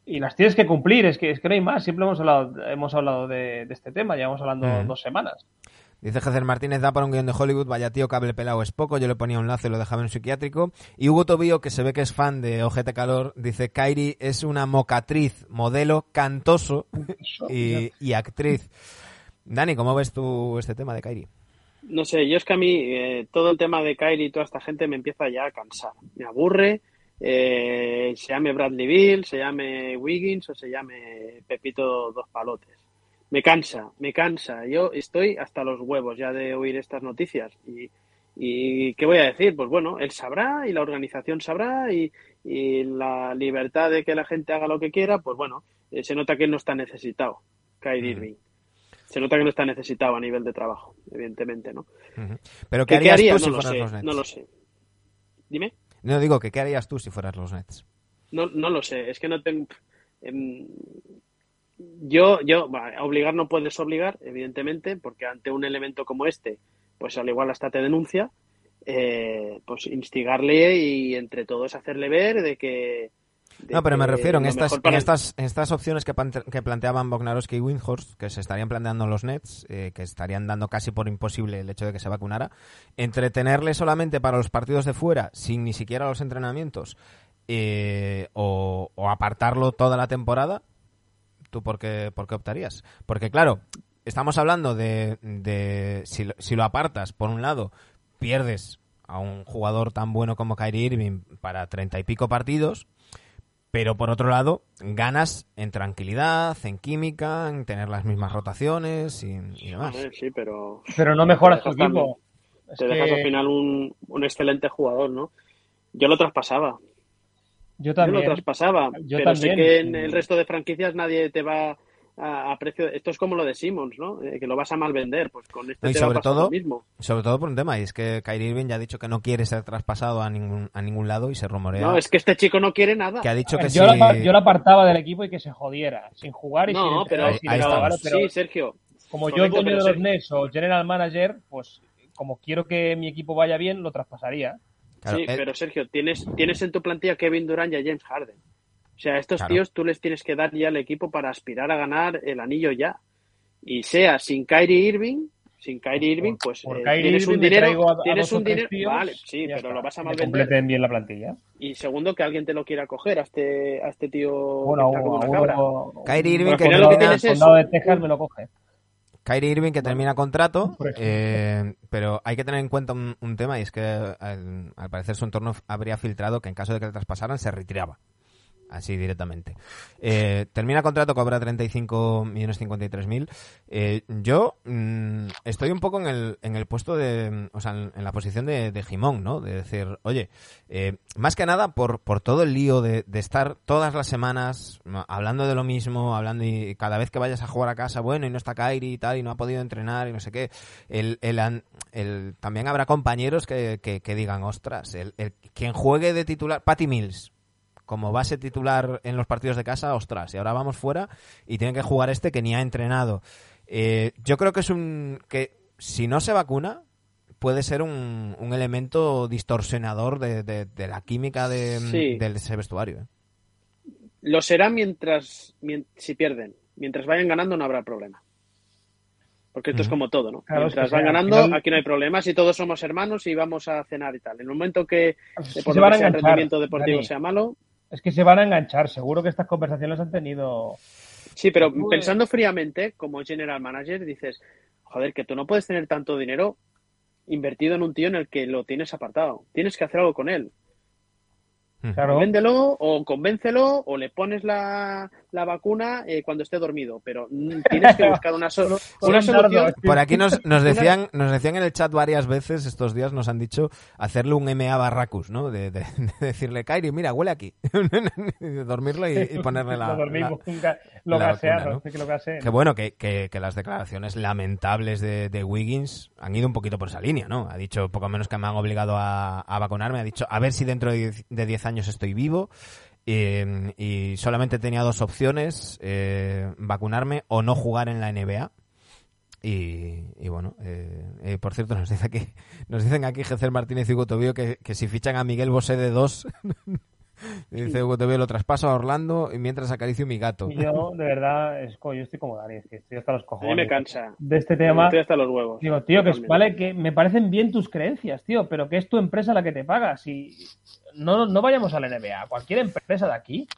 y las tienes que cumplir, es que, es que no hay más. Siempre hemos hablado, hemos hablado de, de este tema, llevamos hablando dos semanas. Dice Jezer Martínez, da para un guion de Hollywood, vaya tío, cable pelado es poco, yo le ponía un lazo y lo dejaba en un psiquiátrico. Y Hugo Tobío, que se ve que es fan de Ojete Calor, dice, Kairi es una mocatriz, modelo, cantoso y, y actriz. Dani, ¿cómo ves tú este tema de Kairi? No sé, yo es que a mí eh, todo el tema de Kyrie y toda esta gente me empieza ya a cansar. Me aburre, eh, se llame Bradley Bill, se llame Wiggins o se llame Pepito Dos Palotes. Me cansa, me cansa. Yo estoy hasta los huevos ya de oír estas noticias. Y, y ¿qué voy a decir? Pues bueno, él sabrá y la organización sabrá y, y la libertad de que la gente haga lo que quiera, pues bueno, eh, se nota que él no está necesitado, Kyrie Irving. Se nota que no está necesitado a nivel de trabajo, evidentemente, ¿no? Pero ¿qué ¿Qué, qué harías haría? tú si No lo fueras sé, los Nets? no lo sé. Dime. No digo que qué harías tú si fueras los Nets. No, no lo sé, es que no tengo. em, yo, yo, va, obligar no puedes obligar, evidentemente, porque ante un elemento como este, pues al igual hasta te denuncia, eh, pues instigarle y entre todos hacerle ver de que. No, pero me refiero en estas, en estas, en estas opciones que, que planteaban Bognarowski y Windhorst, que se estarían planteando los Nets, eh, que estarían dando casi por imposible el hecho de que se vacunara, entretenerle solamente para los partidos de fuera, sin ni siquiera los entrenamientos, eh, o, o apartarlo toda la temporada, ¿tú por qué, por qué optarías? Porque claro, estamos hablando de, de si, lo- si lo apartas, por un lado, pierdes a un jugador tan bueno como Kyrie Irving para treinta y pico partidos, pero por otro lado, ganas en tranquilidad, en química, en tener las mismas rotaciones y, y demás. Sí, pero Pero no mejoras tu Te equipo. Es te dejas que al final un, un excelente jugador, ¿no? Yo lo traspasaba. Yo Yo también. lo traspasaba. Yo pero sé también. que en el resto de franquicias nadie te va a, a precio. Esto es como lo de Simmons, ¿no? Eh, que lo vas a mal vender. Pues con este No, y te va a sobre pasar todo- lo mismo. Sobre todo por un tema, y es que Kyrie Irving ya ha dicho que no quiere ser traspasado a ningún, a ningún lado y se rumorea No, es que este chico no quiere nada. que ha dicho ver, que yo, sí. lo, yo lo apartaba del equipo y que se jodiera, sin jugar y sin No, entrenar pero, sin Ahí. Pero sí, Sergio. como yo correcto, el dueño pero de los. Nets o general manager, pues como quiero que mi equipo vaya bien, lo traspasaría. Claro, sí, él- pero Sergio, tienes, tienes en tu plantilla Kevin Durant y a James Harden. O sea, a estos Claro. tíos tú les tienes que dar ya el equipo para aspirar a ganar el anillo ya. Y sea sin Kyrie Irving, sin Kyrie Irving, Por- pues por eh, Kyrie tienes Irving un dinero, a- a tienes un dinero, tíos vale, sí, pero está. lo vas a Que mal vender. completen bien la plantilla. Y segundo, que alguien te lo quiera coger a este, a este tío Bueno, que está como a una uno- cabra. a Kyrie Irving que condado- lo que termina- tienes es- condado de Texas me lo coge. Kyrie Irving que termina contrato, eh, pero hay que tener en cuenta un, un tema y es que al, al parecer su entorno habría filtrado que en caso de que le traspasaran se retiraba. Así directamente. Eh, termina contrato, cobra 35 millones 53 mil. Eh, yo mm, estoy un poco en el, en el puesto de, o sea, en, la posición de, Jimón, ¿no? De decir, oye, eh, más que nada por, por todo el lío de, estar todas las semanas hablando de lo mismo, hablando y cada vez que vayas a jugar a casa, bueno, y no está Kairi y tal, y no ha podido entrenar y no sé qué. El, el, el- también habrá compañeros que, que, que digan, ostras, el, el- quien juegue de titular, Patty Mills, como base titular en los partidos de casa, ostras, y ahora vamos fuera y tiene que jugar este que ni ha entrenado. Eh, yo creo que es un que si no se vacuna puede ser un, un elemento distorsionador de, de- de la química de, Sí. de ese vestuario. ¿eh? Lo será mientras, mien- si pierden. Mientras vayan ganando no habrá problema. Porque esto es como todo, ¿no? Claro, es mientras que van ganando, final- aquí no hay problemas y todos somos hermanos y vamos a cenar y tal. En el momento que, Es por se lo sea el rendimiento deportivo Dani. sea malo, Es que se van a enganchar, seguro que estas conversaciones han tenido. Sí, pero Tú, eh, pensando fríamente, como general manager, dices, joder, que tú no puedes tener tanto dinero invertido en un tío en el que lo tienes apartado. Tienes que hacer algo con él. Claro. Véndelo o convéncelo o le pones la, la vacuna eh, cuando esté dormido. Pero tienes que buscar una, so- una solución. Por aquí nos, nos decían nos decían en el chat varias veces estos días, nos han dicho hacerle un MA Barracus, ¿no? De, de- de decirle, Kairi, mira, huele aquí. De Dormirlo y, y ponerle la, lo dormimos, la- nunca- lo la gasearon, vacuna, ¿no? sé que lo gaseen. Que bueno, que, que- que las declaraciones lamentables de, de Wiggins han ido un poquito por esa línea, ¿no? Ha dicho poco menos que me han obligado a, a vacunarme, ha dicho a ver si dentro de 10 de 10 años estoy vivo. eh, y solamente tenía dos opciones, eh, vacunarme o no jugar en la NBA. Y, y bueno, eh, eh, por cierto, nos, dice aquí, nos dicen aquí Gecer Martínez y Hugo Tobío que, que si fichan a Miguel Bosé de dos, dice Hugo Tobío, lo traspaso a Orlando y mientras acaricio mi gato. Y yo, de verdad, es, yo estoy como Dani, es que estoy hasta los A cojones. mí me cansa. De este tema. Estoy hasta los huevos. Digo, tío, que es- vale, que me parecen bien tus creencias, tío, pero que es tu empresa la que te paga. Si no, no vayamos a la NBA, cualquier empresa de aquí,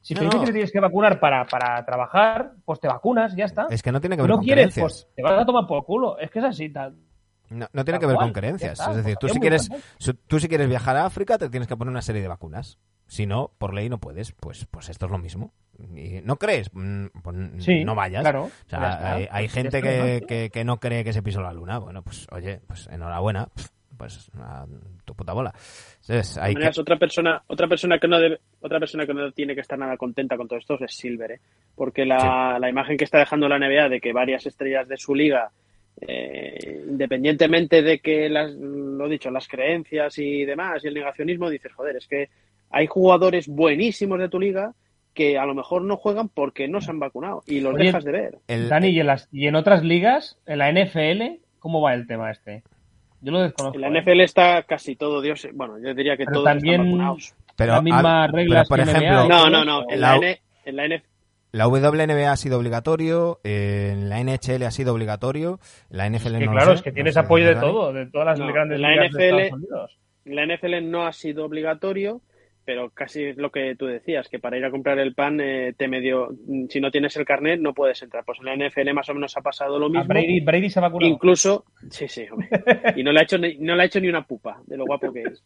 si No, te dice no. que te tienes que vacunar para, para trabajar, pues te vacunas, ya está. Es que no tiene que Si ver no con quieres, creencias. pues te vas a tomar por culo. Es que es así, tal. No, no tiene Tal que ver cual, con creencias. está, es decir, tú pues, si muy quieres, tú si quieres viajar a África te tienes que poner una serie de vacunas. Si no, por ley no puedes. Pues, pues esto es lo mismo. Y ¿No crees? Mm, pues Sí, no vayas. claro, O sea, hay, hay gente que, que no cree que se pisó la luna. Bueno, pues oye, pues enhorabuena. Pues a tu puta bola. Entonces, hay que... otra persona, otra persona que no debe, otra persona que no tiene que estar nada contenta con todo esto es Silver, ¿eh? porque la, la imagen que está dejando la NBA de que varias estrellas de su liga, eh, independientemente de que las, lo dicho, las creencias y demás, y el negacionismo, dices, joder, es que hay jugadores buenísimos de tu liga que a lo mejor no juegan porque no se han vacunado y los Oye, dejas de ver. El- Dani, ¿y en, las- y en otras ligas, en la NFL, cómo va el tema este? Yo lo desconozco. En la ¿eh? NFL está casi todo Dios, bueno, yo diría que todos también están vacunados. pero, las mismas reglas pero, por que NBA ejemplo, y No, no, no, en la- N- en la NFL La WNBA ha sido obligatorio, eh, en la NHL ha sido obligatorio, la NFL Que no lo claro, sé, es que no tienes sé, apoyo de todo, de todas las No, grandes en la ligas de NFL Estados Unidos. La NFL no ha sido obligatorio, pero casi es lo que tú decías, que para ir a comprar el pan eh, te medio, si no tienes el carnet no puedes entrar. Pues en la NFL más o menos ha pasado lo A mismo. Ah, Brady, Brady se ha vacunado. Incluso, sí, sí, hombre. y no le ha hecho ni, no le ha hecho ni una pupa de lo guapo que es.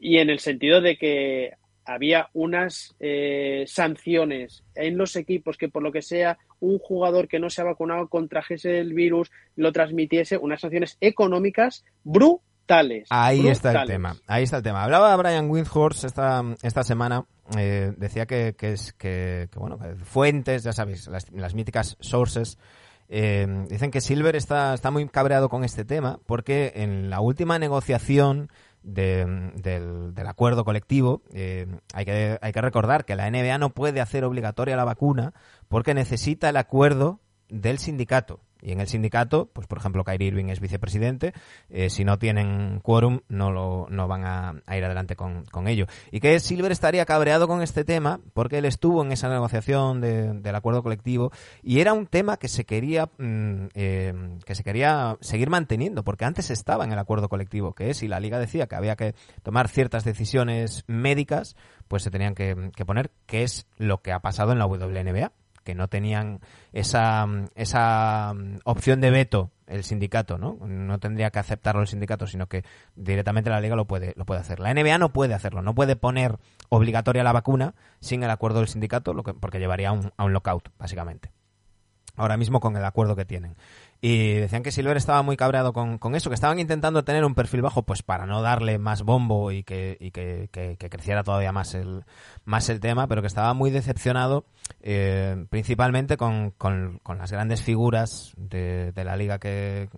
Y en el sentido de que había unas eh, sanciones en los equipos que por lo que sea un jugador que no se ha vacunado contrajese el virus, lo transmitiese, unas sanciones económicas brutales. Ahí está el tema, ahí está el tema. Hablaba Brian Windhorst esta, esta semana, eh, decía que, que es que, que, bueno, que fuentes, ya sabéis, las, las míticas sources, eh, dicen que Silver está, está muy cabreado con este tema porque en la última negociación de- del, del acuerdo colectivo eh, hay, que, hay que recordar que la NBA no puede hacer obligatoria la vacuna porque necesita el acuerdo del sindicato. Y en el sindicato, pues por ejemplo, Kyrie Irving es vicepresidente, eh, si no tienen quórum no, lo, no van a, ir adelante con, con ello. Y que Silver estaría cabreado con este tema porque él estuvo en esa negociación de- del acuerdo colectivo y era un tema que se quería mm, eh, que se quería seguir manteniendo porque antes estaba en el acuerdo colectivo que es si la liga decía que había que tomar ciertas decisiones médicas pues se tenían que, que poner que es lo que ha pasado en la WNBA que no tenían esa, esa mm, opción de veto el sindicato, ¿no? No tendría que aceptarlo el sindicato, sino que directamente la liga lo puede, lo puede hacer. La NBA no puede hacerlo, no puede poner obligatoria la vacuna sin el acuerdo del sindicato, lo que, porque llevaría a un, a un lockout, básicamente. Ahora mismo con el acuerdo que tienen. Y decían que Silver estaba muy cabreado con, con eso, que estaban intentando tener un perfil bajo pues para no darle más bombo y que, y que, que- creciera todavía más el, más el tema, pero que estaba muy decepcionado eh, principalmente con, con- con las grandes figuras de, la liga que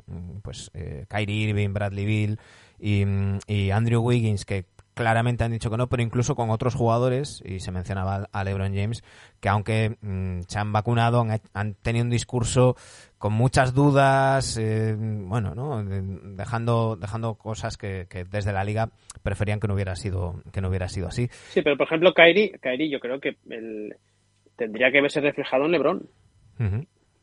pues eh, Kyrie Irving, Bradley Bill y Andrew Wiggins que claramente han dicho que no, pero incluso con otros jugadores, y se mencionaba a LeBron James, que aunque mm, se han vacunado, han, han tenido un discurso con muchas dudas, eh, bueno, ¿no? De- dejando, dejando cosas que, que desde la liga preferían que no hubiera sido, que no hubiera sido así. Sí, pero por ejemplo, Kyrie, Kyrie yo creo que el- tendría que verse reflejado en LeBron.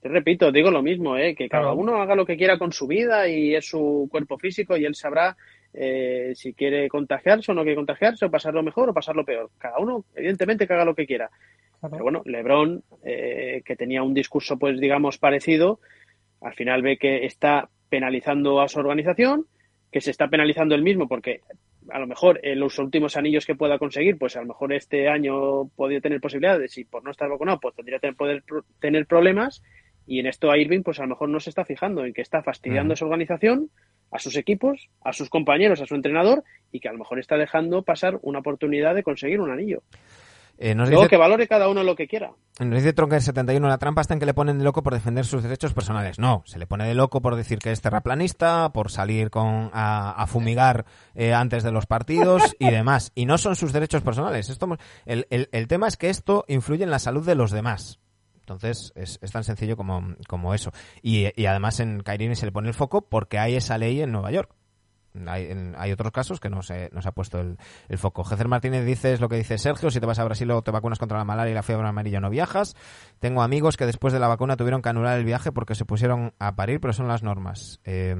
Te repito, digo lo mismo, ¿eh? que cada Claro. uno haga lo que quiera con su vida y es su cuerpo físico y él sabrá eh, si quiere contagiarse o no quiere contagiarse o pasarlo mejor o pasarlo peor. Cada uno, evidentemente, que haga lo que quiera. Pero bueno, LeBron, eh, que tenía un discurso, pues digamos, parecido, al final ve que está penalizando a su organización, que se está penalizando él mismo porque a lo mejor en los últimos anillos que pueda conseguir, pues a lo mejor este año podría tener posibilidades y por no estar vacunado, pues tendría que tener, poder tener problemas y en esto a Irving, pues a lo mejor no se está fijando en que está fastidiando a su organización, a sus equipos, a sus compañeros, a su entrenador y que a lo mejor está dejando pasar una oportunidad de conseguir un anillo. Eh, nos Luego dice que valore cada uno lo que quiera. Nos dice Tronker71, la trampa está en que le ponen de loco por defender sus derechos personales. No, se le pone de loco por decir que es terraplanista, por salir con a, a fumigar eh, antes de los partidos y demás. Y no son sus derechos personales. Esto, el, el- el tema es que esto influye en la salud de los demás. Entonces, es, tan sencillo como, como eso. Y, además en Kairini se le pone el foco porque hay esa ley en Nueva York. Hay, en- hay otros casos que no se, no se ha puesto el, el foco. Jezer Martínez dice lo que dice Sergio, si te vas a Brasil o te vacunas contra la malaria y la fiebre amarilla no viajas. Tengo amigos que después de la vacuna tuvieron que anular el viaje porque se pusieron a parir, pero son las normas. Eh,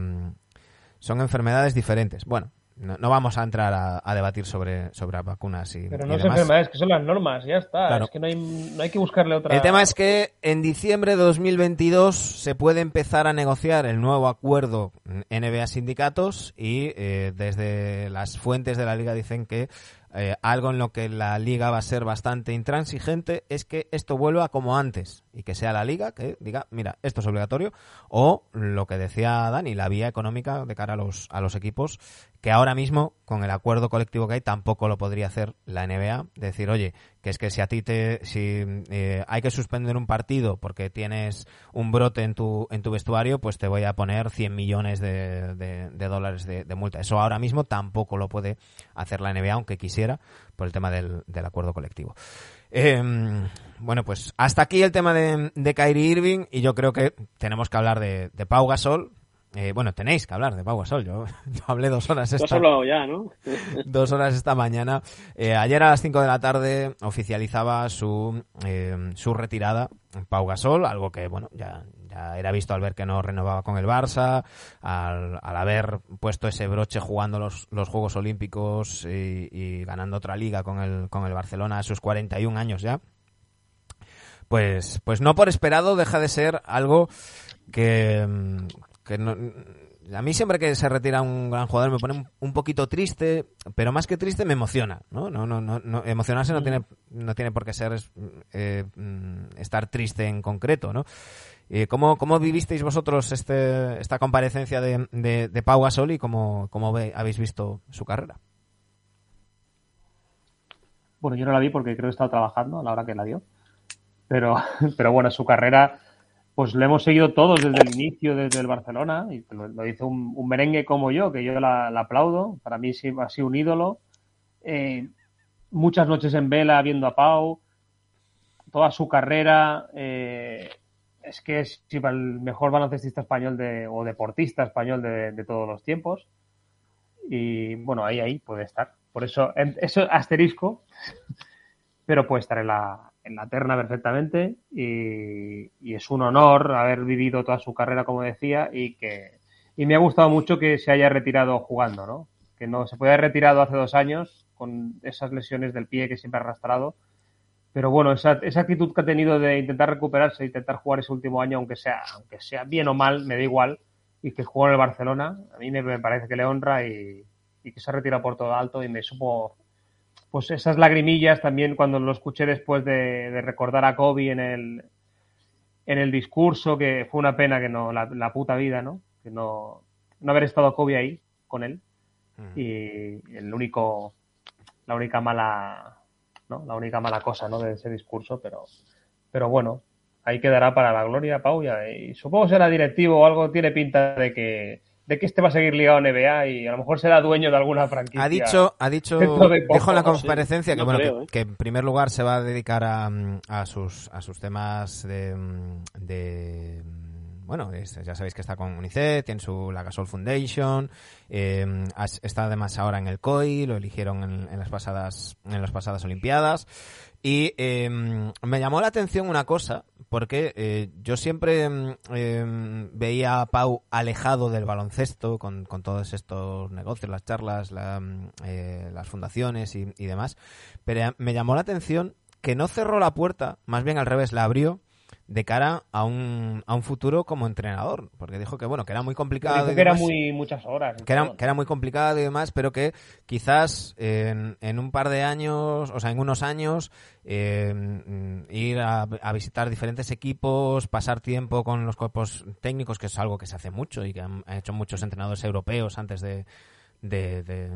son enfermedades diferentes. Bueno, no, no vamos a entrar a, a debatir sobre, sobre vacunas y, Pero y no es demás. enfermedades, que son las normas, ya está. Claro. Es que no hay, no hay que buscarle otra. El tema es que en diciembre de 2022 se puede empezar a negociar el nuevo acuerdo NBA sindicatos y eh, desde las fuentes de la liga dicen que eh, algo en lo que la liga va a ser bastante intransigente es que esto vuelva como antes y que sea la liga que diga, mira, esto es obligatorio o lo que decía Dani, la vía económica de cara a los, a los equipos que ahora mismo con el acuerdo colectivo que hay tampoco lo podría hacer la NBA, decir, oye, que es que si a ti te, si eh, hay que suspender un partido porque tienes un brote en tu, en tu vestuario, pues te voy a poner 100 millones de, dólares de, multa. Eso ahora mismo tampoco lo puede hacer la NBA, aunque quisiera, por el tema del, del acuerdo colectivo. Eh, bueno, pues hasta aquí el tema de, de Kyrie Irving y yo creo que tenemos que hablar de, de Pau Gasol. Eh, bueno, tenéis que hablar de Pau Gasol. Yo, yo hablé dos horas esta, hablado ya, ¿no? dos horas esta mañana. Eh, ayer a las 5 de la tarde oficializaba su, eh, su retirada Pau Gasol, algo que, bueno, ya, ya era visto al ver que no renovaba con el Barça, al, al haber puesto ese broche jugando los, los Juegos Olímpicos y, y ganando otra liga con el, con el Barcelona a sus 41 años ya. Pues, pues no por esperado deja de ser algo que, que no, a mí siempre que se retira un gran jugador me pone un, poquito triste, pero más que triste me emociona, ¿no? No, no, no, no- emocionarse no tiene, no tiene por qué ser eh, mm, estar triste en concreto, ¿no? Eh, ¿cómo, ¿Cómo vivisteis vosotros este, esta comparecencia de, de, de Pau Gasol y cómo, cómo ve- habéis visto su carrera? Bueno, yo no la vi porque creo que estaba trabajando a la hora que la dio. Pero, pero bueno, su carrera, pues lo hemos seguido todos desde el inicio, desde el Barcelona. Y lo, lo hizo un, merengue como yo, que yo la, la aplaudo. Para mí ha sido un ídolo. Eh, muchas noches en vela viendo a Pau. Toda su carrera. eh, es que es el mejor baloncestista español de, o deportista español de, de todos los tiempos. Y bueno, ahí, ahí puede estar. Por eso, eso asterisco, pero puede estar en la, en la terna perfectamente. Y, es un honor haber vivido toda su carrera, como decía, y que y me ha gustado mucho que se haya retirado jugando, ¿no? Que no se puede haber retirado hace dos años con esas lesiones del pie que siempre ha arrastrado. Pero bueno, esa, esa actitud que ha tenido de intentar recuperarse, intentar jugar ese último año, aunque sea, aunque sea bien o mal, me da igual, y que jugó en el Barcelona, a mí me, me parece que le honra y, y que se ha retirado por todo alto y me supo pues esas lagrimillas también cuando lo escuché después de, de recordar a Kobe en el en el discurso que fue una pena que no la, la puta vida no que no no haber estado Kobe ahí con él. Y el único la única mala no la única mala cosa no de ese discurso pero pero bueno ahí quedará para la gloria Pau ya, y supongo será directivo o algo tiene pinta de que de que este va a seguir ligado a NBA y a lo mejor será dueño de alguna franquicia Ha dicho, ha dicho, de poco, dijo en la sé. conferencia que No bueno, creo, que, ¿eh? que en primer lugar se va a dedicar a, a sus a sus temas de, de bueno, ya sabéis que está con UNICEF, tiene su la Gasol Foundation, has- está además ahora en el COI, lo eligieron en, las pasadas en las pasadas Olimpiadas. Y eh, me llamó la atención una cosa, porque eh, yo siempre eh, veía a Pau alejado del baloncesto con, con todos estos negocios, las charlas, la, eh, las fundaciones y demás, pero me llamó la atención que no cerró la puerta, más bien al revés, la abrió de cara a un, a un futuro como entrenador, porque dijo que bueno, que era muy complicado. Dijo y que era demás muy muchas horas que era, que era muy complicado y demás, pero que quizás en, en un par de años, o sea, en unos años, eh, ir a, a visitar diferentes equipos, pasar tiempo con los cuerpos técnicos, que es algo que se hace mucho y que han, han hecho muchos entrenadores europeos antes de, de, de-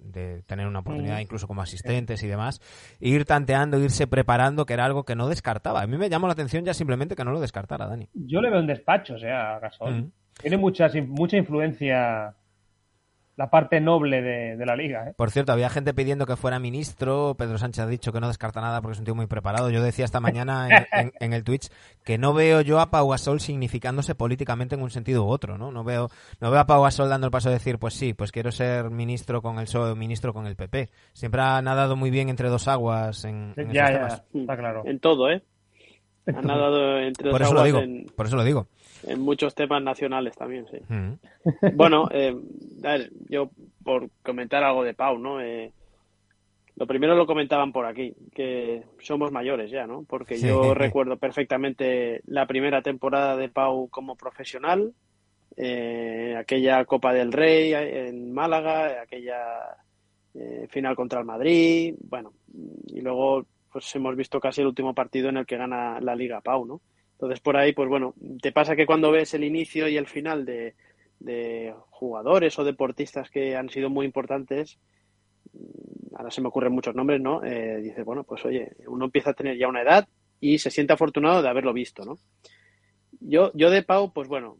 de tener una oportunidad incluso como asistentes y demás, e ir tanteando, irse preparando, que era algo que no descartaba. A mí me llamó la atención ya simplemente que no lo descartara, Dani. Yo le veo en despacho, o sea, Gasol. Mm. Tiene muchas, mucha influencia la parte noble de, de la liga. ¿eh? Por cierto, había gente pidiendo que fuera ministro. Pedro Sánchez ha dicho que no descarta nada porque es un tío muy preparado. Yo decía esta mañana en, en- en el Twitch que no veo yo a Pau Gasol significándose políticamente en un sentido u otro, ¿no? No veo, no veo a Pau Gasol dando el paso de decir, pues sí, pues quiero ser ministro con el PSOE o ministro con el PP. Siempre ha nadado muy bien entre dos aguas en, en Ya, esos ya, temas. está claro. En todo, ¿eh? Han nadado entre Por dos eso lo aguas digo, en, por eso lo digo. En muchos temas nacionales también, sí. Mm. Bueno, eh, a ver, yo por comentar algo de Pau, ¿no? Eh, lo primero lo comentaban por aquí, que somos mayores ya, ¿no? Porque Sí. yo recuerdo perfectamente la primera temporada de Pau como profesional, eh, aquella Copa del Rey en Málaga, aquella eh, final contra el Madrid, bueno, y luego pues hemos visto casi el último partido en el que gana la Liga Pau, ¿no? Entonces por ahí, pues bueno, te pasa que cuando ves el inicio y el final de, de jugadores o deportistas que han sido muy importantes, mm, ahora se me ocurren muchos nombres, ¿no? Eh, dices, bueno, pues oye, uno empieza a tener ya una edad y se siente afortunado de haberlo visto, ¿no? Yo, yo de Pau, pues bueno,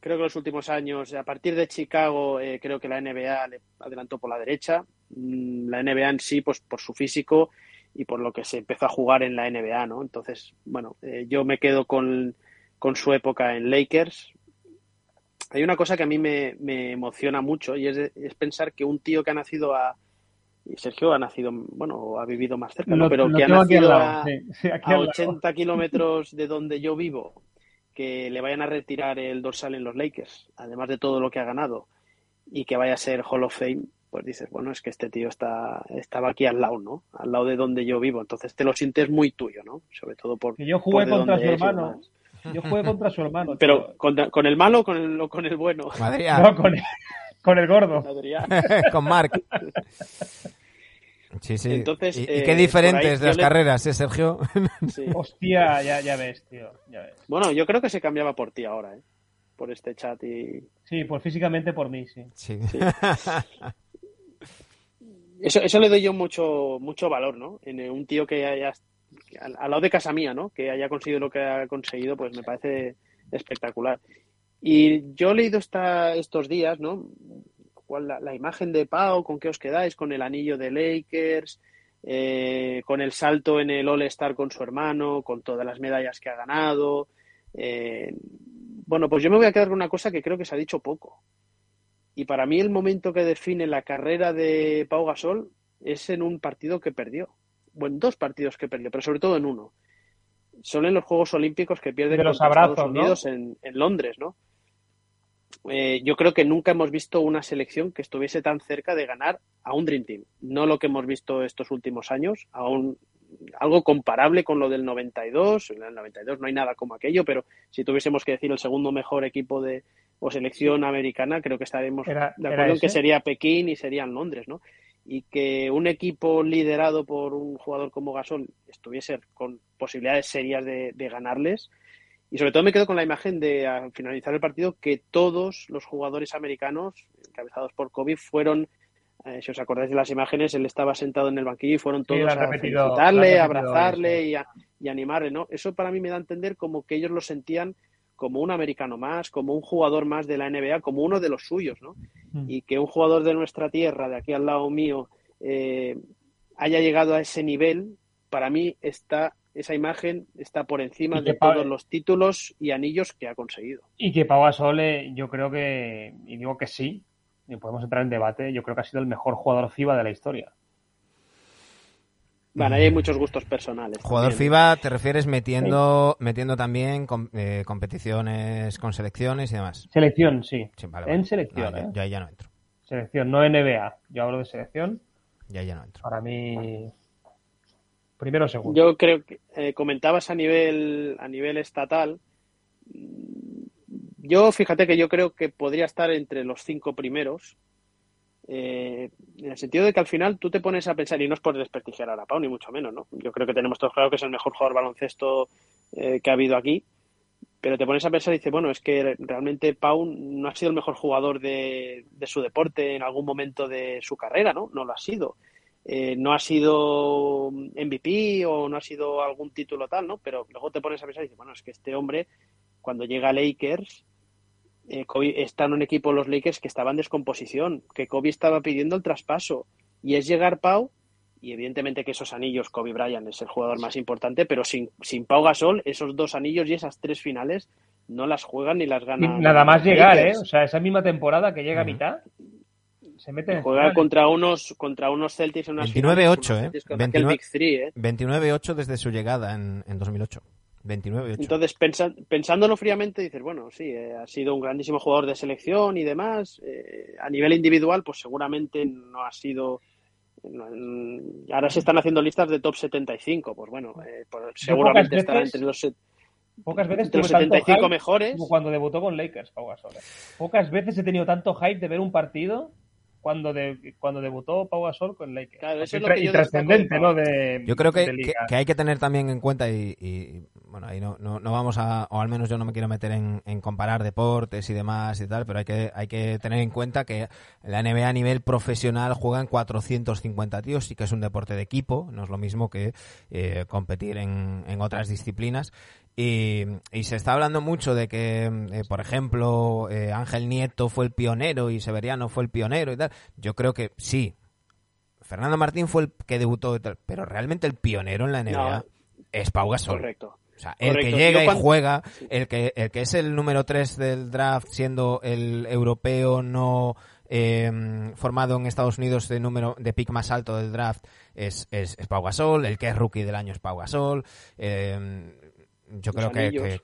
creo que los últimos años, a partir de Chicago, eh, creo que la NBA le adelantó por la derecha. Mm, La NBA en sí, pues por su físico y por lo que se empezó a jugar en la NBA, ¿no? Entonces, bueno, eh, yo me quedo con, con su época en Lakers. Hay una cosa que a mí me, me emociona mucho y es, de- es pensar que un tío que ha nacido a... Y Sergio ha nacido, bueno, ha vivido más cerca, ¿no? Lo- Pero lo que ha nacido lado, a, sí, a al lado. 80 kilómetros de donde yo vivo, que le vayan a retirar el dorsal en los Lakers, además de todo lo que ha ganado, y que vaya a ser Hall of Fame, pues dices, bueno, es que este tío está, estaba aquí al lado, ¿no? Al lado de donde yo vivo, entonces te lo sientes muy tuyo, ¿no? Sobre todo por... Que yo jugué contra su hermano. Yo jugué contra su hermano. Pero con, con el malo o con el, o con el bueno, Adrián, No, con el, con el gordo. Adrián. con Mark. Sí, sí. Entonces, ¿Y, y eh, qué diferentes de las le- carreras, ¿eh, Sergio? Sí. Hostia, ya, ya ves, tío. Ya ves. Bueno, yo creo que se cambiaba por ti ahora, ¿eh? Por este chat y, Sí, pues físicamente por mí, sí. Sí. Sí. Eso, eso le doy yo mucho, mucho valor, ¿no? En un tío que haya, al, lado de casa mía, ¿no? Que haya conseguido lo que ha conseguido, pues me parece espectacular. Y yo he leído esta, estos días, ¿no? ¿Cuál la, la imagen de Pau, con qué os quedáis, con el anillo de Lakers, eh, con el salto en el All-Star con su hermano, con todas las medallas que ha ganado. Eh, bueno, pues yo me voy a quedar con una cosa que creo que se ha dicho poco. Y para mí el momento que define la carrera de Pau Gasol es en un partido que perdió. Bueno, en dos partidos que perdió, pero sobre todo en uno. Son en los Juegos Olímpicos que pierde De los Estados abrazos, ¿no? Unidos en, en Londres, ¿no? Eh, yo creo que nunca hemos visto una selección que estuviese tan cerca de ganar a un Dream Team. No lo que hemos visto estos últimos años, a un- algo comparable con lo del 92. En el 92 no hay nada como aquello, pero si tuviésemos que decir el segundo mejor equipo de o selección americana, creo que estaremos Era- de acuerdo en que sería Pekín y serían Londres, ¿no? Y que un equipo liderado por un jugador como Gasol estuviese con posibilidades serias de, de ganarles. Y sobre todo me quedo con la imagen de, al finalizar el partido, que todos los jugadores americanos, encabezados por Kobe, fueron, eh, si os acordáis de las imágenes, él estaba sentado en el banquillo y fueron Sí, todos han a felicitarle, abrazarle sí. y, a, y animarle, ¿no? Eso para mí me da a entender como que ellos lo sentían como un americano más, como un jugador más de la NBA, como uno de los suyos, ¿no? Mm. Y que un jugador de nuestra tierra, de aquí al lado mío, eh, haya llegado a ese nivel, para mí está esa imagen está por encima de todos los títulos y anillos que ha conseguido. Y que Pau Gasol, eh, yo creo que, y digo que sí, y podemos entrar en debate, yo creo que ha sido el mejor jugador FIBA de la historia. Bueno, ahí hay muchos gustos personales. Jugador también. FIBA, ¿te refieres metiendo metiendo también com- eh, competiciones con selecciones y demás? Selección, sí. Sí, vale, En selección, No, ¿eh? yo, yo ahí ya no entro. Selección, no NBA. Yo hablo de selección. Ahí ya no entro. Para mí, primero o segundo. Yo creo que eh, comentabas a nivel a nivel estatal. Yo fíjate que yo creo que podría estar entre los cinco primeros. Eh, en el sentido de que al final tú te pones a pensar, y no es por desprestigiar a la Pau, ni mucho menos, ¿no? Yo creo que tenemos todos claro que es el mejor jugador baloncesto eh, que ha habido aquí, pero te pones a pensar y dices, bueno, es que realmente Pau no ha sido el mejor jugador de, su deporte en algún momento de su carrera, ¿no? No lo ha sido. Eh, no ha sido MVP o no ha sido algún título tal, ¿no? Pero luego te pones a pensar y dices, bueno, es que este hombre, cuando llega a Lakers, eh, Kobe está en un equipo los Lakers que estaba en descomposición, que Kobe estaba pidiendo el traspaso, y es llegar Pau, y evidentemente que esos anillos, Kobe Bryant es el jugador más importante, pero sin, sin Pau Gasol, esos dos anillos y esas tres finales no las juegan ni las ganan. nada más llegar, ¿eh? O sea, esa misma temporada que llega a mitad, se mete en Juega contra unos, contra unos Celtics en unas 29-8, finales, unos ¿eh? Celtics con aquel 29 Big Three, ¿eh? 29-8 desde su llegada en, en 2008. 29-8. Entonces, pensa- pensándolo fríamente, dices, bueno, sí, eh, ha sido un grandísimo jugador de selección y demás. eh, a nivel individual, pues seguramente no ha sido. no- mm, ahora se están haciendo listas de top 75. Pues bueno, eh, pues seguramente pocas estará veces entre los, Pocas veces entre los tuve tanto 75 hype mejores. como cuando debutó con Lakers, Pau Gasol. ¿eh? Pocas veces he tenido tanto hype de ver un partido cuando, de, cuando debutó Pau Gasol con Lakers. Claro, eso es lo que yo trascendente, de ¿no? De, Yo creo que, de que, liga. que hay que tener también en cuenta y, y bueno, ahí no, no, no vamos a, o al menos yo no me quiero meter en, en comparar deportes y demás y tal, pero hay que, hay que tener en cuenta que la NBA a nivel profesional juegan 450 tíos y que es un deporte de equipo, no es lo mismo que eh, competir en, en otras disciplinas. Y, y se está hablando mucho de que, eh, por ejemplo, eh, Ángel Nieto fue el pionero y Severiano fue el pionero y tal. Yo creo que sí. Fernando Martín fue el que debutó, y tal, pero realmente el pionero en la NBA No. es Pau Gasol. Correcto. O sea, el que llega y juega, el que, el que es el número 3 del draft, siendo el europeo no eh, formado en Estados Unidos de número de pick más alto del draft, es, es, es Pau Gasol. El que es rookie del año es Pau Gasol. Eh, yo Los creo que, anillos. que,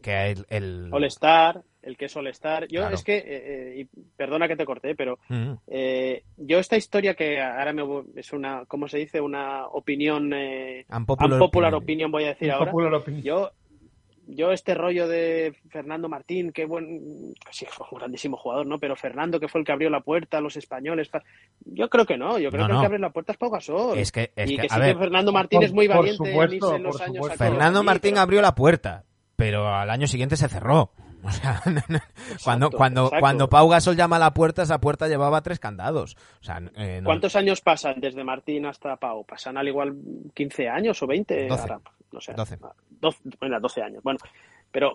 que el, el- All-Star, el que es All-Star. Yo Claro. es que, eh, eh, y perdona que te corté, pero Mm, eh, yo esta historia que ahora me, es una, ¿cómo se dice? Una opinión, eh, unpopular unpopular opinion. opinion, voy a decir ahora. Popular opinion. Yo, yo este rollo de Fernando Martín, qué buen, sí, fue un grandísimo jugador, ¿no? Pero Fernando, que fue el que abrió la puerta a los españoles, pa- yo creo que no, yo creo No, que el no. que abre la puerta es Pau Gasol. Es que, es y que, que, a sí ver, que Fernando Martín Por- es muy valiente en supuesto, en los años Fernando Martín pero- abrió la puerta, pero al año siguiente se cerró. O sea, cuando, cuando, exacto. cuando Pau Gasol llama a la puerta, esa puerta llevaba tres candados. O sea, eh, no- ¿Cuántos años pasan desde Martín hasta Pau? ¿Pasan al igual 15 años o 20? 12. Ahora, no sé. 12. 12, bueno, 12 años. Bueno, pero,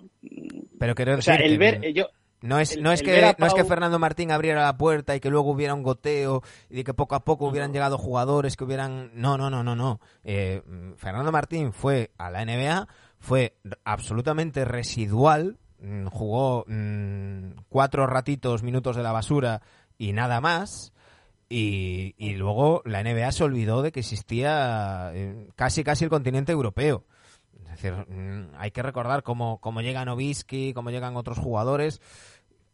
Pero quiero o sea, decir el que ver, eh, yo, no es, el- no es que a no es que Pau- Fernando Martín abriera la puerta y que luego hubiera un goteo y que poco a poco hubieran No. llegado jugadores que hubieran no no no no no Eh, Fernando Martín fue a la NBA fue absolutamente residual jugó mm, cuatro ratitos minutos de la basura y nada más y, y luego la NBA se olvidó de que existía eh, casi casi el continente europeo es decir, mm, hay que recordar cómo, cómo llega Novisky, cómo llegan otros jugadores.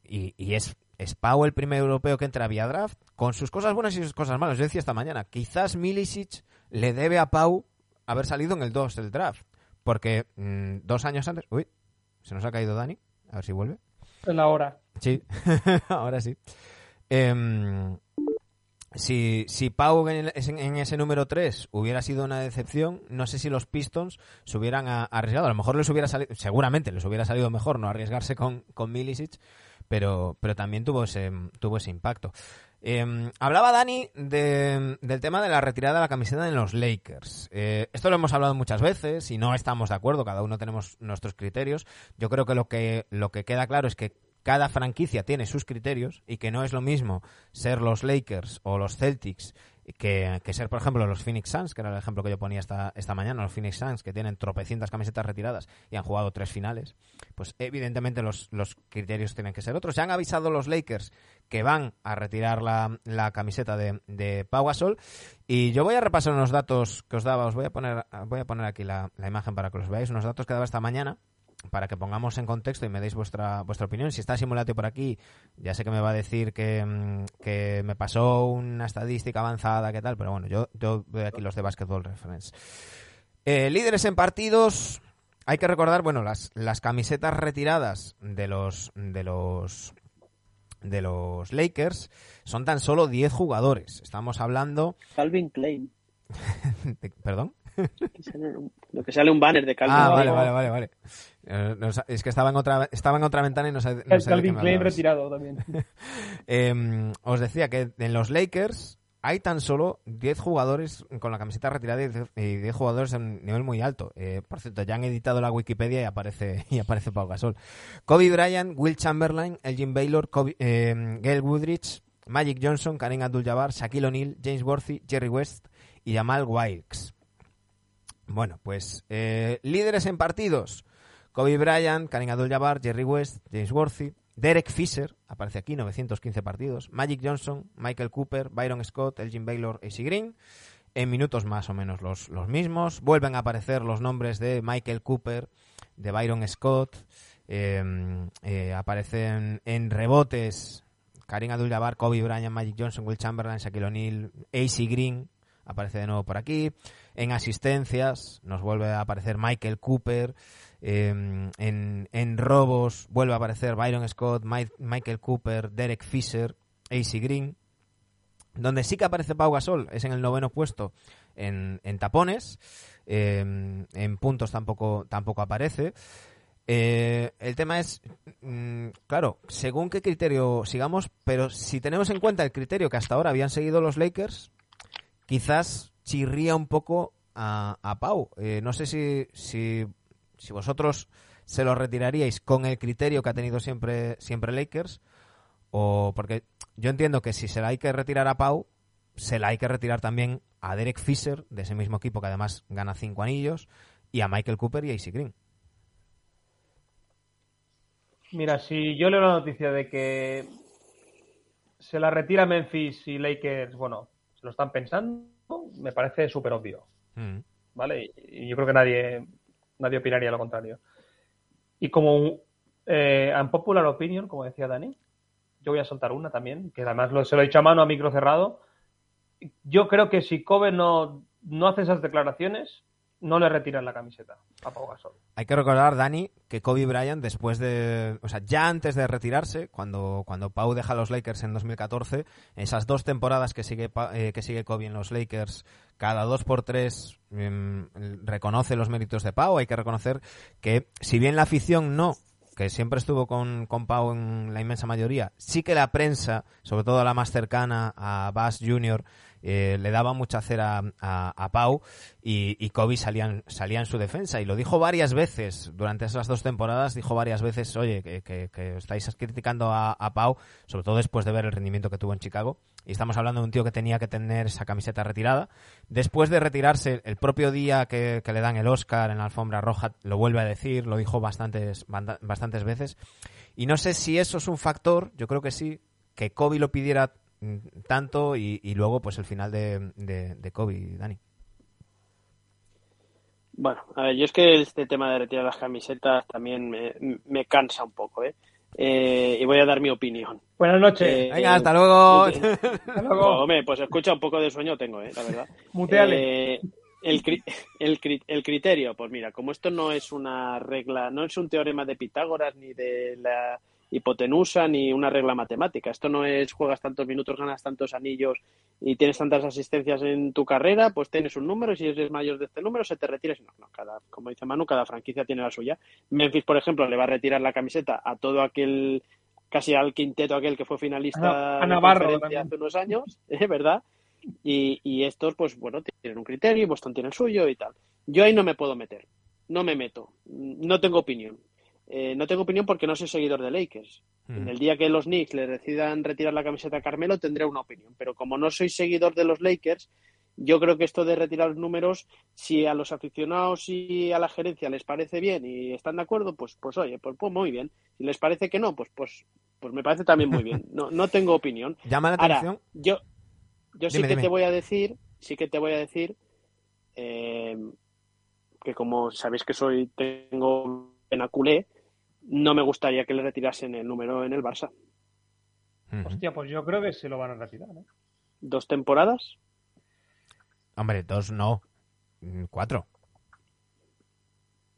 Y, y es, es Pau el primer europeo que entra vía draft, con sus cosas buenas y sus cosas malas. Yo decía esta mañana, quizás Milicic le debe a Pau haber salido en el 2 del draft. Porque mm, dos años antes... Uy, se nos ha caído Dani. A ver si vuelve. En la hora. Sí, ahora sí. Em, si, si Pau en, el- en- en ese número 3 hubiera sido una decepción, no sé si los Pistons se hubieran a- arriesgado. A lo mejor les hubiera salido, seguramente les hubiera salido mejor no arriesgarse con, con Milicic, pero, pero también tuvo ese, tuvo ese impacto. Em, hablaba Dani de- del tema de la retirada de la camiseta en los Lakers. Eh, esto lo hemos hablado muchas veces y no estamos de acuerdo, cada uno tenemos nuestros criterios. Yo creo que lo que, lo que queda claro es que cada franquicia tiene sus criterios y que no es lo mismo ser los Lakers o los Celtics que, que ser, por ejemplo, los Phoenix Suns, que era el ejemplo que yo ponía esta, esta mañana, los Phoenix Suns, que tienen tropecientas camisetas retiradas y han jugado tres finales, pues evidentemente los, los criterios tienen que ser otros. Ya han avisado los Lakers que van a retirar la, la camiseta de, de Pau Gasol y yo voy a repasar unos datos que os daba, os voy a poner, voy a poner aquí la, la imagen para que los veáis, unos datos que daba esta mañana para que pongamos en contexto y me deis vuestra vuestra opinión. Si está Simulate por aquí, ya sé que me va a decir que, mm, que me pasó una estadística avanzada, que tal, pero bueno, yo, yo veo aquí los de Basketball Reference. Eh, líderes en partidos. Hay que recordar, bueno, las, las camisetas retiradas de los de los de los Lakers son tan solo 10 jugadores. Estamos hablando Calvin Klein. perdón. Lo que sale un banner de Calvin Ah, vale, vale, vale, vale. Eh, no es que estaba en otra estaba en otra ventana y no sé, no sé Calvin Klein retirado también. Eh, os decía que en los Lakers hay tan solo 10 jugadores con la camiseta retirada y 10 y 10 jugadores en nivel muy alto. Eh, por cierto, ya han editado la Wikipedia y aparece y aparece Pau Gasol. Kobe Bryant, Will Chamberlain, Elgin Baylor, Kobe, eh, Gail Woodridge, Magic Johnson, Karim Abdul-Jabbar, Shaquille O'Neal, James Worthy, Jerry West y Jamal Wilkes. Bueno, pues eh, líderes en partidos. Kobe Bryant, Karim Abdul-Jabbar, Jerry West, James Worthy, Derek Fisher, aparece aquí, 915 partidos, Magic Johnson, Michael Cooper, Byron Scott, Elgin Baylor, AC Green, en minutos más o menos los, los mismos. Vuelven a aparecer los nombres de Michael Cooper, de Byron Scott, eh, eh, aparecen en rebotes Karim Abdul-Jabbar, Kobe Bryant, Magic Johnson, Will Chamberlain, Shaquille O'Neal, AC Green, aparece de nuevo por aquí. En asistencias nos vuelve a aparecer Michael Cooper. Eh, en, en robos vuelve a aparecer Byron Scott, Michael Cooper, Derek Fisher, AC Green. Donde sí que aparece Pau Gasol es en el noveno puesto en, en tapones. eh, en puntos tampoco, tampoco aparece. Eh, el tema es, mm, claro, según qué criterio sigamos, pero si tenemos en cuenta el criterio que hasta ahora habían seguido los Lakers, quizás chirría un poco a, a Pau. Eh, no sé si, si, si vosotros se lo retiraríais con el criterio que ha tenido siempre, siempre Lakers, o porque yo entiendo que si se la hay que retirar a Pau, se la hay que retirar también a Derek Fisher, de ese mismo equipo que además gana cinco anillos, y a Michael Cooper y a AC Green. Mira, si yo leo la noticia de que se la retira Memphis y Lakers, bueno, se lo están pensando, me parece súper obvio, Mm. ¿vale? Y yo creo que nadie, nadie opinaría lo contrario. Y como eh, unpopular opinion, como decía Dani, yo voy a soltar una también, que además lo, se lo he dicho a mano a micro cerrado. Yo creo que si Kobe no, no hace esas declaraciones, no le retiran la camiseta a Pau Gasol. Hay que recordar, Dani, que Kobe Bryant, después de. O sea, ya antes de retirarse, cuando, cuando Pau deja a los Lakers en 2014, esas dos temporadas que sigue, eh, que sigue Kobe en los Lakers, cada dos por tres em, reconoce los méritos de Pau. Hay que reconocer que, si bien la afición no que siempre estuvo con, con Pau en la inmensa mayoría, sí que la prensa, sobre todo la más cercana a Bass Jr., eh, le daba mucha cera a, Pau y, Kobe salía, salía en su defensa y lo dijo varias veces durante esas dos temporadas, dijo varias veces, oye, que, que- estáis criticando a, Pau, sobre todo después de ver el rendimiento que tuvo en Chicago. Y estamos hablando de un tío que tenía que tener esa camiseta retirada. Después de retirarse, el propio día que, que le dan el Oscar en la alfombra roja, lo vuelve a decir, lo dijo bastantes, bastantes veces. Y no sé si eso es un factor, yo creo que sí, que Kobe lo pidiera tanto y, y luego pues el final de, de, de Kobe, Dani. Bueno, a ver, yo es que este tema de retirar las camisetas también me, me cansa un poco, ¿eh? Eh, y voy a dar mi opinión. Buenas noches. Eh, Venga, hasta luego. Hasta luego. Pues, hombre, pues escucha, un poco de sueño tengo, ¿eh? La verdad. Muteale. Eh, el, cri- el, cri- el criterio, pues mira, como esto no es una regla, no es un teorema de Pitágoras ni de la hipotenusa ni una regla matemática. Esto no es juegas tantos minutos, ganas tantos anillos y tienes tantas asistencias en tu carrera, pues tienes un número y si eres mayor de este número se te retira. No, no, cada, como dice Manu, cada franquicia tiene la suya. Memphis, por ejemplo, le va a retirar la camiseta a todo aquel, casi al quinteto aquel que fue finalista A- a de Navarro también. hace unos años, ¿eh? ¿verdad? Y, y estos, pues bueno, tienen un criterio, y Boston tiene el suyo y tal. Yo ahí no me puedo meter, no me meto, no tengo opinión. Eh, no tengo opinión porque no soy seguidor de Lakers. En el día que los Knicks le decidan retirar la camiseta a Carmelo tendré una opinión, pero como no soy seguidor de los Lakers, yo creo que esto de retirar los números, si a los aficionados y a la gerencia les parece bien y están de acuerdo, pues, pues oye, pues, pues muy bien. Si les parece que no, pues, pues, pues me parece también muy bien. No, no tengo opinión. Llama la Ahora, atención. yo, yo sí que dime. te voy a decir, sí que te voy a decir eh, que como sabéis que soy, tengo pena culé, no me gustaría que le retirasen el número en el Barça. Hostia, pues yo creo que se lo van a retirar. ¿eh? Dos temporadas. Hombre, dos no. Cuatro.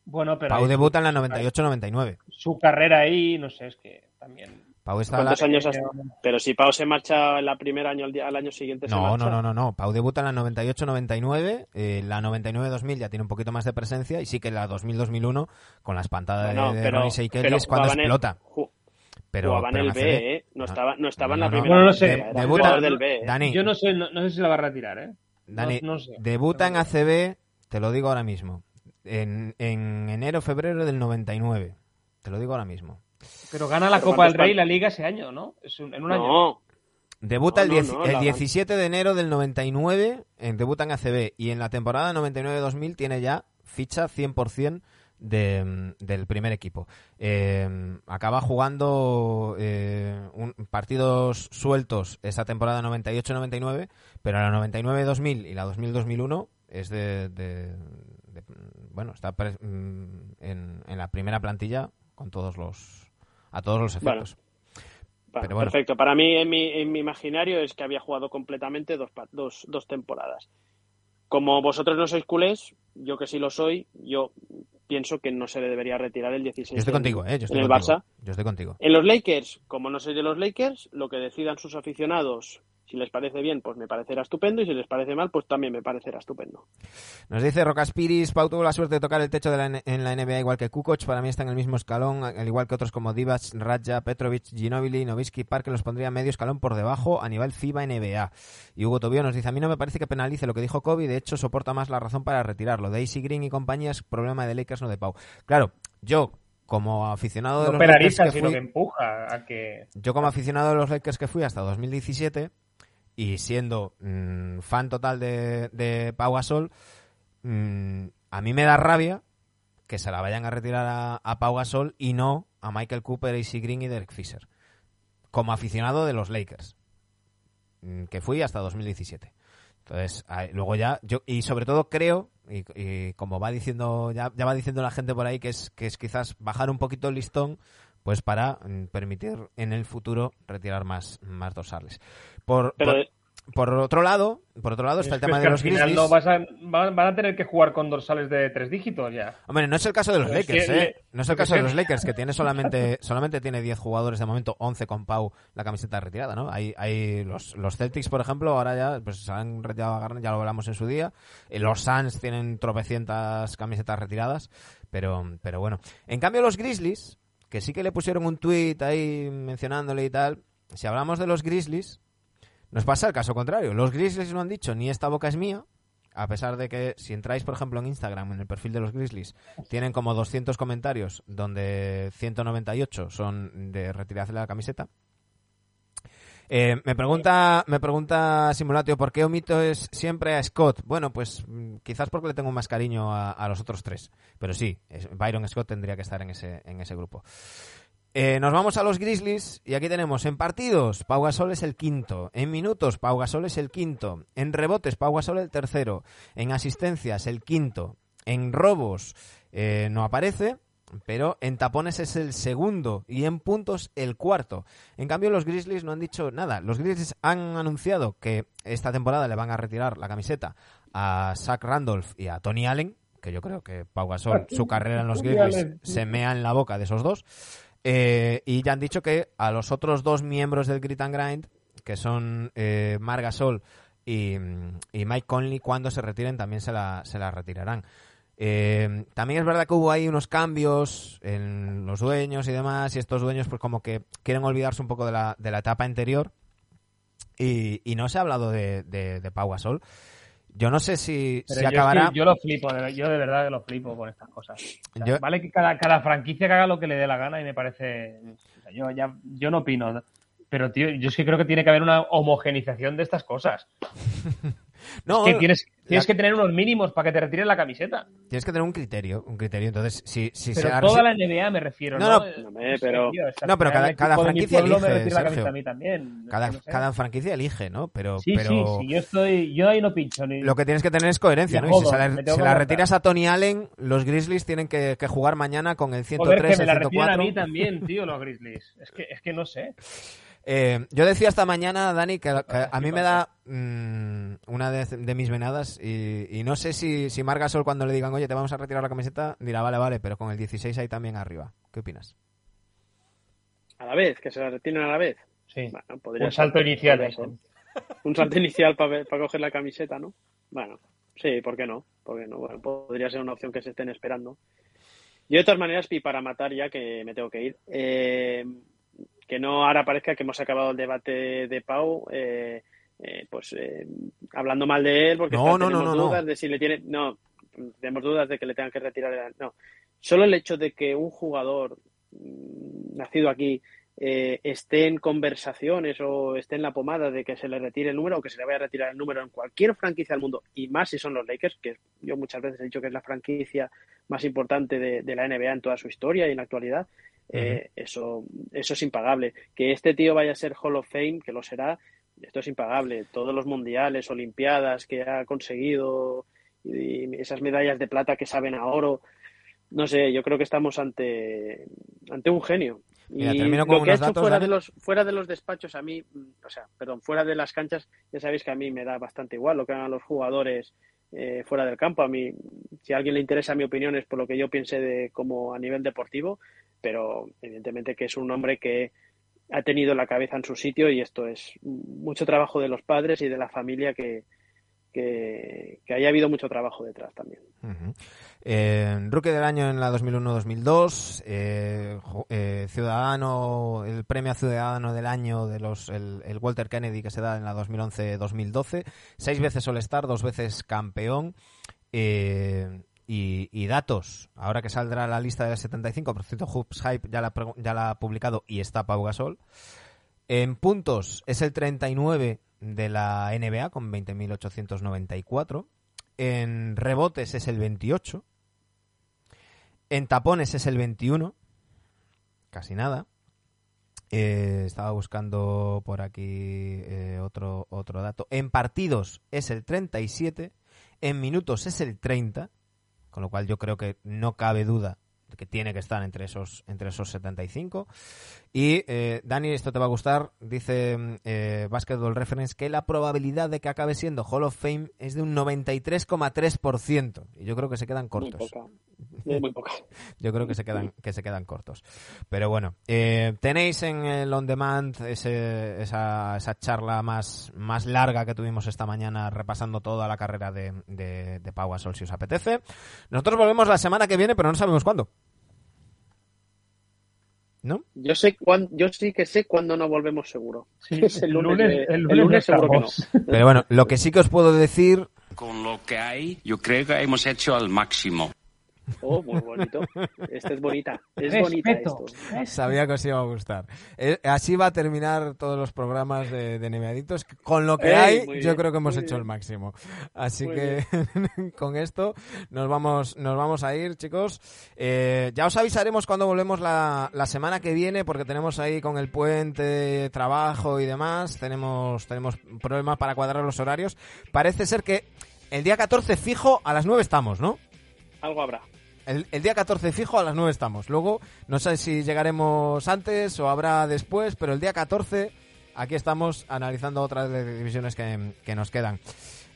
Bueno, pero Pau debuta en la 98-99. su carrera ahí, no sé, es que también. Pau está ¿Cuántos la- años has- Pero si Pau se marcha el primer año al, día- al año siguiente, se No, marcha. no, no, no, no. Pau debuta en la 98-99, eh, la 99-2000 ya tiene un poquito más de presencia y sí que la 2000-2001 con la espantada Bueno, de, de pero- Ronnie pero es cuando el- explota. ju- Pero, jugaba en pero el. B, ¿eh? No estaba, no estaba en la No, no, no. primera. Bueno, no sé. era Debuta- jugador del B. ¿eh? Dani, Yo no sé, no, no sé si la va a retirar, ¿eh? Dani, no, no sé. debuta en ACB, te lo digo ahora mismo, en, en enero-febrero del 99. Te lo digo ahora mismo. Pero gana la Pero Copa del ¿cuántos Rey y la Liga ese año, ¿no? Es un- en un año. No, Debuta No, el, no, 10 no, el la- 17 de enero del 99, en, debuta en ACB y en la temporada 99-2000 tiene ya ficha 100% de, mm, del primer equipo. Eh, acaba jugando eh, un- partidos sueltos esa temporada 98-99, pero la 99-2000 y la 2000-2001 es de, de- de- bueno, está pre- mm, en, en la primera plantilla con todos los a todos los efectos. Bueno. Perfecto. Para mí, en mi, en mi imaginario, es que había jugado completamente dos, dos, dos temporadas. Como vosotros no sois culés, yo que sí lo soy, yo pienso que no se le debería retirar el 16 Yo estoy contigo, ¿eh? Yo estoy en el contigo. Barça. Yo estoy contigo. En los Lakers, como no soy de los Lakers, lo que decidan sus aficionados Si les parece bien, pues me parecerá estupendo y si les parece mal, pues también me parecerá estupendo. Nos dice Rocaspiris, Pau tuvo la suerte de tocar el techo de la, N- en la NBA igual que Kukoc, para mí está en el mismo escalón, al igual que otros como Divac, Raja, Petrovic, Ginobili, Novisky, Parker los pondría medio escalón por debajo a nivel FIBA NBA. Y Hugo Tobio nos dice, a mí no me parece que penalice lo que dijo Kobe, de hecho soporta más la razón para retirarlo. Daisy Green y compañía es problema de Lakers, no de Pau. Claro, yo como aficionado de los Lakers penaliza, que sino fui- que empuja a que. yo como aficionado de los Lakers que fui hasta 2017 y siendo mm, fan total de, de Pau Gasol, mm, a mí me da rabia que se la vayan a retirar a, a Pau Gasol y no a Michael Cooper, AC Green y Derek Fisher. Como aficionado de los Lakers, mm, que fui hasta 2017. Entonces, luego ya, yo, y sobre todo creo, y, y como va diciendo, ya, ya va diciendo la gente por ahí, que es, que es quizás bajar un poquito el listón, pues para mm, permitir en el futuro retirar más, más dorsales. Por, Pero por, por otro lado, por otro lado está Es el tema de los Grizzlies. no vas a, van, a tener que jugar con dorsales de tres dígitos ya. Hombre, no es el caso de los Pero es Lakers, que ¿eh? No es el caso de los Lakers, que tiene solamente, solamente tiene 10 jugadores de momento, 11 con Pau la camiseta retirada, ¿no? Hay, hay los, los Celtics, por ejemplo, ahora ya pues se han retirado a Garnett, ya lo hablamos en su día. Eh, Los Suns tienen tropecientas camisetas retiradas, pero, pero bueno. En cambio, los Grizzlies, que sí que le pusieron un tweet ahí mencionándole y tal, si hablamos de los Grizzlies, nos pasa el caso contrario. Los Grizzlies no han dicho ni esta boca es mía, a pesar de que si entráis, por ejemplo, en Instagram, en el perfil de los Grizzlies, tienen como 200 comentarios, donde 198 son de retirarse la camiseta. Eh, me pregunta, me pregunta Simulatio, ¿por qué omito es siempre a Scott? Bueno, pues mm, quizás porque le tengo más cariño a, a los otros tres. Pero sí, Byron Scott tendría que estar en ese, en ese grupo. Eh, nos vamos a los Grizzlies y aquí tenemos en partidos, Pau Gasol es el quinto, en minutos, Pau Gasol es el quinto, en rebotes, Pau Gasol el tercero, en asistencias el quinto, en robos eh, no aparece, pero en tapones es el segundo y en puntos el cuarto. En cambio, los Grizzlies no han dicho nada. Los Grizzlies han anunciado que esta temporada le van a retirar la camiseta a Zach Randolph y a Tony Allen, que yo creo que Pau Gasol, su carrera en los Grizzlies, se mea en la boca de esos dos. Eh, y ya han dicho que a los otros dos miembros del Grit and Grind, que son eh, y, y Mike Conley, cuando se retiren también se la, se la retirarán. Eh, también es verdad que hubo ahí unos cambios en los dueños y demás, y estos dueños pues como que quieren olvidarse un poco de la, de la etapa anterior y, y no se ha hablado de, de, de Pau Gasol. Yo no sé si, si yo, acabará... es que yo lo flipo, yo de verdad que lo flipo con estas cosas. O sea, Yo- Vale que cada, cada franquicia que haga lo que le dé la gana y me parece... o sea, yo, ya, yo no opino, pero tío, yo sí que creo que tiene que haber una homogenización de estas cosas. No, que tienes, tienes la- que tener unos mínimos para que te retiren la camiseta. tienes que tener un criterio, un criterio. Entonces, si, si se Pero ha- toda la NBA me refiero, No, ¿no? no. Eh, sé, pero- tío, es que No, pero cada- cada franquicia me elige, la Sergio. camiseta a mí también. cada, no sé. cada franquicia elige, ¿no? Pero, Sí, pero sí, sí, yo estoy, yo ahí no pincho ni. lo que tienes que tener es coherencia, Me ¿no? Y si se la, me se la retiras a Tony Allen, los Grizzlies tienen que, que jugar mañana con el Joder, 103, que me el la retiran a 104. mí también, tío, los Grizzlies. Es que, es que no sé. Eh, yo decía esta mañana, Dani, que, que a mí ¿Qué me da mm, una de, de mis venadas y, y no sé si, si Marc Gasol cuando le digan, oye, te vamos a retirar la camiseta, dirá, vale, vale, pero con el 16 ahí también arriba. ¿Qué opinas? A la vez, que se la retiren a la vez. Sí. Bueno, podría Un ser, salto inicial. Un salto inicial para coger la camiseta, ¿no? Bueno, sí, ¿por qué no? ¿Por qué no? Bueno, podría ser una opción que se estén esperando. Yo, de todas maneras, y para matar ya que me tengo que ir, eh, que no ahora parezca que hemos acabado el debate de Pau, eh, eh, pues eh, hablando mal de él, porque No, está- no, tenemos no. dudas de si le tiene. No, tenemos dudas de que le tengan que retirar. el- No, solo el hecho de que un jugador mm, nacido aquí eh, esté en conversaciones o esté en la pomada de que se le retire el número o que se le vaya a retirar el número en cualquier franquicia del mundo, y más si son los Lakers, que yo muchas veces he dicho que es la franquicia más importante de, de la NBA en toda su historia y en la actualidad, eh, eso, eso es impagable. Que este tío vaya a ser Hall of Fame, que lo será, esto es impagable. Todos los mundiales, olimpiadas que ha conseguido y esas medallas de plata que saben a oro, no sé, yo creo que estamos ante, ante un genio. Mira, y lo que ha hecho datos, fuera de los fuera de los despachos a mí, o sea, perdón, fuera de las canchas, ya sabéis que a mí me da bastante igual lo que hagan los jugadores eh, fuera del campo. A mí, si a alguien le interesa mi opinión es por lo que yo piense de como a nivel deportivo, pero evidentemente que es un hombre que ha tenido la cabeza en su sitio y esto es mucho trabajo de los padres y de la familia que, que, haya habido mucho trabajo detrás también. Rookie del año en la 2001-2002, eh, eh, ciudadano, el premio a ciudadano del año de los el, Walter Kennedy que se da en la 2011-2012, seis veces All-Star, dos veces campeón. eh, y, datos, ahora que saldrá la lista de 75, por cierto, Hoops Hype ya la, ya la ha publicado y está Pau Gasol. En puntos es el 39 de la NBA con 20.894. En rebotes es el 28. En tapones es el 21. Casi nada. Eh, estaba buscando por aquí eh, otro, otro dato. En partidos es el 37. En minutos es el 30. Con lo cual yo creo que no cabe duda que tiene que estar entre esos, entre esos 75. Y eh, Dani, esto te va a gustar, dice mm, eh, Basketball Reference que la probabilidad de que acabe siendo Hall of Fame es de un 93,3%. Y yo creo que se quedan Muy cortos. poca. Muy poca. Yo creo que se quedan, que se quedan cortos. Pero bueno, eh, tenéis en el On Demand ese- esa, esa charla más, más larga que tuvimos esta mañana repasando toda la carrera de, de, de Pau Gasol si os apetece. Nosotros volvemos la semana que viene, pero no sabemos cuándo. ¿No? Yo sé cuán- yo sí que sé cuándo no volvemos seguro. Sí, Es el lunes, eh, el el lunes, lunes seguro que no. Pero bueno, lo que sí que os puedo decir Con lo que hay, yo creo que hemos hecho al máximo. Oh, muy bonito. Esta es bonita. Es Respeto. bonita esto. Sabía que os iba a gustar. Eh, así va a terminar todos los programas de, de Nemeaditos. Con lo que Ey, hay, yo bien, creo que hemos hecho bien. el máximo. Así Muy que con esto nos vamos, nos vamos a ir, chicos. Eh, ya os avisaremos cuando volvemos la, la semana que viene, porque tenemos ahí con el puente, trabajo y demás, tenemos, tenemos problemas para cuadrar los horarios. Parece ser que el día 14 fijo a las 9 estamos, ¿no? Algo habrá. El, día 14 fijo a las 9 estamos. Luego, no sé si llegaremos antes o habrá después, pero el día 14 aquí estamos analizando otras divisiones que, que nos quedan.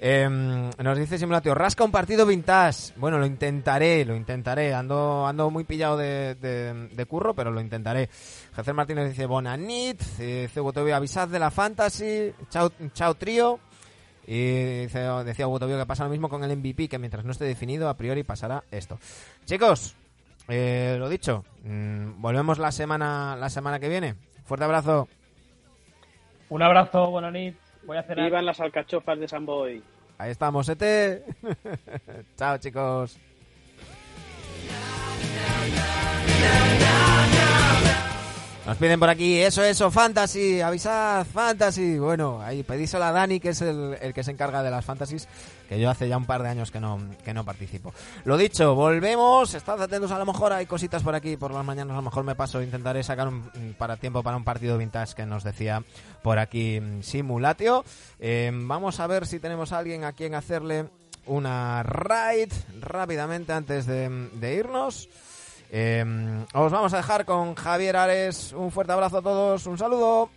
Em, nos dice Simulatio, rasca un partido vintage. Bueno, lo intentaré, lo intentaré. Ando, ando muy pillado de, de- curro, pero lo intentaré. Jecer Martínez dice, Bonanit. Eh, Cebotovio, avisad de la fantasy. Chao, chao trío. Y dice, decía Botobio que pasa lo mismo con el MVP, que mientras no esté definido, a priori pasará esto. Chicos, eh, lo dicho, mm, volvemos la semana, la semana que viene. Fuerte abrazo. Un abrazo, buena nit. Voy a cenar. Vivan las alcachofas de San Boy. Ahí estamos, Ete. Chao, chicos. Nos piden por aquí, eso, eso, fantasy, avisad, fantasy. Bueno, ahí pedíselo a Dani, que es el, el que se encarga de las fantasies, que yo hace ya un par de años que no, que no participo. Lo dicho, volvemos, estad atentos, a lo mejor hay cositas por aquí, por las mañanas a lo mejor me paso, intentaré sacar un, para tiempo para un partido vintage que nos decía por aquí mm, Simulatio. Eh, vamos a ver si tenemos a alguien a quien hacerle una raid rápidamente antes de, de irnos. Eh, os vamos a dejar con Javier Ares. Un fuerte abrazo a todos. Un saludo.